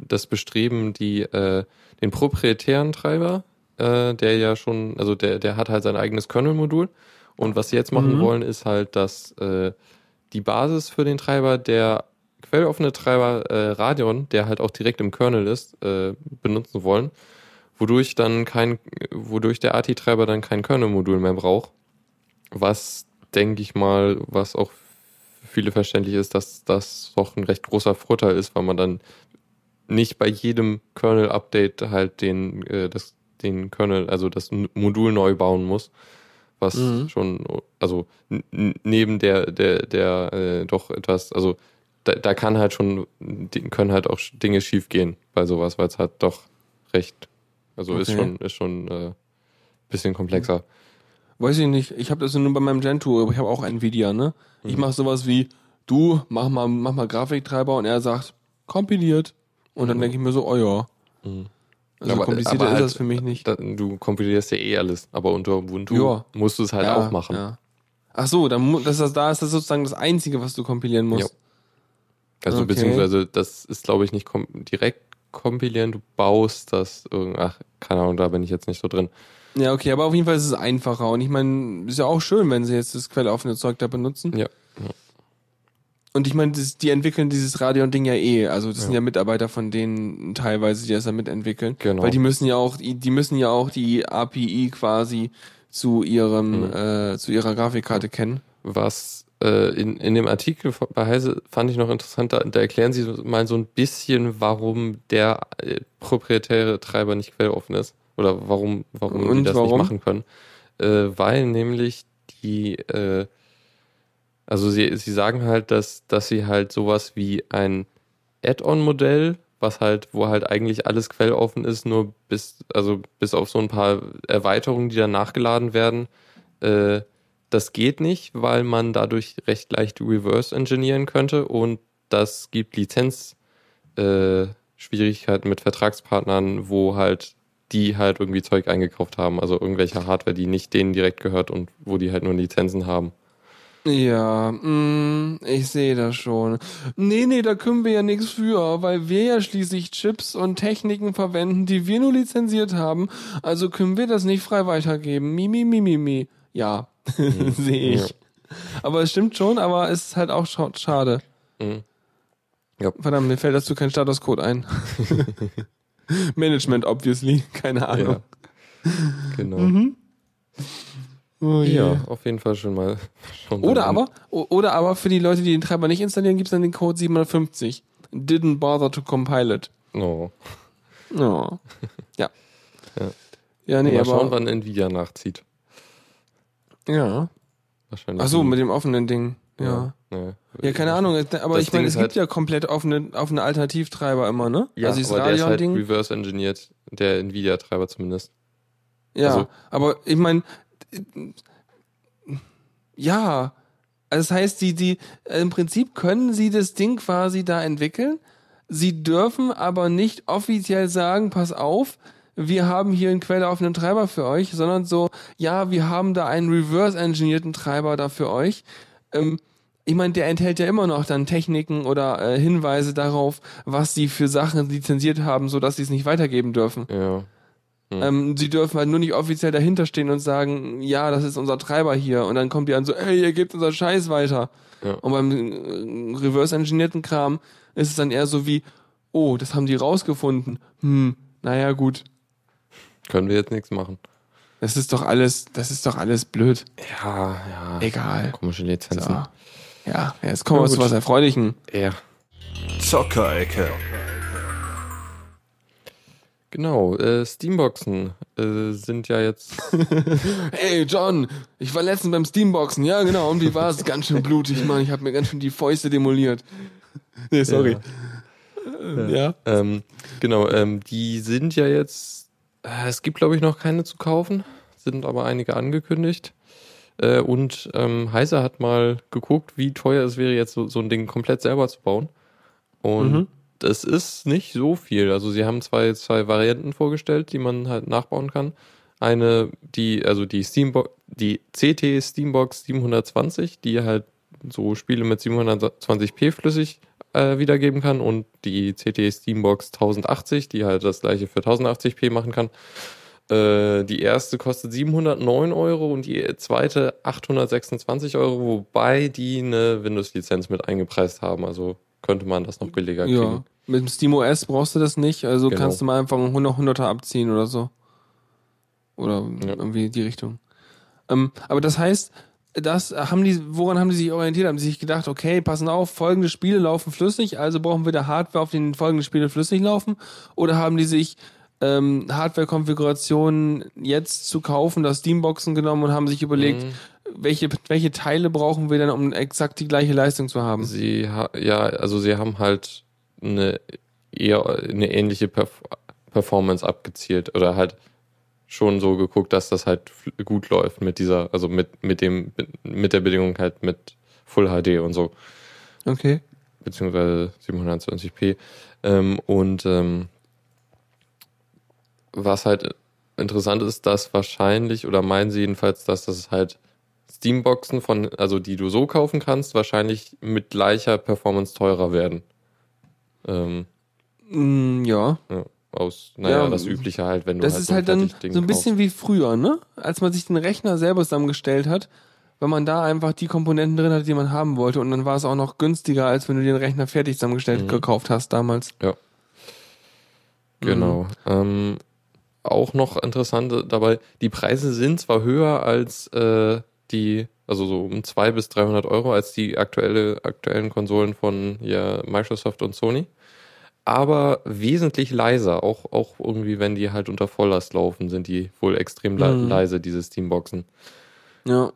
das Bestreben, die äh, den proprietären Treiber, äh, der ja schon, also der, der hat halt sein eigenes Kernel-Modul. Und was sie jetzt machen Mhm. wollen, ist halt, dass äh, die Basis für den Treiber, der quelloffene Treiber äh, Radeon, der halt auch direkt im Kernel ist, äh, benutzen wollen, wodurch dann kein, wodurch der AT-Treiber dann kein Kernel-Modul mehr braucht. Was, denke ich mal, was auch für viele verständlich ist, dass das doch ein recht großer Vorteil ist, weil man dann nicht bei jedem Kernel-Update halt den, äh, das, den Kernel, also das Modul neu bauen muss. Was Mhm. schon, also neben der, der, der äh, doch etwas, also da, da kann halt schon, können halt auch Dinge schief gehen bei sowas, weil es halt doch recht, also ist Okay. schon, ist schon äh, bisschen komplexer. Weiß ich nicht. Ich habe das nur bei meinem Gentoo, aber ich habe auch Nvidia, ne? Ich Mhm. mache sowas wie, du, mach mal, mach mal Grafiktreiber und er sagt, kompiliert. Und dann Mhm. denke ich mir so, oh ja. Mhm. Also Aber- komplizierter aber ist halt- das für mich nicht. Da, du kompilierst ja eh alles, aber unter Ubuntu Ja. musst du es halt ja, auch machen. Ja. Ach so, dann das, ist- da ist das sozusagen das Einzige, was du kompilieren musst. Ja. Also Okay. beziehungsweise das ist, glaube ich, nicht kom direkt kompilieren, du baust das, irgend- ach, keine Ahnung, da bin ich jetzt nicht so drin. Ja, okay, aber auf jeden Fall ist es einfacher. Und ich meine, ist ja auch schön, wenn sie jetzt das quelloffene Zeug da benutzen. Ja. Und ich meine, die entwickeln dieses Radeon-Ding ja eh. Also das sind Ja. ja Mitarbeiter von denen teilweise, die das da mitentwickeln. Genau. Weil die müssen ja auch, die die müssen ja auch die API quasi zu ihrem, Mhm. äh, zu ihrer Grafikkarte kennen. Was äh, in, in dem Artikel bei Heise fand ich noch interessant, da, da erklären sie mal so ein bisschen, warum der äh, proprietäre Treiber nicht quelloffen ist. Oder warum, warum die Und das warum? nicht machen können. Äh, weil nämlich die, äh, also sie, sie sagen halt, dass, dass sie halt sowas wie ein Add-on-Modell, was halt, wo halt eigentlich alles quelloffen ist, nur bis, also bis auf so ein paar Erweiterungen, die dann nachgeladen werden, äh, das geht nicht, weil man dadurch recht leicht reverse engineeren könnte und das gibt Lizenz äh, mit Vertragspartnern, wo halt die halt irgendwie Zeug eingekauft haben, also irgendwelche Hardware, die nicht denen direkt gehört und wo die halt nur Lizenzen haben. Ja, mm, ich sehe das schon. Nee, nee, da können wir ja nichts für, weil wir ja schließlich Chips und Techniken verwenden, die wir nur lizenziert haben. Also können wir das nicht frei weitergeben. Mi, mi, mi, mi, mi. Ja, (laughs) sehe ich. Aber es stimmt schon, aber es ist halt auch scha- schade. Mhm. Ja. Verdammt, mir fällt dazu kein Statuscode ein. (laughs) Management, obviously. Keine Ahnung. Genau. Mhm. Oh je. Ja, auf jeden Fall schon mal. (laughs) Schon Oder aber, oder aber für die Leute, die den Treiber nicht installieren, gibt's dann den Code 750. Didn't bother to compile it. No. Oh. (laughs) Ja. Ja. Ja, nee, mal aber. schauen, wann Nvidia nachzieht. ja. Wahrscheinlich. Ach so, mit dem offenen Ding. Ja. Ja, Ja, keine Ahnung. Aber Das ich meine, es ist gibt halt- ja komplett offene, offene Alternativtreiber immer, ne? Ja, also aber der ist halt reverse engineert, der Nvidia-Treiber zumindest. ja, also- aber ich meine, ja. Also das heißt, die, die, im Prinzip können sie das Ding quasi da entwickeln. Sie dürfen aber nicht offiziell sagen, pass auf, wir haben hier einen quellaufenen Treiber für euch, sondern so, ja, wir haben da einen reverse-engineerten Treiber da für euch. Ähm, ich meine, der enthält ja immer noch dann Techniken oder äh, Hinweise darauf, was sie für Sachen lizenziert haben, so dass sie es nicht weitergeben dürfen. Ja. Ähm, sie dürfen halt nur nicht offiziell dahinter stehen und sagen, ja, das ist unser Treiber hier. Und dann kommt die an so, ey, ihr gebt unser Scheiß weiter. Ja. Und beim äh, reverse-engineerten Kram ist es dann eher so wie, oh, das haben die rausgefunden. Hm, naja, gut. Können wir jetzt nichts machen. Das ist doch alles, das ist doch alles blöd. Ja, ja. Egal. Komische So. Lizenzen. Ja, jetzt kommen wir zu was Erfreulichen. Ja. Zockerecke. Genau, äh, Steamboxen äh, sind ja jetzt. (laughs) Ey, John, ich war letztens beim Steamboxen. Ja, genau. Und wie war es? (laughs) Ganz schön blutig, Mann. Ich habe mir ganz schön die Fäuste demoliert. Nee, sorry. Ja. ja. Ähm, genau, ähm, die sind ja jetzt. Äh, es gibt, glaube ich, noch keine zu kaufen, sind aber einige angekündigt. Äh, und ähm, Heiser hat mal geguckt, wie teuer es wäre, jetzt so, so ein Ding komplett selber zu bauen. Und Mhm. Das ist nicht so viel. Also sie haben zwei, zwei Varianten vorgestellt, die man halt nachbauen kann. Eine, die, also die Steambox, die CT Steambox 720, die halt so Spiele mit 720p flüssig äh, wiedergeben kann und die CT Steambox 1080, die halt das gleiche für 1080p machen kann. Äh, die erste kostet 709 Euro und die zweite 826 Euro, wobei die eine Windows-Lizenz mit eingepreist haben. Also könnte man das noch billiger Ja. kriegen. Mit dem SteamOS brauchst du das nicht, also Genau. kannst du mal einfach einen 100 100er abziehen oder so. Oder Ja. irgendwie die Richtung. Ähm, aber das heißt, das haben die, woran haben die sich orientiert? Haben sie sich gedacht, okay, passen auf, folgende Spiele laufen flüssig, also brauchen wir da Hardware, auf denen folgende Spiele flüssig laufen? Oder haben die sich ähm, Hardware-Konfigurationen jetzt zu kaufen, das Steamboxen genommen und haben sich überlegt, Mhm. Welche, welche Teile brauchen wir denn, um exakt die gleiche Leistung zu haben? Sie ha ja, also sie haben halt eine eher eine ähnliche Perf Performance abgezielt oder halt schon so geguckt, dass das halt gut läuft mit dieser, also mit mit dem mit der Bedingung halt mit Full HD und so Okay. beziehungsweise 720p ähm, und ähm, was halt interessant ist, dass wahrscheinlich oder meinen sie jedenfalls, dass das halt Steamboxen von, also die du so kaufen kannst, wahrscheinlich mit gleicher Performance teurer werden. Ähm, Mm, ja. ja, aus, naja, Ja, das Übliche halt, wenn du Das halt ist halt dann so ein bisschen wie früher, ne? Als man sich den Rechner selber zusammengestellt hat, wenn man da einfach die Komponenten drin hatte, die man haben wollte und dann war es auch noch günstiger, als wenn du den Rechner fertig zusammengestellt Mhm. gekauft hast damals. kaufst. Genau. Ähm, auch noch interessant dabei, die Preise sind zwar höher als äh, die, also so um 200 bis 300 Euro als die aktuelle, aktuellen Konsolen von ja, Microsoft und Sony, aber wesentlich leiser. Auch, auch irgendwie, wenn die halt unter Volllast laufen, sind die wohl extrem Mhm. leise, diese Steamboxen. Ja.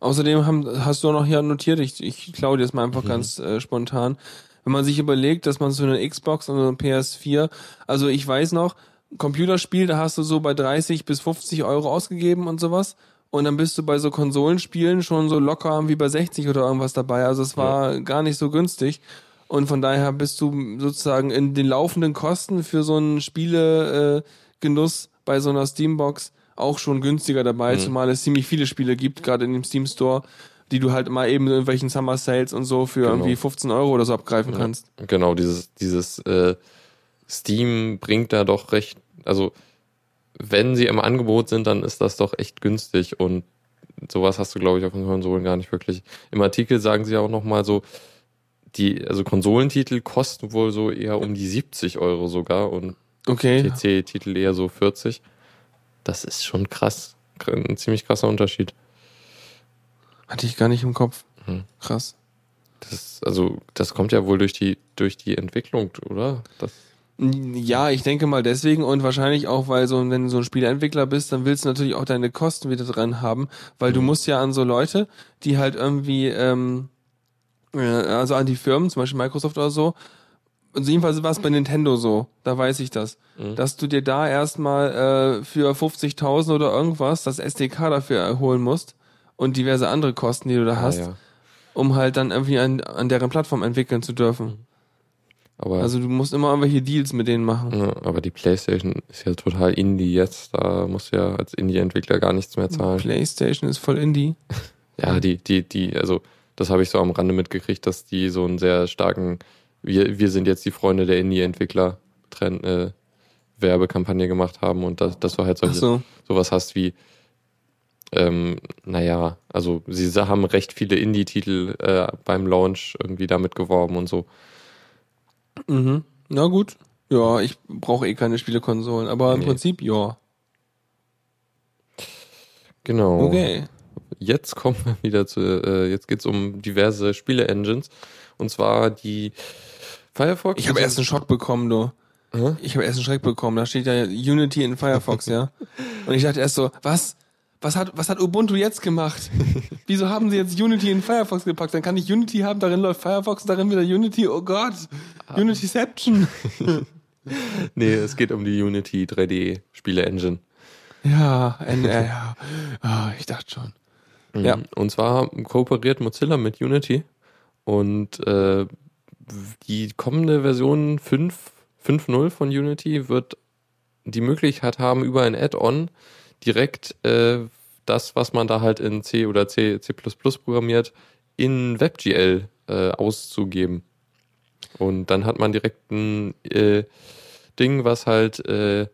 Außerdem haben, hast du auch noch hier notiert, ich, ich klaue dir das mal einfach Mhm. ganz äh, spontan. Wenn man sich überlegt, dass man so eine Xbox und eine PS4, also ich weiß noch, Computerspiel, da hast du so bei 30 bis 50 Euro ausgegeben und sowas. Und dann bist du bei so Konsolenspielen schon so locker wie bei 60 oder irgendwas dabei. Also es war gar nicht so günstig. Und von daher bist du sozusagen in den laufenden Kosten für so einen Spielegenuss Genuss bei so einer Steambox auch schon günstiger dabei, Mhm. zumal es ziemlich viele Spiele gibt, gerade in dem Steam Store, die du halt mal eben in irgendwelchen Summer Sales und so für Genau. irgendwie 15 Euro oder so abgreifen kannst. Genau, dieses, dieses äh, Steam bringt da doch recht, also wenn sie im Angebot sind, dann ist das doch echt günstig und sowas hast du, glaube ich, auf den Konsolen gar nicht wirklich. Im Artikel sagen sie auch nochmal so, die, also Konsolentitel kosten wohl so eher um die 70 Euro sogar und Okay. PC-Titel eher so 40. Das ist schon krass. Ein ziemlich krasser Unterschied. Hatte ich gar nicht im Kopf. Hm. Krass. Das, also, das kommt ja wohl durch die, durch die Entwicklung, oder? Das, Ja, ich denke mal deswegen und wahrscheinlich auch, weil so, wenn du so ein Spieleentwickler bist, dann willst du natürlich auch deine Kosten wieder dran haben, weil du musst ja an so Leute, die halt irgendwie, ähm, äh, also an die Firmen, zum Beispiel Microsoft oder so, also jedenfalls war es bei Nintendo so, da weiß ich das, dass du dir da erstmal äh, für 50.000 oder irgendwas das SDK dafür erholen musst und diverse andere Kosten, die du da hast, Ah, ja. um halt dann irgendwie an, an deren Plattform entwickeln zu dürfen. Aber, Also du musst immer irgendwelche Deals mit denen machen. ja, aber die PlayStation ist ja total Indie jetzt. Da musst du ja als Indie-Entwickler gar nichts mehr zahlen. PlayStation ist voll Indie. (laughs) Ja, die, die, die, also, das habe ich so am Rande mitgekriegt, dass die so einen sehr starken, wir, wir sind jetzt die Freunde der Indie-Entwickler äh, Werbekampagne gemacht haben und dass, dass du halt solche, so. sowas hast wie, ähm, naja, also sie haben recht viele Indie-Titel äh, beim Launch irgendwie damit geworben und so. Mhm. Na gut. Ja, ich brauche eh keine Spielekonsolen, aber im Nee. Prinzip ja. Genau. Okay. Jetzt kommen wir wieder zu, äh, jetzt geht's um diverse Spiele-Engines. Und zwar die Firefox. Ich habe erst einen Schock bekommen, du. Hä? Ich habe erst einen Schreck bekommen. Da steht ja Unity in Firefox, ja. (laughs) Und ich dachte erst so, was? Was hat, was hat Ubuntu jetzt gemacht? (laughs) Wieso haben sie jetzt Unity in Firefox gepackt? Dann kann ich Unity haben, darin läuft Firefox, darin wieder Unity. Oh Gott. Unityception. (laughs) Nee, es geht um die Unity 3D Spiele-Engine. Ja, N äh, ja. Ah, ich dachte schon. Ja. Mhm. Und zwar kooperiert Mozilla mit Unity und äh, die kommende Version 5 5.0 von Unity wird die Möglichkeit haben, über ein Add-on direkt äh, das, was man da halt in C oder C, C++ programmiert, in WebGL äh, auszugeben. Und dann hat man direkt ein äh, Ding, was halt äh,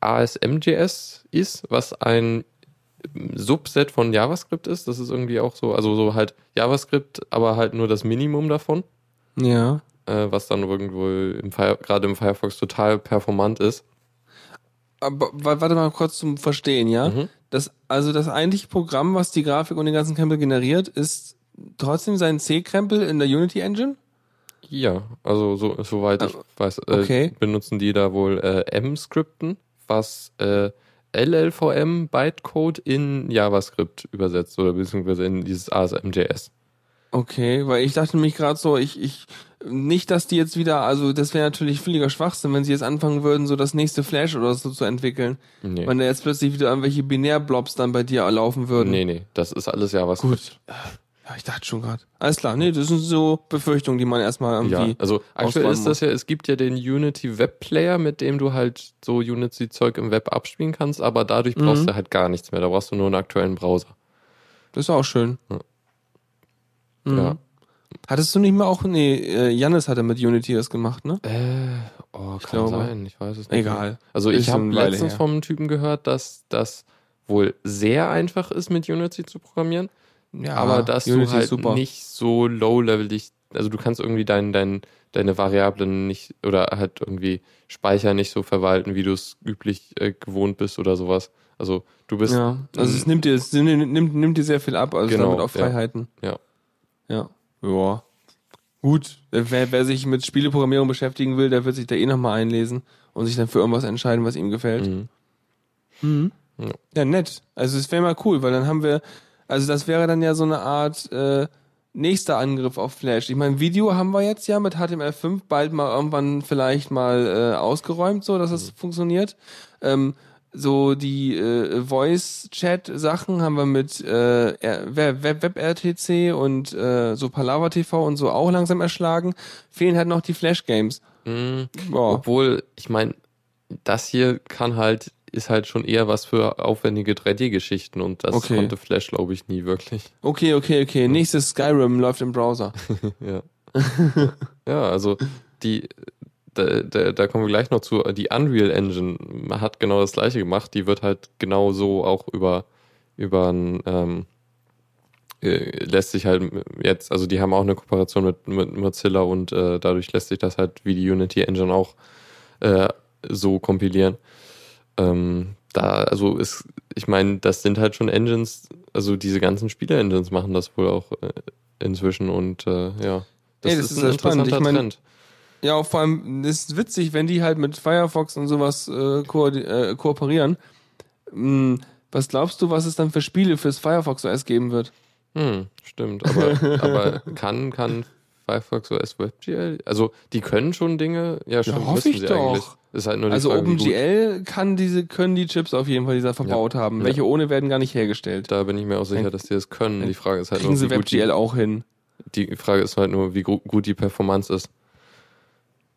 ASMJS ist, was ein Subset von JavaScript ist. Das ist irgendwie auch so, also so halt JavaScript, aber halt nur das Minimum davon, Ja. äh, was dann irgendwo im gerade im Firefox total performant ist. Aber wa- warte mal kurz zum Verstehen, ja? Mhm. Das, also das eigentliche Programm, was die Grafik und den ganzen Krempel generiert, ist trotzdem sein C-Krempel in der Unity Engine? Ja, also so, soweit ich Ah, weiß, äh, okay. benutzen die da wohl äh, M-Skripten, was äh, LLVM Bytecode in JavaScript übersetzt oder beziehungsweise in dieses ASMJS. Okay, weil ich dachte nämlich gerade so, ich, ich, nicht, dass die jetzt wieder, also das wäre natürlich völliger Schwachsinn, wenn sie jetzt anfangen würden, so das nächste Flash oder so zu entwickeln. Nee. Wenn da jetzt plötzlich wieder irgendwelche Binärblobs dann bei dir laufen würden. nee, nee, das ist alles JavaScript. Gut. Ja, ich dachte schon gerade. Alles klar, nee, das sind so Befürchtungen, die man erstmal irgendwie. Ja, also aktuell ist das ja, es gibt ja den Unity Web Player, mit dem du halt so Unity-Zeug im Web abspielen kannst, aber dadurch brauchst Mhm. du halt gar nichts mehr. Da brauchst du nur einen aktuellen Browser. Das ist auch schön. Ja. Mhm. Ja. Hattest du nicht mal auch, nee, äh, Jannis hatte mit Unity das gemacht, ne? Äh, oh, kann glaube. sein, ich weiß es nicht. Egal. Also ich habe letztens her. vom Typen gehört, dass das wohl sehr einfach ist, mit Unity zu programmieren, Ja, aber dass Unity du halt super. nicht so low-level dich, also du kannst irgendwie dein, dein, deine Variablen nicht oder halt irgendwie Speicher nicht so verwalten, wie du es üblich äh, gewohnt bist oder sowas. Also du bist Ja, also es nimmt dir, es nimmt, nimmt, nimmt dir sehr viel ab, also Genau, damit auch. Freiheiten. Ja. Ja. Ja. Gut, wer, wer sich mit Spieleprogrammierung beschäftigen will, der wird sich da eh nochmal einlesen und sich dann für irgendwas entscheiden, was ihm gefällt. Mhm. Mhm. Ja. Ja, nett. Also es wäre mal cool, weil dann haben wir, also das wäre dann ja so eine Art äh, nächster Angriff auf Flash. Ich meine, Video haben wir jetzt ja mit HTML5 bald mal irgendwann vielleicht mal äh, ausgeräumt, so dass es funktioniert. Ähm, so die äh, Voice-Chat-Sachen haben wir mit äh, R- Web- Web- WebRTC und äh, so Palava TV und so auch langsam erschlagen. Fehlen halt noch die Flash-Games. Mhm. Obwohl, ich meine, das hier kann halt ist halt schon eher was für aufwendige 3D-Geschichten und das Okay. konnte Flash, glaube ich, nie wirklich. Okay, okay, okay. Nächstes Skyrim läuft im Browser. (laughs) Ja. (laughs) ja, also die, da, da, da kommen wir gleich noch zu. Die Unreal Engine hat genau das gleiche gemacht. Die wird halt genau so auch über, über ein, ähm, äh, lässt sich halt jetzt, also die haben auch eine Kooperation mit, mit Mozilla und äh, dadurch lässt sich das halt wie die Unity Engine auch äh, so kompilieren. Ähm, da, also ist, ich meine, das sind halt schon Engines, also diese ganzen Spiele-Engines machen das wohl auch äh, inzwischen und äh, ja. Ey, das ist ja spannend. Ich mein- Trend. Ja, auch vor allem, das ist witzig, wenn die halt mit Firefox und sowas äh, ko äh, kooperieren. Hm, was glaubst du, was es dann für Spiele fürs Firefox OS geben wird? Hm, stimmt, aber, (laughs) aber kann, kann Firefox OS WebGL? Also, die können schon Dinge, ja, stimmt, hoffe müssen ich sie doch. eigentlich. Ist halt nur die Also Frage. OpenGL kann diese, können die Chips auf jeden Fall, die sie da verbaut haben. Ja. Welche ohne werden gar nicht hergestellt. Da bin ich mir auch sicher, dass die das können. Die Frage ist halt Kriegen nur, sie wie gut die, WebGL auch hin. die Frage ist halt nur, wie gut die Performance ist.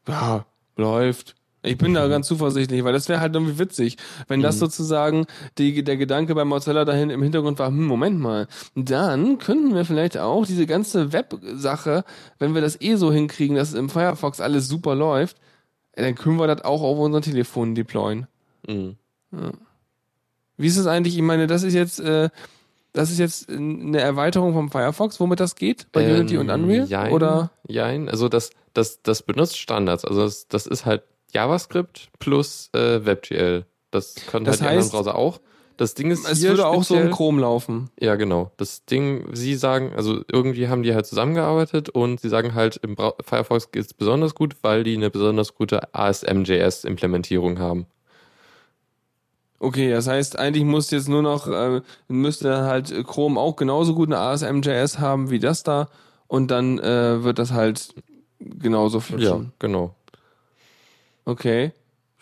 Ja, läuft. Ich bin da ganz zuversichtlich, weil das wäre halt irgendwie witzig, wenn das sozusagen die, der Gedanke bei Mozilla dahin im Hintergrund war, hm, Moment mal, dann könnten wir vielleicht auch diese ganze Web-Sache, wenn wir das eh so hinkriegen, dass im Firefox alles super läuft, dann können wir das auch auf unseren Telefonen deployen. Mhm. Wie ist es eigentlich? Ich meine, das ist jetzt, äh, das ist jetzt eine Erweiterung vom Firefox, womit das geht? Bei Ähm, Unity und Unreal? Jein, Oder? Jein, also das, das, das benutzt Standards. Also das, das ist halt JavaScript plus äh, WebGL. Das können Das halt die anderen heißt, Browser auch. Das Ding ist Es hier würde auch so in Chrome laufen. Ja, genau. Das Ding, sie sagen, also irgendwie haben die halt zusammengearbeitet und sie sagen halt, im Brau Firefox geht's besonders gut, weil die eine besonders gute ASM.js-Implementierung haben. Okay, das heißt, eigentlich muss jetzt nur noch, äh, müsste halt Chrome auch genauso gut eine ASM.js haben wie das da und dann äh, wird das halt genauso Ja, flutschen. genau. Okay.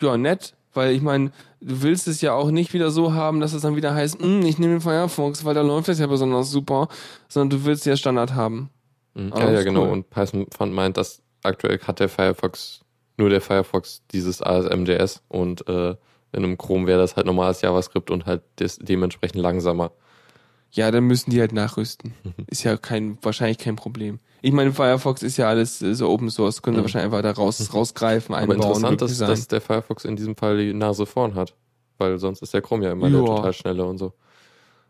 Ja, nett, weil ich meine, du willst es ja auch nicht wieder so haben, dass es dann wieder heißt, "Hm, ich nehme den Firefox, weil da läuft das ja besonders super, sondern du willst ja Standard haben. Mhm. Ja, ja, genau. cool. Und Python Fund meint, dass aktuell hat der Firefox, nur der Firefox dieses ASM.js und äh, in einem Chrome wäre das halt normales JavaScript und halt des, dementsprechend langsamer. Ja, dann müssen die halt nachrüsten. Ist ja kein, wahrscheinlich kein Problem. Ich meine, Firefox ist ja alles äh, so Open Source, können sie Mhm. wahrscheinlich einfach da raus, (laughs) rausgreifen, Aber einbauen. interessant, dass, dass der Firefox in diesem Fall die Nase vorn hat. Weil sonst ist der Chrome ja immer der Ja. total schnelle und so.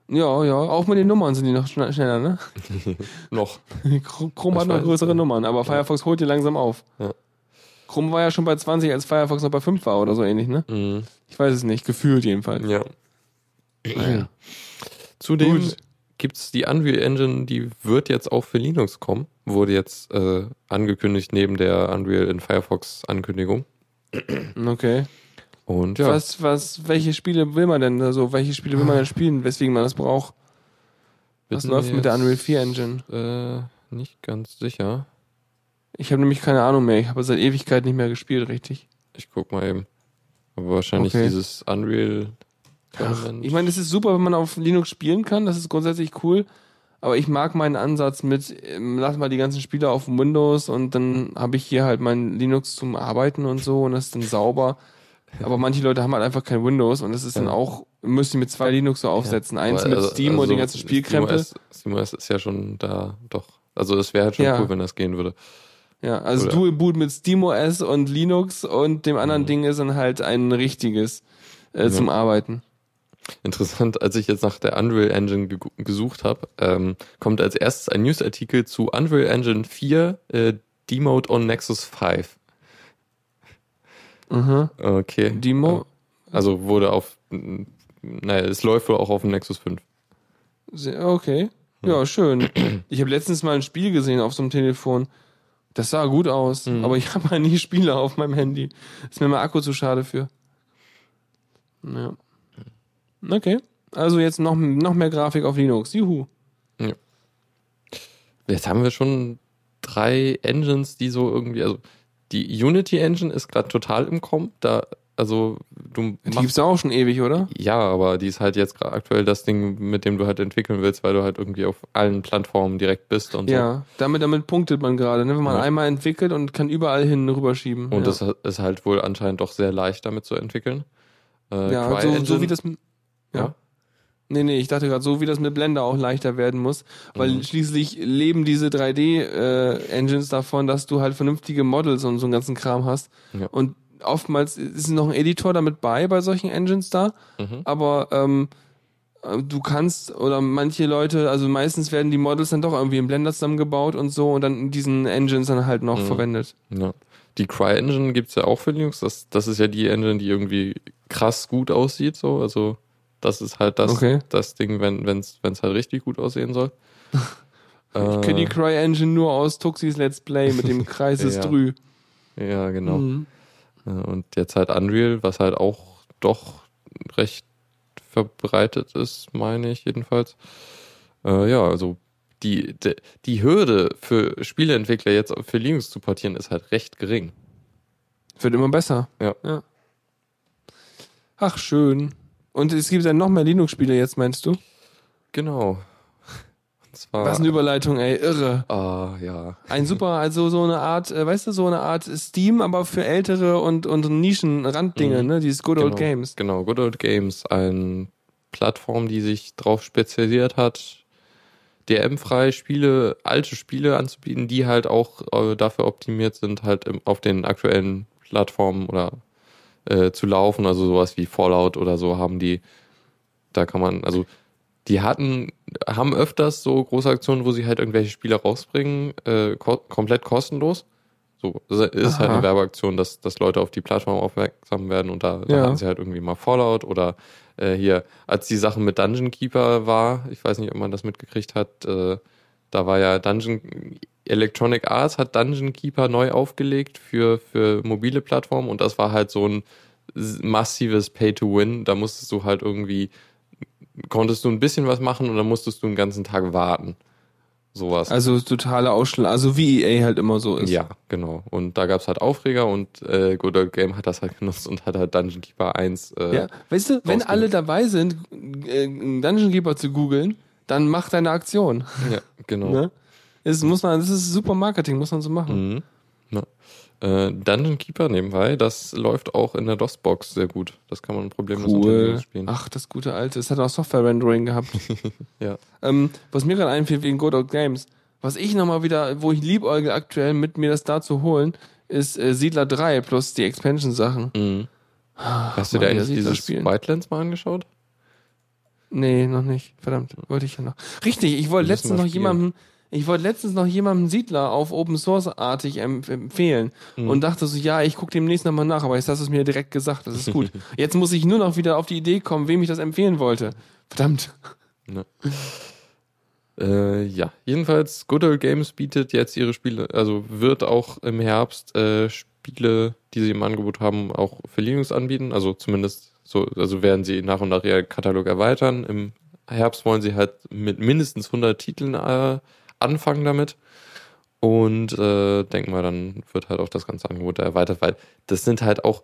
Ja, ja, auch mit den Nummern sind die noch schn- schneller, ne? (laughs) Noch. (laughs) Chrome hat noch größere. Nummern, aber Firefox holt die langsam auf. Ja. Chrome war ja schon bei 20, als Firefox noch bei 5 war oder so ähnlich, ne? Mhm. Ich weiß es nicht, gefühlt jedenfalls. Ja. Naja. Zudem Gut. gibt's die Unreal Engine, die wird jetzt auch für Linux kommen. Wurde jetzt äh, angekündigt neben der Unreal in Firefox Ankündigung. Okay. Und ja, Was, was, welche Spiele will man denn? Also, welche Spiele will man denn spielen, weswegen man das braucht? Was wissen läuft mit der Unreal 4 Engine? Äh, nicht ganz sicher. Ich habe nämlich keine Ahnung mehr. Ich habe seit Ewigkeit nicht mehr gespielt, richtig. Ich guck mal eben. Aber wahrscheinlich Okay. dieses Unreal Ach, ich meine, es ist super, wenn man auf Linux spielen kann. Das ist grundsätzlich cool. Aber ich mag meinen Ansatz mit, ähm, lass mal die ganzen Spiele auf Windows und dann habe ich hier halt mein Linux zum Arbeiten und so und das ist dann sauber. Aber manche Leute haben halt einfach kein Windows und das ist dann Ja. auch, müssen mit zwei Linux so aufsetzen. Eins Aber mit also- Steam und also den ganzen Spielkrempel. SteamOS, SteamOS ist ja schon da, doch. Also es wäre halt schon Ja. cool, wenn das gehen würde. Ja, also Oder- Dual Boot mit SteamOS und Linux und dem anderen Mhm. Ding ist dann halt ein richtiges äh, Ja. zum Arbeiten. Interessant, als ich jetzt nach der Unreal Engine ge gesucht habe, ähm, kommt als erstes ein Newsartikel zu Unreal Engine 4 äh, Demote on Nexus 5. Mhm. Okay. Demo, Also wurde auf, naja, es läuft wohl auch auf dem Nexus 5. Sehr- Okay. Ja, schön. Ich habe letztens mal ein Spiel gesehen auf so einem Telefon. Das sah gut aus, Mhm. aber ich (laughs) habe halt nie Spiele auf meinem Handy. Ist mir mal Akku zu schade für. Ja. Okay. Also jetzt noch, noch mehr Grafik auf Linux. Juhu. Jetzt haben wir schon drei Engines, die so irgendwie, also die Unity Engine ist gerade total im Kommen. Da, also du Die gibt's ja auch schon ewig, oder? Ja, aber die ist halt jetzt gerade aktuell das Ding, mit dem du halt entwickeln willst, weil du halt irgendwie auf allen Plattformen direkt bist und Ja. Damit, damit punktet man gerade, ne? Wenn man Ja. einmal entwickelt und kann überall hin rüberschieben. so. Und ja. das ist halt wohl anscheinend doch sehr leicht damit zu entwickeln. Äh, Ja, so, so wie das. Ja. Ja? Nee, nee, ich dachte gerade, so wie das mit Blender auch leichter werden muss, weil Mhm. schließlich leben diese 3D-Engines davon, dass du halt vernünftige Models und so einen ganzen Kram hast. Ja. Und oftmals ist noch ein Editor damit bei, bei solchen Engines da, Mhm. aber ähm, äh, du kannst, oder manche Leute, also meistens werden die Models dann doch irgendwie im Blender zusammengebaut und so und dann in diesen Engines dann halt noch Mhm. verwendet. Ja. Die CryEngine gibt's ja auch für Linux. Das, das ist ja die Engine, die irgendwie krass gut aussieht. So. Also das ist halt das, Okay. das Ding, wenn es wenn's halt richtig gut aussehen soll. (laughs) Ich kenne die CryEngine nur aus Tuxis Let's Play mit dem Kreis (laughs) ist Ja. drü. Ja, genau. Mhm. Ja, Und jetzt halt Unreal, was halt auch doch recht verbreitet ist, meine ich jedenfalls. Äh, ja, also die, de, die Hürde für Spieleentwickler jetzt für Linux zu portieren ist halt recht gering. Wird immer besser. Ja. Ach, schön. Und es gibt dann noch mehr Linux-Spiele jetzt, meinst du? Genau. Was eine Überleitung, ey, irre. Ah, ja. Ein super, also so eine Art, äh, weißt du, so eine Art Steam, aber für ältere und, und Nischen-Randdinge, Mhm. ne? Dieses Good Old Genau. Games. Genau, Good Old Games, eine Plattform, die sich darauf spezialisiert hat, DRM-frei Spiele, alte Spiele anzubieten, die halt auch äh, dafür optimiert sind, halt im, auf den aktuellen Plattformen oder äh, zu laufen. Also sowas wie Fallout oder so haben die, da kann man, also die hatten, haben öfters so große Aktionen, wo sie halt irgendwelche Spiele rausbringen, äh, ko komplett kostenlos. So, das ist halt Aha. eine Werbeaktion, dass, dass Leute auf die Plattform aufmerksam werden und da, da Ja. hatten sie halt irgendwie mal Fallout oder äh, hier, als die Sachen mit Dungeon Keeper war, ich weiß nicht, ob man das mitgekriegt hat, äh, da war ja Dungeon Electronic Arts hat Dungeon Keeper neu aufgelegt für, für mobile Plattformen und das war halt so ein massives Pay-to-Win. Da musstest du halt irgendwie, konntest du ein bisschen was machen und dann musstest du einen ganzen Tag warten. Sowas. Also totale Ausschlag, also wie EA halt immer so ist. Ja, genau. Und da gab's halt Aufreger und äh, Good Old Game hat das halt (laughs) genutzt und hat halt Dungeon Keeper 1. Äh, Ja, weißt du, wenn alle dabei sind, äh, einen Dungeon Keeper zu googeln, dann mach deine Aktion. ja genau. (laughs) Ne? Das muss man, das ist super Marketing, muss man so machen. Mhm. Äh, Dungeon Keeper nebenbei, das läuft auch in der DOS-Box sehr gut. Das kann man problemlos Cool. Spielen. Ach, das gute alte. Es hat auch Software-Rendering gehabt. (laughs) Ja. ähm, was mir gerade einfiel wegen Good Old Games, was ich nochmal wieder, wo ich liebäugel aktuell mit mir das da zu holen, ist äh, Siedler 3 plus die Expansion-Sachen. Mhm. Hast du dir eigentlich dieses spielen. Wildlands mal angeschaut? Nee, noch nicht. Verdammt, wollte ich ja noch. Richtig, ich wollte letztens noch spielen. jemandem, ich wollte letztens noch jemandem Siedler auf Open Source artig empf empfehlen Mhm. und dachte so, ja, ich gucke demnächst nochmal nach, aber jetzt hast du es mir direkt gesagt, das ist gut. (laughs) jetzt muss ich nur noch wieder auf die Idee kommen, wem ich das empfehlen wollte. Verdammt. Äh, ja, jedenfalls Good Old Games bietet jetzt ihre Spiele, also wird auch im Herbst äh, Spiele, die sie im Angebot haben, auch für Linux anbieten. Also zumindest so, also werden sie nach und nach ihren Katalog erweitern. Im Herbst wollen sie halt mit mindestens 100 Titeln äh, anfangen damit. Und äh, denken wir, dann wird halt auch das ganze Angebot erweitert, weil das sind halt auch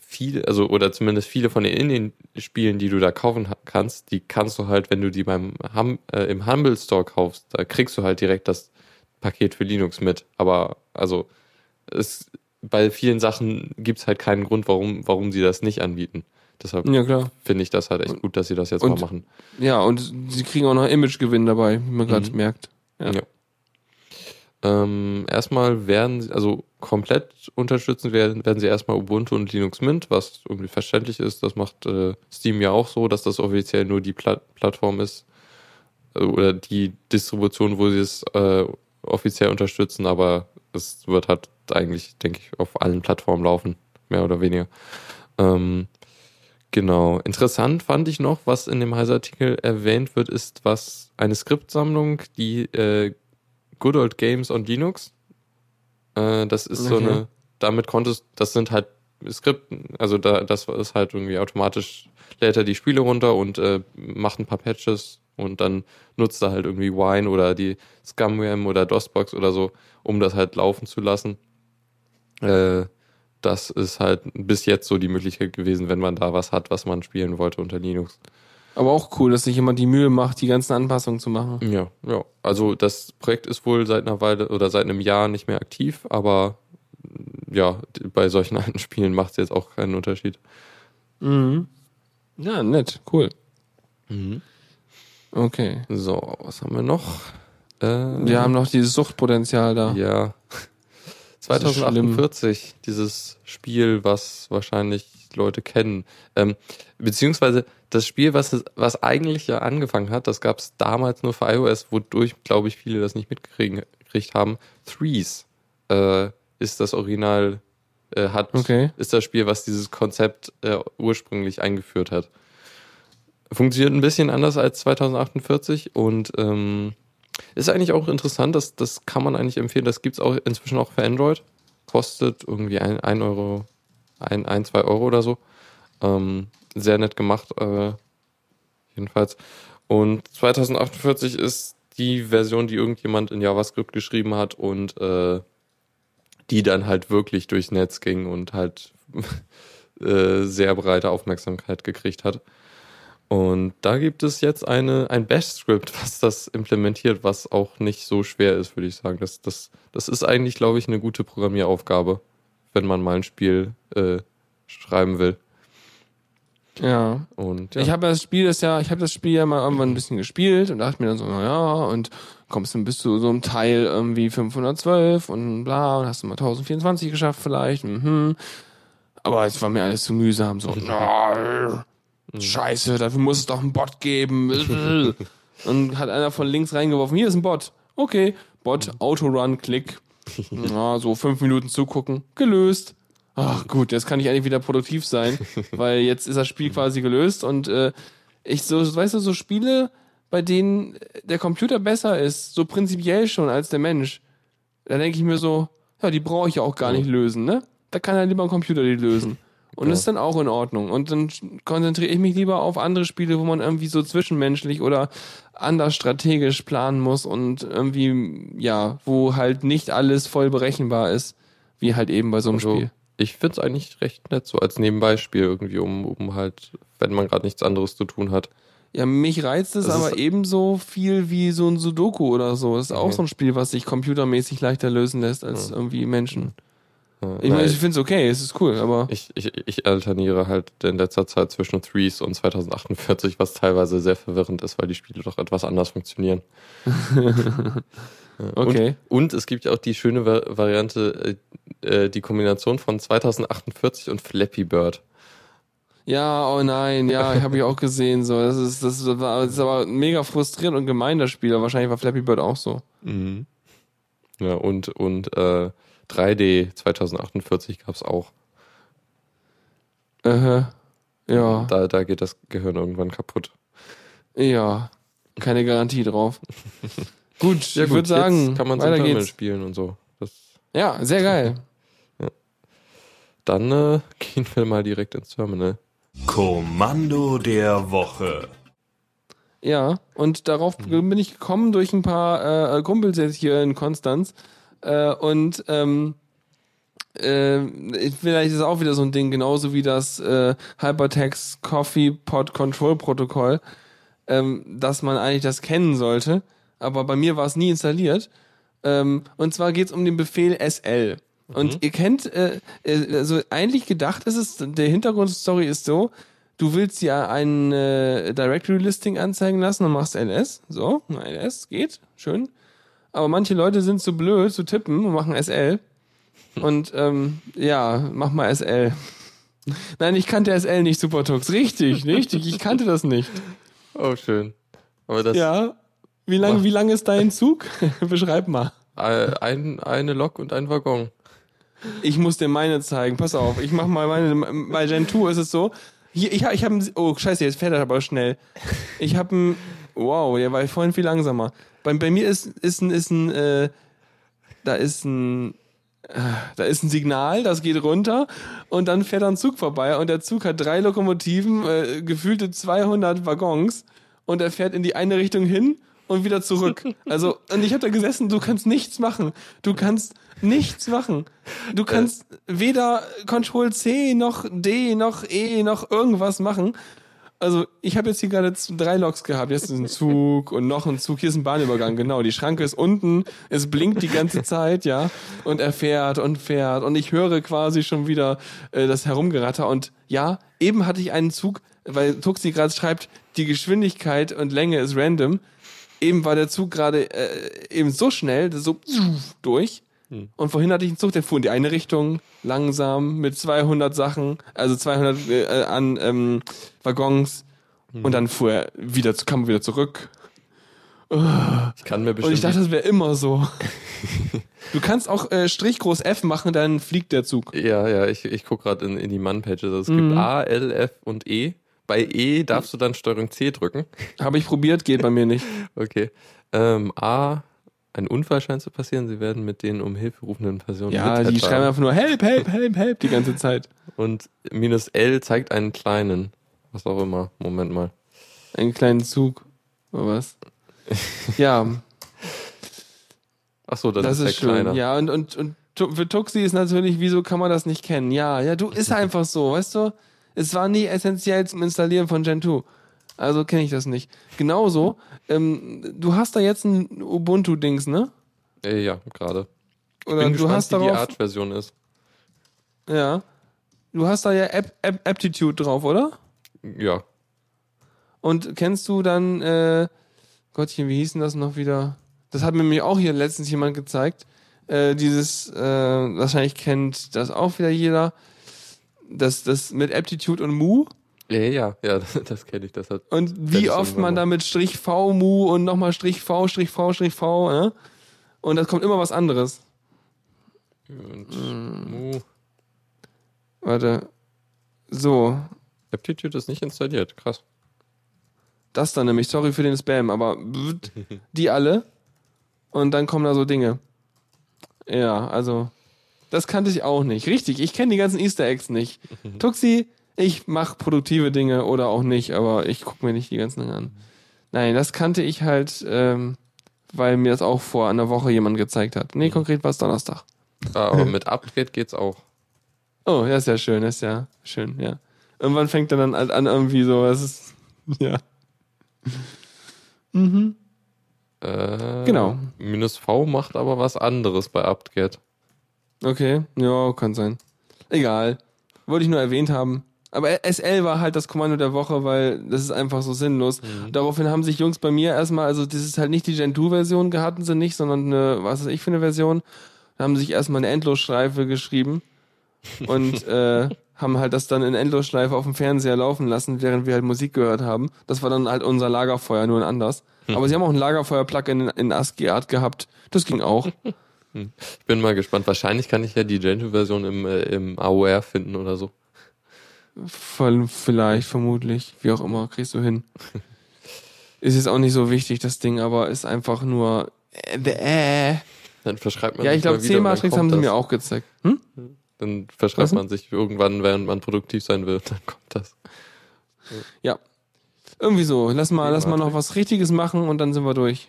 viele, also oder zumindest viele von den Indie-Spielen, die du da kaufen kannst, die kannst du halt, wenn du die beim hum, äh, im Humble Store kaufst, da kriegst du halt direkt das Paket für Linux mit. Aber also es bei vielen Sachen gibt's halt keinen Grund, warum, warum sie das nicht anbieten. Deshalb Ja, finde ich das halt echt gut, dass sie das jetzt Und- mal machen. Ja, und sie kriegen auch noch Imagegewinn dabei, wie man gerade Mhm. merkt. Ja. Ja. Ähm, erstmal werden sie, also komplett unterstützen werden, werden sie erstmal Ubuntu und Linux Mint, was irgendwie verständlich ist. Das macht äh, Steam ja auch so, dass das offiziell nur die Pla Plattform ist. Äh, Oder die Distribution, wo sie es äh, offiziell unterstützen, aber es wird halt eigentlich, denke ich, auf allen Plattformen laufen, mehr oder weniger. Ähm, genau. Interessant fand ich noch, was in dem Heise-Artikel erwähnt wird, ist was eine Skriptsammlung, die äh, Good Old Games on Linux. Äh, das ist so Okay. eine, damit konntest, das sind halt Skripten, also da, das ist halt irgendwie automatisch, lädt er die Spiele runter und äh, macht ein paar Patches und dann nutzt er halt irgendwie Wine oder die ScumWM oder DOSBox oder so, um das halt laufen zu lassen. Äh, das ist halt bis jetzt so die Möglichkeit gewesen, wenn man da was hat, was man spielen wollte unter Linux. Aber auch cool, dass sich jemand die Mühe macht, die ganzen Anpassungen zu machen. Ja, ja. Also das Projekt ist wohl seit einer Weile oder seit einem Jahr nicht mehr aktiv, aber ja, bei solchen (laughs) alten Spielen macht es jetzt auch keinen Unterschied. Mhm. Ja, nett, cool. Mhm. Okay. So, was haben wir noch? Äh, Wir haben noch dieses Suchtpotenzial da. Ja. Das ist 2048, dieses Spiel, was wahrscheinlich Leute kennen. Ähm, beziehungsweise das Spiel, was, was eigentlich ja angefangen hat, das gab es damals nur für iOS, wodurch, glaube ich, viele das nicht mitgekriegt haben. Threes äh, ist das Original, äh, hat, Okay. ist das Spiel, was dieses Konzept äh, ursprünglich eingeführt hat. Funktioniert ein bisschen anders als 2048 und ähm, ist eigentlich auch interessant, das, das kann man eigentlich empfehlen. Das gibt's auch inzwischen auch für Android. Kostet irgendwie ein, ein Euro, ein, ein, zwei Euro oder so. Ähm, sehr nett gemacht, äh, jedenfalls. Und 2048 ist die Version, die irgendjemand in JavaScript geschrieben hat und äh, die dann halt wirklich durchs Netz ging und halt (laughs) äh, sehr breite Aufmerksamkeit gekriegt hat. Und da gibt es jetzt eine, ein Bash-Script, (laughs) was das implementiert, was auch nicht so schwer ist, würde ich sagen. Das, das, das ist eigentlich, glaube ich, eine gute Programmieraufgabe, wenn man mal ein Spiel äh, schreiben will. Ja. Und ja. Ich habe das Spiel das ja, ich habe das Spiel ja mal irgendwann ein bisschen gespielt und dachte mir dann so, na ja, und kommst dann bis zu so einem Teil irgendwie 512 und bla und hast du mal 1024 geschafft vielleicht. Mhm. Aber es war mir alles zu mühsam. So, (laughs) na, scheiße, dafür muss es doch einen Bot geben. (laughs) und hat einer von links reingeworfen, hier ist ein Bot. Okay, Bot, Autorun, Klick. (laughs) Na, so fünf Minuten zugucken, gelöst. Ach gut, jetzt kann ich eigentlich wieder produktiv sein, (laughs) weil jetzt ist das Spiel quasi gelöst und äh, ich so, weißt du, so Spiele, bei denen der Computer besser ist, so prinzipiell schon als der Mensch, da denke ich mir so, ja, die brauche ich ja auch gar nicht lösen, ne? Da kann ja lieber ein Computer die lösen. Und Ja. das ist dann auch in Ordnung. Und dann konzentriere ich mich lieber auf andere Spiele, wo man irgendwie so zwischenmenschlich oder anders strategisch planen muss und irgendwie, ja, wo halt nicht alles voll berechenbar ist, wie halt eben bei so einem Also, Spiel. ich finde es eigentlich recht nett, so als Nebenbeispiel irgendwie, um, um halt, wenn man gerade nichts anderes zu tun hat. Ja, mich reizt es Das aber ebenso viel wie so ein Sudoku oder so. Das ist auch Mhm. so ein Spiel, was sich computermäßig leichter lösen lässt als Mhm. irgendwie Menschen. Ich ich finde es okay, es ist cool, aber ich, ich, ich alterniere halt in letzter Zeit zwischen Threes und 2048, was teilweise sehr verwirrend ist, weil die Spiele doch etwas anders funktionieren. (laughs) Okay. Und, und es gibt ja auch die schöne Va Variante, äh, äh, die Kombination von 2048 und Flappy Bird. Ja, oh nein, ja, habe ich auch gesehen. So, das ist, das, war, das ist aber mega frustrierend und gemein, das Spiel. Aber wahrscheinlich war Flappy Bird auch so. Mhm. Ja, und, und äh, 3D 2048 gab es auch. Äh, ja, Da, da geht das Gehirn irgendwann kaputt. ja, keine Garantie drauf. (laughs) gut, ich würde sagen, kann man weiter geht's. spielen und so. Das, Ja, sehr geil. (laughs) dann äh, (laughs) gehen wir mal direkt ins Terminal. Kommando der Woche. Ja, und darauf bin ich gekommen durch ein paar äh, Kumpels jetzt hier in Konstanz. Äh, und ähm, äh, vielleicht ist es auch wieder so ein Ding, genauso wie das äh, Hypertext Coffee Pod Control Protokoll, ähm, dass man eigentlich das kennen sollte. Aber bei mir war es nie installiert. Ähm, und zwar geht es um den Befehl SL. Und ihr kennt, äh, äh, also eigentlich gedacht ist es, der Hintergrundstory ist so, du willst ja ein äh, Directory-Listing anzeigen lassen und machst ls. So, ls, geht, schön. Aber manche Leute sind zu blöd zu tippen und machen SL. Und ähm, ja, mach mal SL. Nein, ich kannte SL nicht, Supertux. Richtig, richtig, ich kannte das nicht. Oh, schön. Aber das Ja. Wie lang, wie lang ist dein Zug? (laughs) Beschreib mal. äh, ein, eine Lok und ein Waggon. Ich muss dir meine zeigen. Pass auf, ich mach mal meine. Bei Gen 2 ist es so. Hier, ich, hab- ich habe Oh, scheiße, jetzt fährt er aber schnell. Ich habe ein. Wow, der war vorhin viel langsamer. Bei, bei mir ist, ist ein, ist ein, äh, da ist ein, äh, da ist ein Signal, das geht runter und dann fährt ein Zug vorbei und der Zug hat drei Lokomotiven, äh, gefühlte 200 Waggons und er fährt in die eine Richtung hin und wieder zurück. (laughs) Also, und ich habe da gesessen, du kannst nichts machen. Du kannst nichts machen. Du kannst weder Control C noch D noch E noch irgendwas machen. Also, ich habe jetzt hier gerade drei Loks gehabt. Jetzt ist ein Zug und noch ein Zug. Hier ist ein Bahnübergang, genau. Die Schranke ist unten. Es blinkt die ganze (laughs) Zeit, ja. Und er fährt und fährt. Und ich höre quasi schon wieder äh, das Herumgeratter. Und ja, eben hatte ich einen Zug weil Tuxi gerade schreibt, die Geschwindigkeit und Länge ist random. Eben war der Zug gerade äh, eben so schnell, so durch. Hm. Und vorhin hatte ich einen Zug, der fuhr in die eine Richtung, langsam, mit 200 Sachen, also 200 äh, an ähm, Waggons. Hm. Und dann fuhr er wieder, zu- kam er wieder zurück. Ich kann mir Und bestimmt ich dachte, das wäre immer so. (laughs) du kannst auch äh, Strich groß F machen, dann fliegt der Zug. Ja, ja, ich, ich gucke gerade in, in die Mann-Pages. Also es Mhm. gibt A, L, F und E. Bei E darfst du dann Steuerung C drücken. Habe ich probiert, geht bei mir nicht. (laughs) Okay. Ähm, A, ein Unfall scheint zu passieren. Sie werden mit den um Hilfe rufenden Personen Ja, die schreiben einfach nur Help, Help, Help, Help die ganze Zeit. Und minus L zeigt einen kleinen. Was auch immer. Moment mal. Einen kleinen Zug. Oder was? Ja, Ach so, das, das, ist, ist der schön. Kleiner. Ja, und, und, und für Tuxi ist natürlich, wieso kann man das nicht kennen? Ja, ja, du ist (laughs) einfach so, weißt du? Es war nie essentiell zum Installieren von Gentoo. Also kenne ich das nicht. Genauso, ähm, du hast da jetzt ein Ubuntu-Dings, ne? Äh, ja, gerade. Oder Bin du gespannt, hast wie die darauf. Arch-Version ist. Ja. Du hast da ja App, App, Aptitude drauf, oder? Ja. Und kennst du dann, äh, Gottchen, wie hieß denn das noch wieder? Das hat mir nämlich auch hier letztens jemand gezeigt. Äh, dieses, äh, wahrscheinlich kennt das auch wieder jeder. Das, das mit Aptitude und Mu. Ja, ja, ja, (laughs) das, das kenne ich. Das hat, Und wie oft man da mit Strich V, Mu und nochmal Strich V, Strich V, Strich V, ne? Und das kommt immer was anderes. und Mm. Mu. Warte. So. Aptitude ist nicht installiert. Krass. Das dann nämlich, sorry für den Spam, aber die alle. Und dann kommen da so Dinge. Ja, also, das kannte ich auch nicht. Richtig, ich kenne die ganzen Easter Eggs nicht. (laughs) Tuxi, ich mache produktive Dinge oder auch nicht, aber ich gucke mir nicht die ganzen Dinge an. Nein, das kannte ich halt, ähm, weil mir das auch vor einer Woche jemand gezeigt hat. Nee, konkret war es Donnerstag. Ah, aber mit Upgrade geht's auch. Oh, ja, ist ja schön, ist ja schön, ja. Irgendwann fängt er dann halt an irgendwie so, es ist, (laughs) ja. Mhm. Äh, Genau. Minus V macht aber was anderes bei Upgrade. Okay, ja, kann sein. Egal. Wollte ich nur erwähnt haben. Aber SL war halt das Kommando der Woche, weil das ist einfach so sinnlos. Daraufhin haben sich Jungs bei mir erstmal, also das ist halt nicht die Gen 2-Version, hatten sie nicht, sondern eine, was weiß ich für eine Version. Da haben sie sich erstmal eine Endlosschleife geschrieben und (laughs) äh, haben halt das dann in Endlosschleife auf dem Fernseher laufen lassen, während wir halt Musik gehört haben. Das war dann halt unser Lagerfeuer, nur in anders. Aber sie haben auch ein Lagerfeuer-Plugin in, in ASCII-Art gehabt. Das ging auch. (laughs) Ich bin mal gespannt. Wahrscheinlich kann ich ja die Gentoo-Version im, äh, im AOR finden oder so. Vielleicht, vermutlich, wie auch immer, kriegst du hin. (laughs) Ist jetzt auch nicht so wichtig, das Ding, aber ist einfach nur. Äh, äh. Dann verschreibt man Ja, ich sich glaube, wieder und dann C-Matrix haben sie das. mir auch gezeigt. Hm? Dann verschreibt Was? man sich irgendwann, während man produktiv sein will. (laughs) Dann kommt das. Ja. Irgendwie so. Lass mal, lass mal noch was Richtiges machen und dann sind wir durch.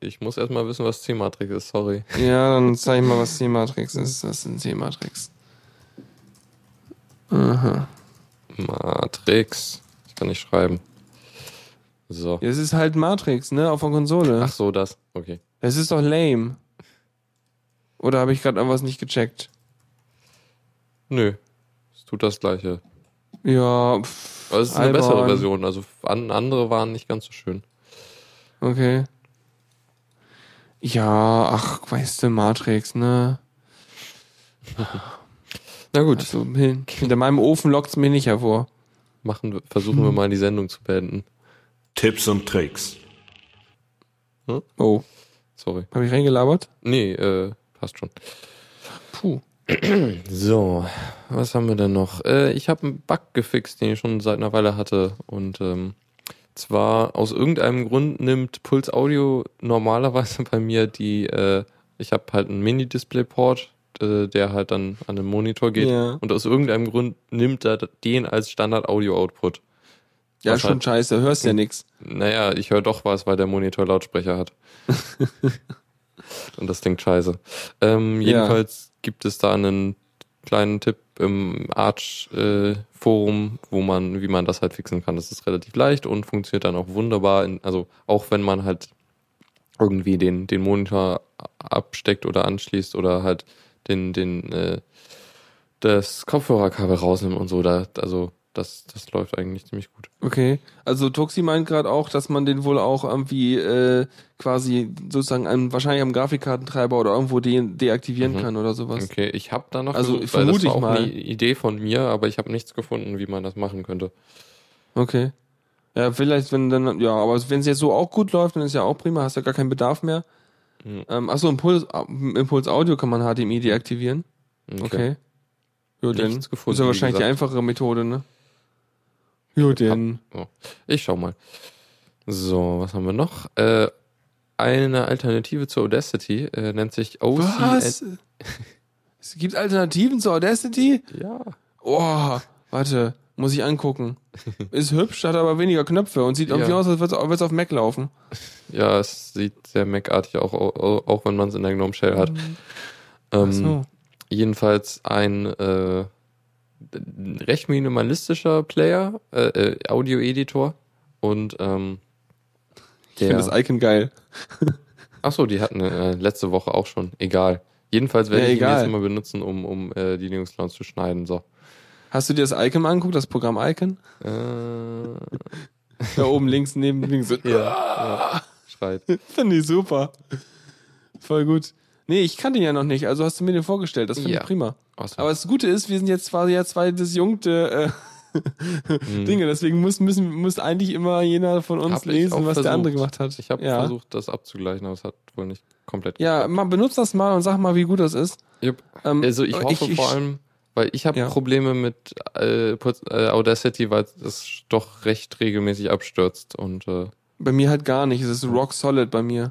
Ich muss erstmal wissen, was C-Matrix ist. Sorry. Ja, dann zeig ich mal, was C-Matrix ist. Das ist ein C-Matrix. Aha. Matrix. Ich kann nicht schreiben. So. Ja, es ist halt Matrix, ne, auf der Konsole. Ach so, das. Okay. Es ist doch lame. Oder habe ich gerade irgendwas nicht gecheckt? Nö. Es tut das Gleiche. Ja, pff, Aber es ist eine bessere Version. Also an, andere waren nicht ganz so schön. Okay. Ja, ach, weißt du, Matrix, ne? (laughs) Na gut. Also, hin, hinter meinem Ofen lockt's mir nicht hervor. Machen, versuchen wir mal die Sendung zu beenden. Tipps und Tricks. Oh, Sorry. habe ich reingelabert? Nee, äh, passt schon. Puh. So, was haben wir denn noch? Äh, ich habe einen Bug gefixt, den ich schon seit einer Weile hatte. Und ähm, zwar aus irgendeinem Grund nimmt Puls Audio normalerweise (laughs) bei mir die, äh, ich habe halt einen Mini-Display-Port, äh, der halt dann an den Monitor geht. Ja. Und aus irgendeinem Grund nimmt er den als Standard-Audio-Output. Ja, schon halt- scheiße, hörst ja nix. Naja, ich höre doch was, weil der Monitor Lautsprecher hat. (laughs) Und das klingt scheiße. Ähm, Ja. jedenfalls gibt es da einen kleinen Tipp im Arch-Forum, wo man, wie man das halt fixen kann. Das ist relativ leicht und funktioniert dann auch wunderbar. In, also auch wenn man halt irgendwie den, den Monitor absteckt oder anschließt oder halt den, den, äh, das Kopfhörerkabel rausnimmt und so, da, also das, das läuft eigentlich ziemlich gut. Okay. Also Toxi meint gerade auch, dass man den wohl auch irgendwie äh, quasi sozusagen am, wahrscheinlich am Grafikkartentreiber oder irgendwo de deaktivieren Mhm. kann oder sowas. Okay, ich habe da noch Also, gesucht, vermute das war ich auch mal. eine Idee von mir, aber ich habe nichts gefunden, wie man das machen könnte. Okay. Ja, vielleicht, wenn dann, ja, aber wenn es jetzt so auch gut läuft, dann ist ja auch prima, hast ja gar keinen Bedarf mehr. Mhm. Ähm, achso, Impuls, Impuls Audio kann man HDMI deaktivieren. Okay. Ja, dann Nichts gefunden, ist ja wahrscheinlich die einfachere Methode, ne? Ja, denn. Ich schau mal. So, was haben wir noch? Äh, eine Alternative zur Audacity äh, nennt sich OCN. Was? (laughs) es gibt Alternativen zur Audacity? Ja. Oh, warte, muss ich angucken. (laughs) Ist hübsch, hat aber weniger Knöpfe und sieht irgendwie Ja. aus, als würde es auf Mac laufen. Ja, es sieht sehr Mac-artig auch, auch, auch wenn man es in der GNOME Shell hat. Ach Ähm, so. Jedenfalls ein äh, recht minimalistischer Player, äh, äh, Audio-Editor und ähm, Ich finde das Icon geil. (laughs) Achso, die hatten äh, letzte Woche auch schon. Egal. Jedenfalls werde Ja, ich ihn egal. jetzt immer benutzen, um, um äh, die Linux Clowns zu schneiden. So. Hast du dir das Icon mal angeguckt, das Programm Icon? Äh, Da oben links neben links. ja, ja, (laughs) schreit. Finde ich super. Voll gut. Nee, ich kannte ihn ja noch nicht, also hast du mir den vorgestellt. Das finde Ja. ich prima. Awesome. Aber das Gute ist, wir sind jetzt quasi ja zwei disjunkte äh, Hm. Dinge, deswegen muss, müssen, muss eigentlich immer jener von uns Hab ich lesen, was der versucht. andere gemacht hat. Ich habe ja. versucht, das abzugleichen, aber es hat wohl nicht komplett Ja, geklappt. mal benutzt das mal und sag mal, wie gut das ist. Jupp. Ähm, Also ich hoffe vor allem, weil ich habe Ja. Probleme mit äh, äh, Audacity, weil es doch recht regelmäßig abstürzt und äh, Bei mir halt gar nicht. Es ist rock solid bei mir.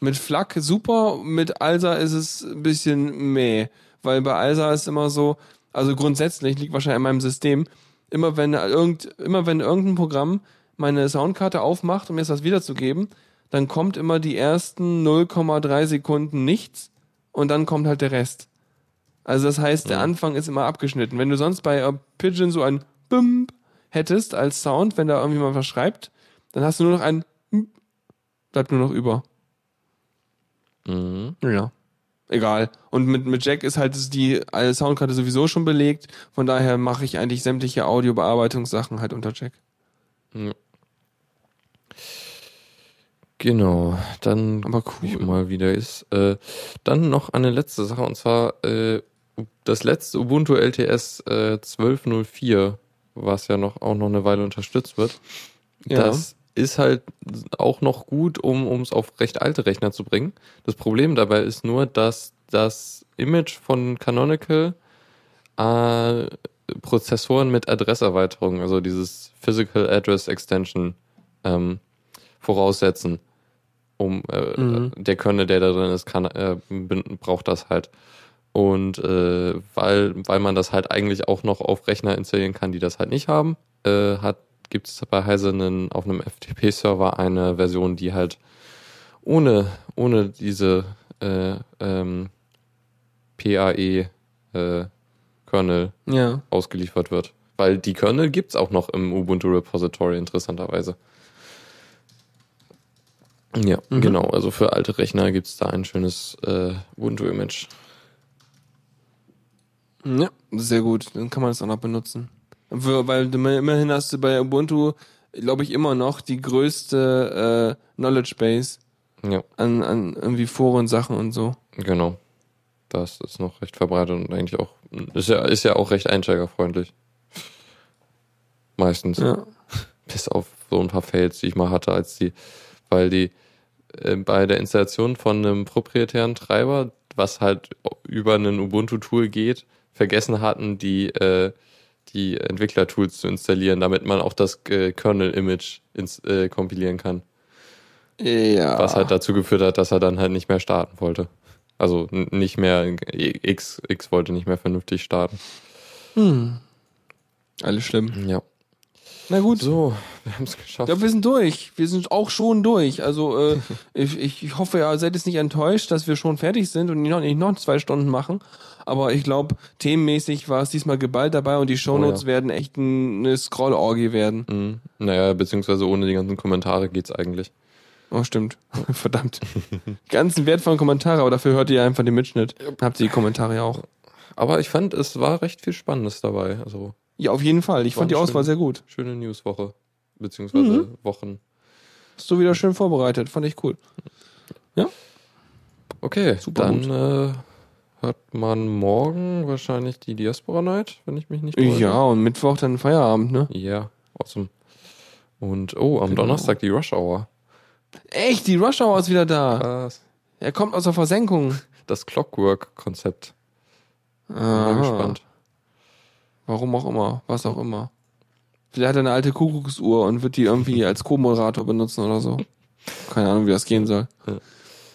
Mit Flak super, mit Alsa ist es ein bisschen meh. Weil bei Alsa ist immer so, also grundsätzlich liegt wahrscheinlich an meinem System, immer wenn irgend, immer wenn irgendein Programm meine Soundkarte aufmacht, um mir das wiederzugeben, dann kommt immer die ersten 0,3 Sekunden nichts und dann kommt halt der Rest. Also das heißt, der Ja. Anfang ist immer abgeschnitten. Wenn du sonst bei äh, Pigeon so ein Bump hättest als Sound, wenn da irgendwie mal was schreibt, dann hast du nur noch ein Bump, bleibt nur noch über. mhm. Ja. Egal. Und mit, mit Jack ist halt die äh, Soundkarte sowieso schon belegt. Von daher mache ich eigentlich sämtliche Audiobearbeitungssachen halt unter Jack. Genau, dann Aber guck ich cool. mal, wie der ist. Äh, dann noch eine letzte Sache und zwar äh, das letzte Ubuntu LTS äh, 12.04, was ja noch auch noch eine Weile unterstützt wird. Ja. Das ist halt auch noch gut, um es auf recht alte Rechner zu bringen. Das Problem dabei ist nur, dass das Image von Canonical äh, Prozessoren mit Adresserweiterung, also dieses Physical Address Extension, ähm, voraussetzen. Um äh, Mhm. der Kernel, der da drin ist, kann, äh, braucht das halt. Und äh, weil, weil man das halt eigentlich auch noch auf Rechner installieren kann, die das halt nicht haben, äh, hat gibt es bei Heise einen, auf einem FTP-Server eine Version, die halt ohne, ohne diese äh, ähm, PAE äh, Kernel Ja. ausgeliefert wird. Weil die Kernel gibt's auch noch im Ubuntu Repository, interessanterweise. Ja, Mhm. genau. Also für alte Rechner gibt's da ein schönes äh, Ubuntu-Image. Ja, sehr gut. Dann kann man das auch noch benutzen. Für, weil du, immerhin hast du bei Ubuntu, glaube ich, immer noch die größte äh, Knowledge Base Ja, an, an irgendwie Foren-Sachen und so. genau. Das ist noch recht verbreitet und eigentlich auch, ist ja, ist ja auch recht einsteigerfreundlich. Meistens. Ja. (laughs) Bis auf so ein paar Fails, die ich mal hatte, als die, weil die äh, bei der Installation von einem proprietären Treiber, was halt über einen Ubuntu-Tool geht, vergessen hatten, die, äh, die Entwickler-Tools zu installieren, damit man auch das äh, Kernel-Image ins, äh, kompilieren kann. Ja. Was halt dazu geführt hat, dass er dann halt nicht mehr starten wollte. Also nicht mehr, X, X wollte nicht mehr vernünftig starten. Hm. Alles schlimm. Ja. Na gut. So, wir haben es geschafft. Ja, wir sind durch. Wir sind auch schon durch. Also äh, ich, ich hoffe, ihr seid jetzt nicht enttäuscht, dass wir schon fertig sind und noch, nicht noch zwei Stunden machen. Aber ich glaube, themenmäßig war es diesmal geballt dabei und die Shownotes ja. werden echt ein, eine Scroll-Orgie werden. Mhm. Naja, beziehungsweise ohne die ganzen Kommentare geht's eigentlich. Oh, stimmt. (laughs) Verdammt. Die ganzen wertvollen Kommentare, aber dafür hört ihr einfach den Mitschnitt. Habt ihr die Kommentare ja auch. Aber ich fand, es war recht viel Spannendes dabei. Also Ja, auf jeden Fall. Ich War fand die Auswahl schöne- sehr gut. Schöne Newswoche. Beziehungsweise Mhm. Wochen. Hast du wieder schön vorbereitet. Fand ich cool. Okay, Super dann gut. äh, hat man morgen wahrscheinlich die Diaspora Night, wenn ich mich nicht täusche. Ja, und Mittwoch dann Feierabend, ne? Ja, awesome. Und oh, am Genau. Donnerstag die Rush Hour. Echt, die Rush Hour ist wieder da. Krass. Er kommt aus der Versenkung. Das Clockwork-Konzept. Bin mal Aha. gespannt. Warum auch immer, was auch immer. Vielleicht hat er eine alte Kuckucksuhr und wird die irgendwie als Co-Moderator benutzen oder so. Keine Ahnung, wie das gehen soll.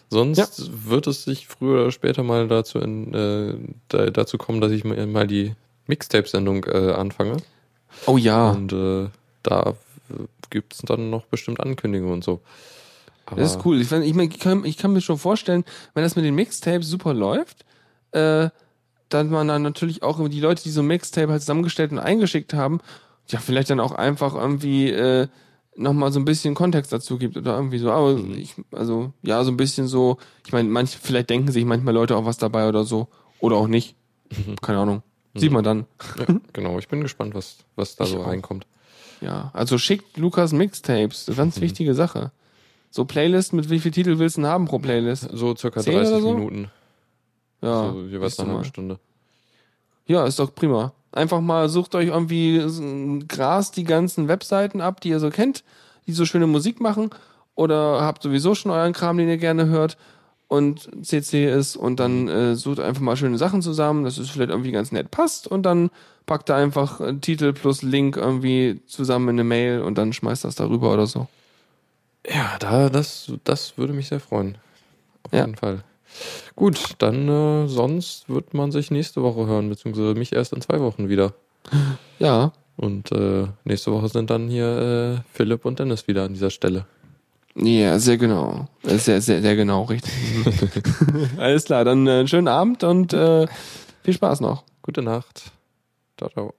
Sonst wird es sich früher oder später mal dazu, in, äh, da, dazu kommen, dass ich mal die Mixtape-Sendung äh, anfange. Oh ja, Und äh, da gibt es dann noch bestimmt Ankündigungen und so. Aber das ist cool. Ich, ich, mein, ich, kann, ich kann mir schon vorstellen, wenn das mit den Mixtapes super läuft, äh, dann man dann natürlich auch die Leute, die so ein Mixtape halt zusammengestellt und eingeschickt haben, ja, vielleicht dann auch einfach irgendwie äh, nochmal so ein bisschen Kontext dazu gibt oder irgendwie so. Aber Mhm. ich, also, ja, so ein bisschen so, ich meine, manch, vielleicht denken sich manchmal Leute auch was dabei oder so. Oder auch nicht. Mhm. Keine Ahnung. Sieht man dann. Ja, genau, ich bin gespannt, was, was da Ich so auch. reinkommt. Ja, also schickt Lukas Mixtapes. Ganz Mhm. wichtige Sache. So Playlist, mit wie viel Titel willst du denn haben pro Playlist? So circa Zehn 30 oder so? Minuten. Ja, so jeweils eine halbe. Stunde. ja, ist doch prima. Einfach mal sucht euch irgendwie Gras die ganzen Webseiten ab, die ihr so kennt, die so schöne Musik machen. Oder habt sowieso schon euren Kram, den ihr gerne hört und CC ist und dann äh, sucht einfach mal schöne Sachen zusammen, dass es vielleicht irgendwie ganz nett passt und dann packt ihr einfach äh, Titel plus Link irgendwie zusammen in eine Mail und dann schmeißt das darüber oder so. Ja, da, das, das würde mich sehr freuen. Auf Ja. jeden Fall. Gut, dann äh, sonst wird man sich nächste Woche hören, beziehungsweise mich erst in zwei Wochen wieder. (laughs) Ja, Und äh, nächste Woche sind dann hier äh, Philipp und Dennis wieder an dieser Stelle. Ja, sehr genau. Sehr, sehr, sehr genau, richtig. (laughs) Alles klar, dann äh, schönen Abend und äh, viel Spaß noch. Gute Nacht. Ciao, ciao.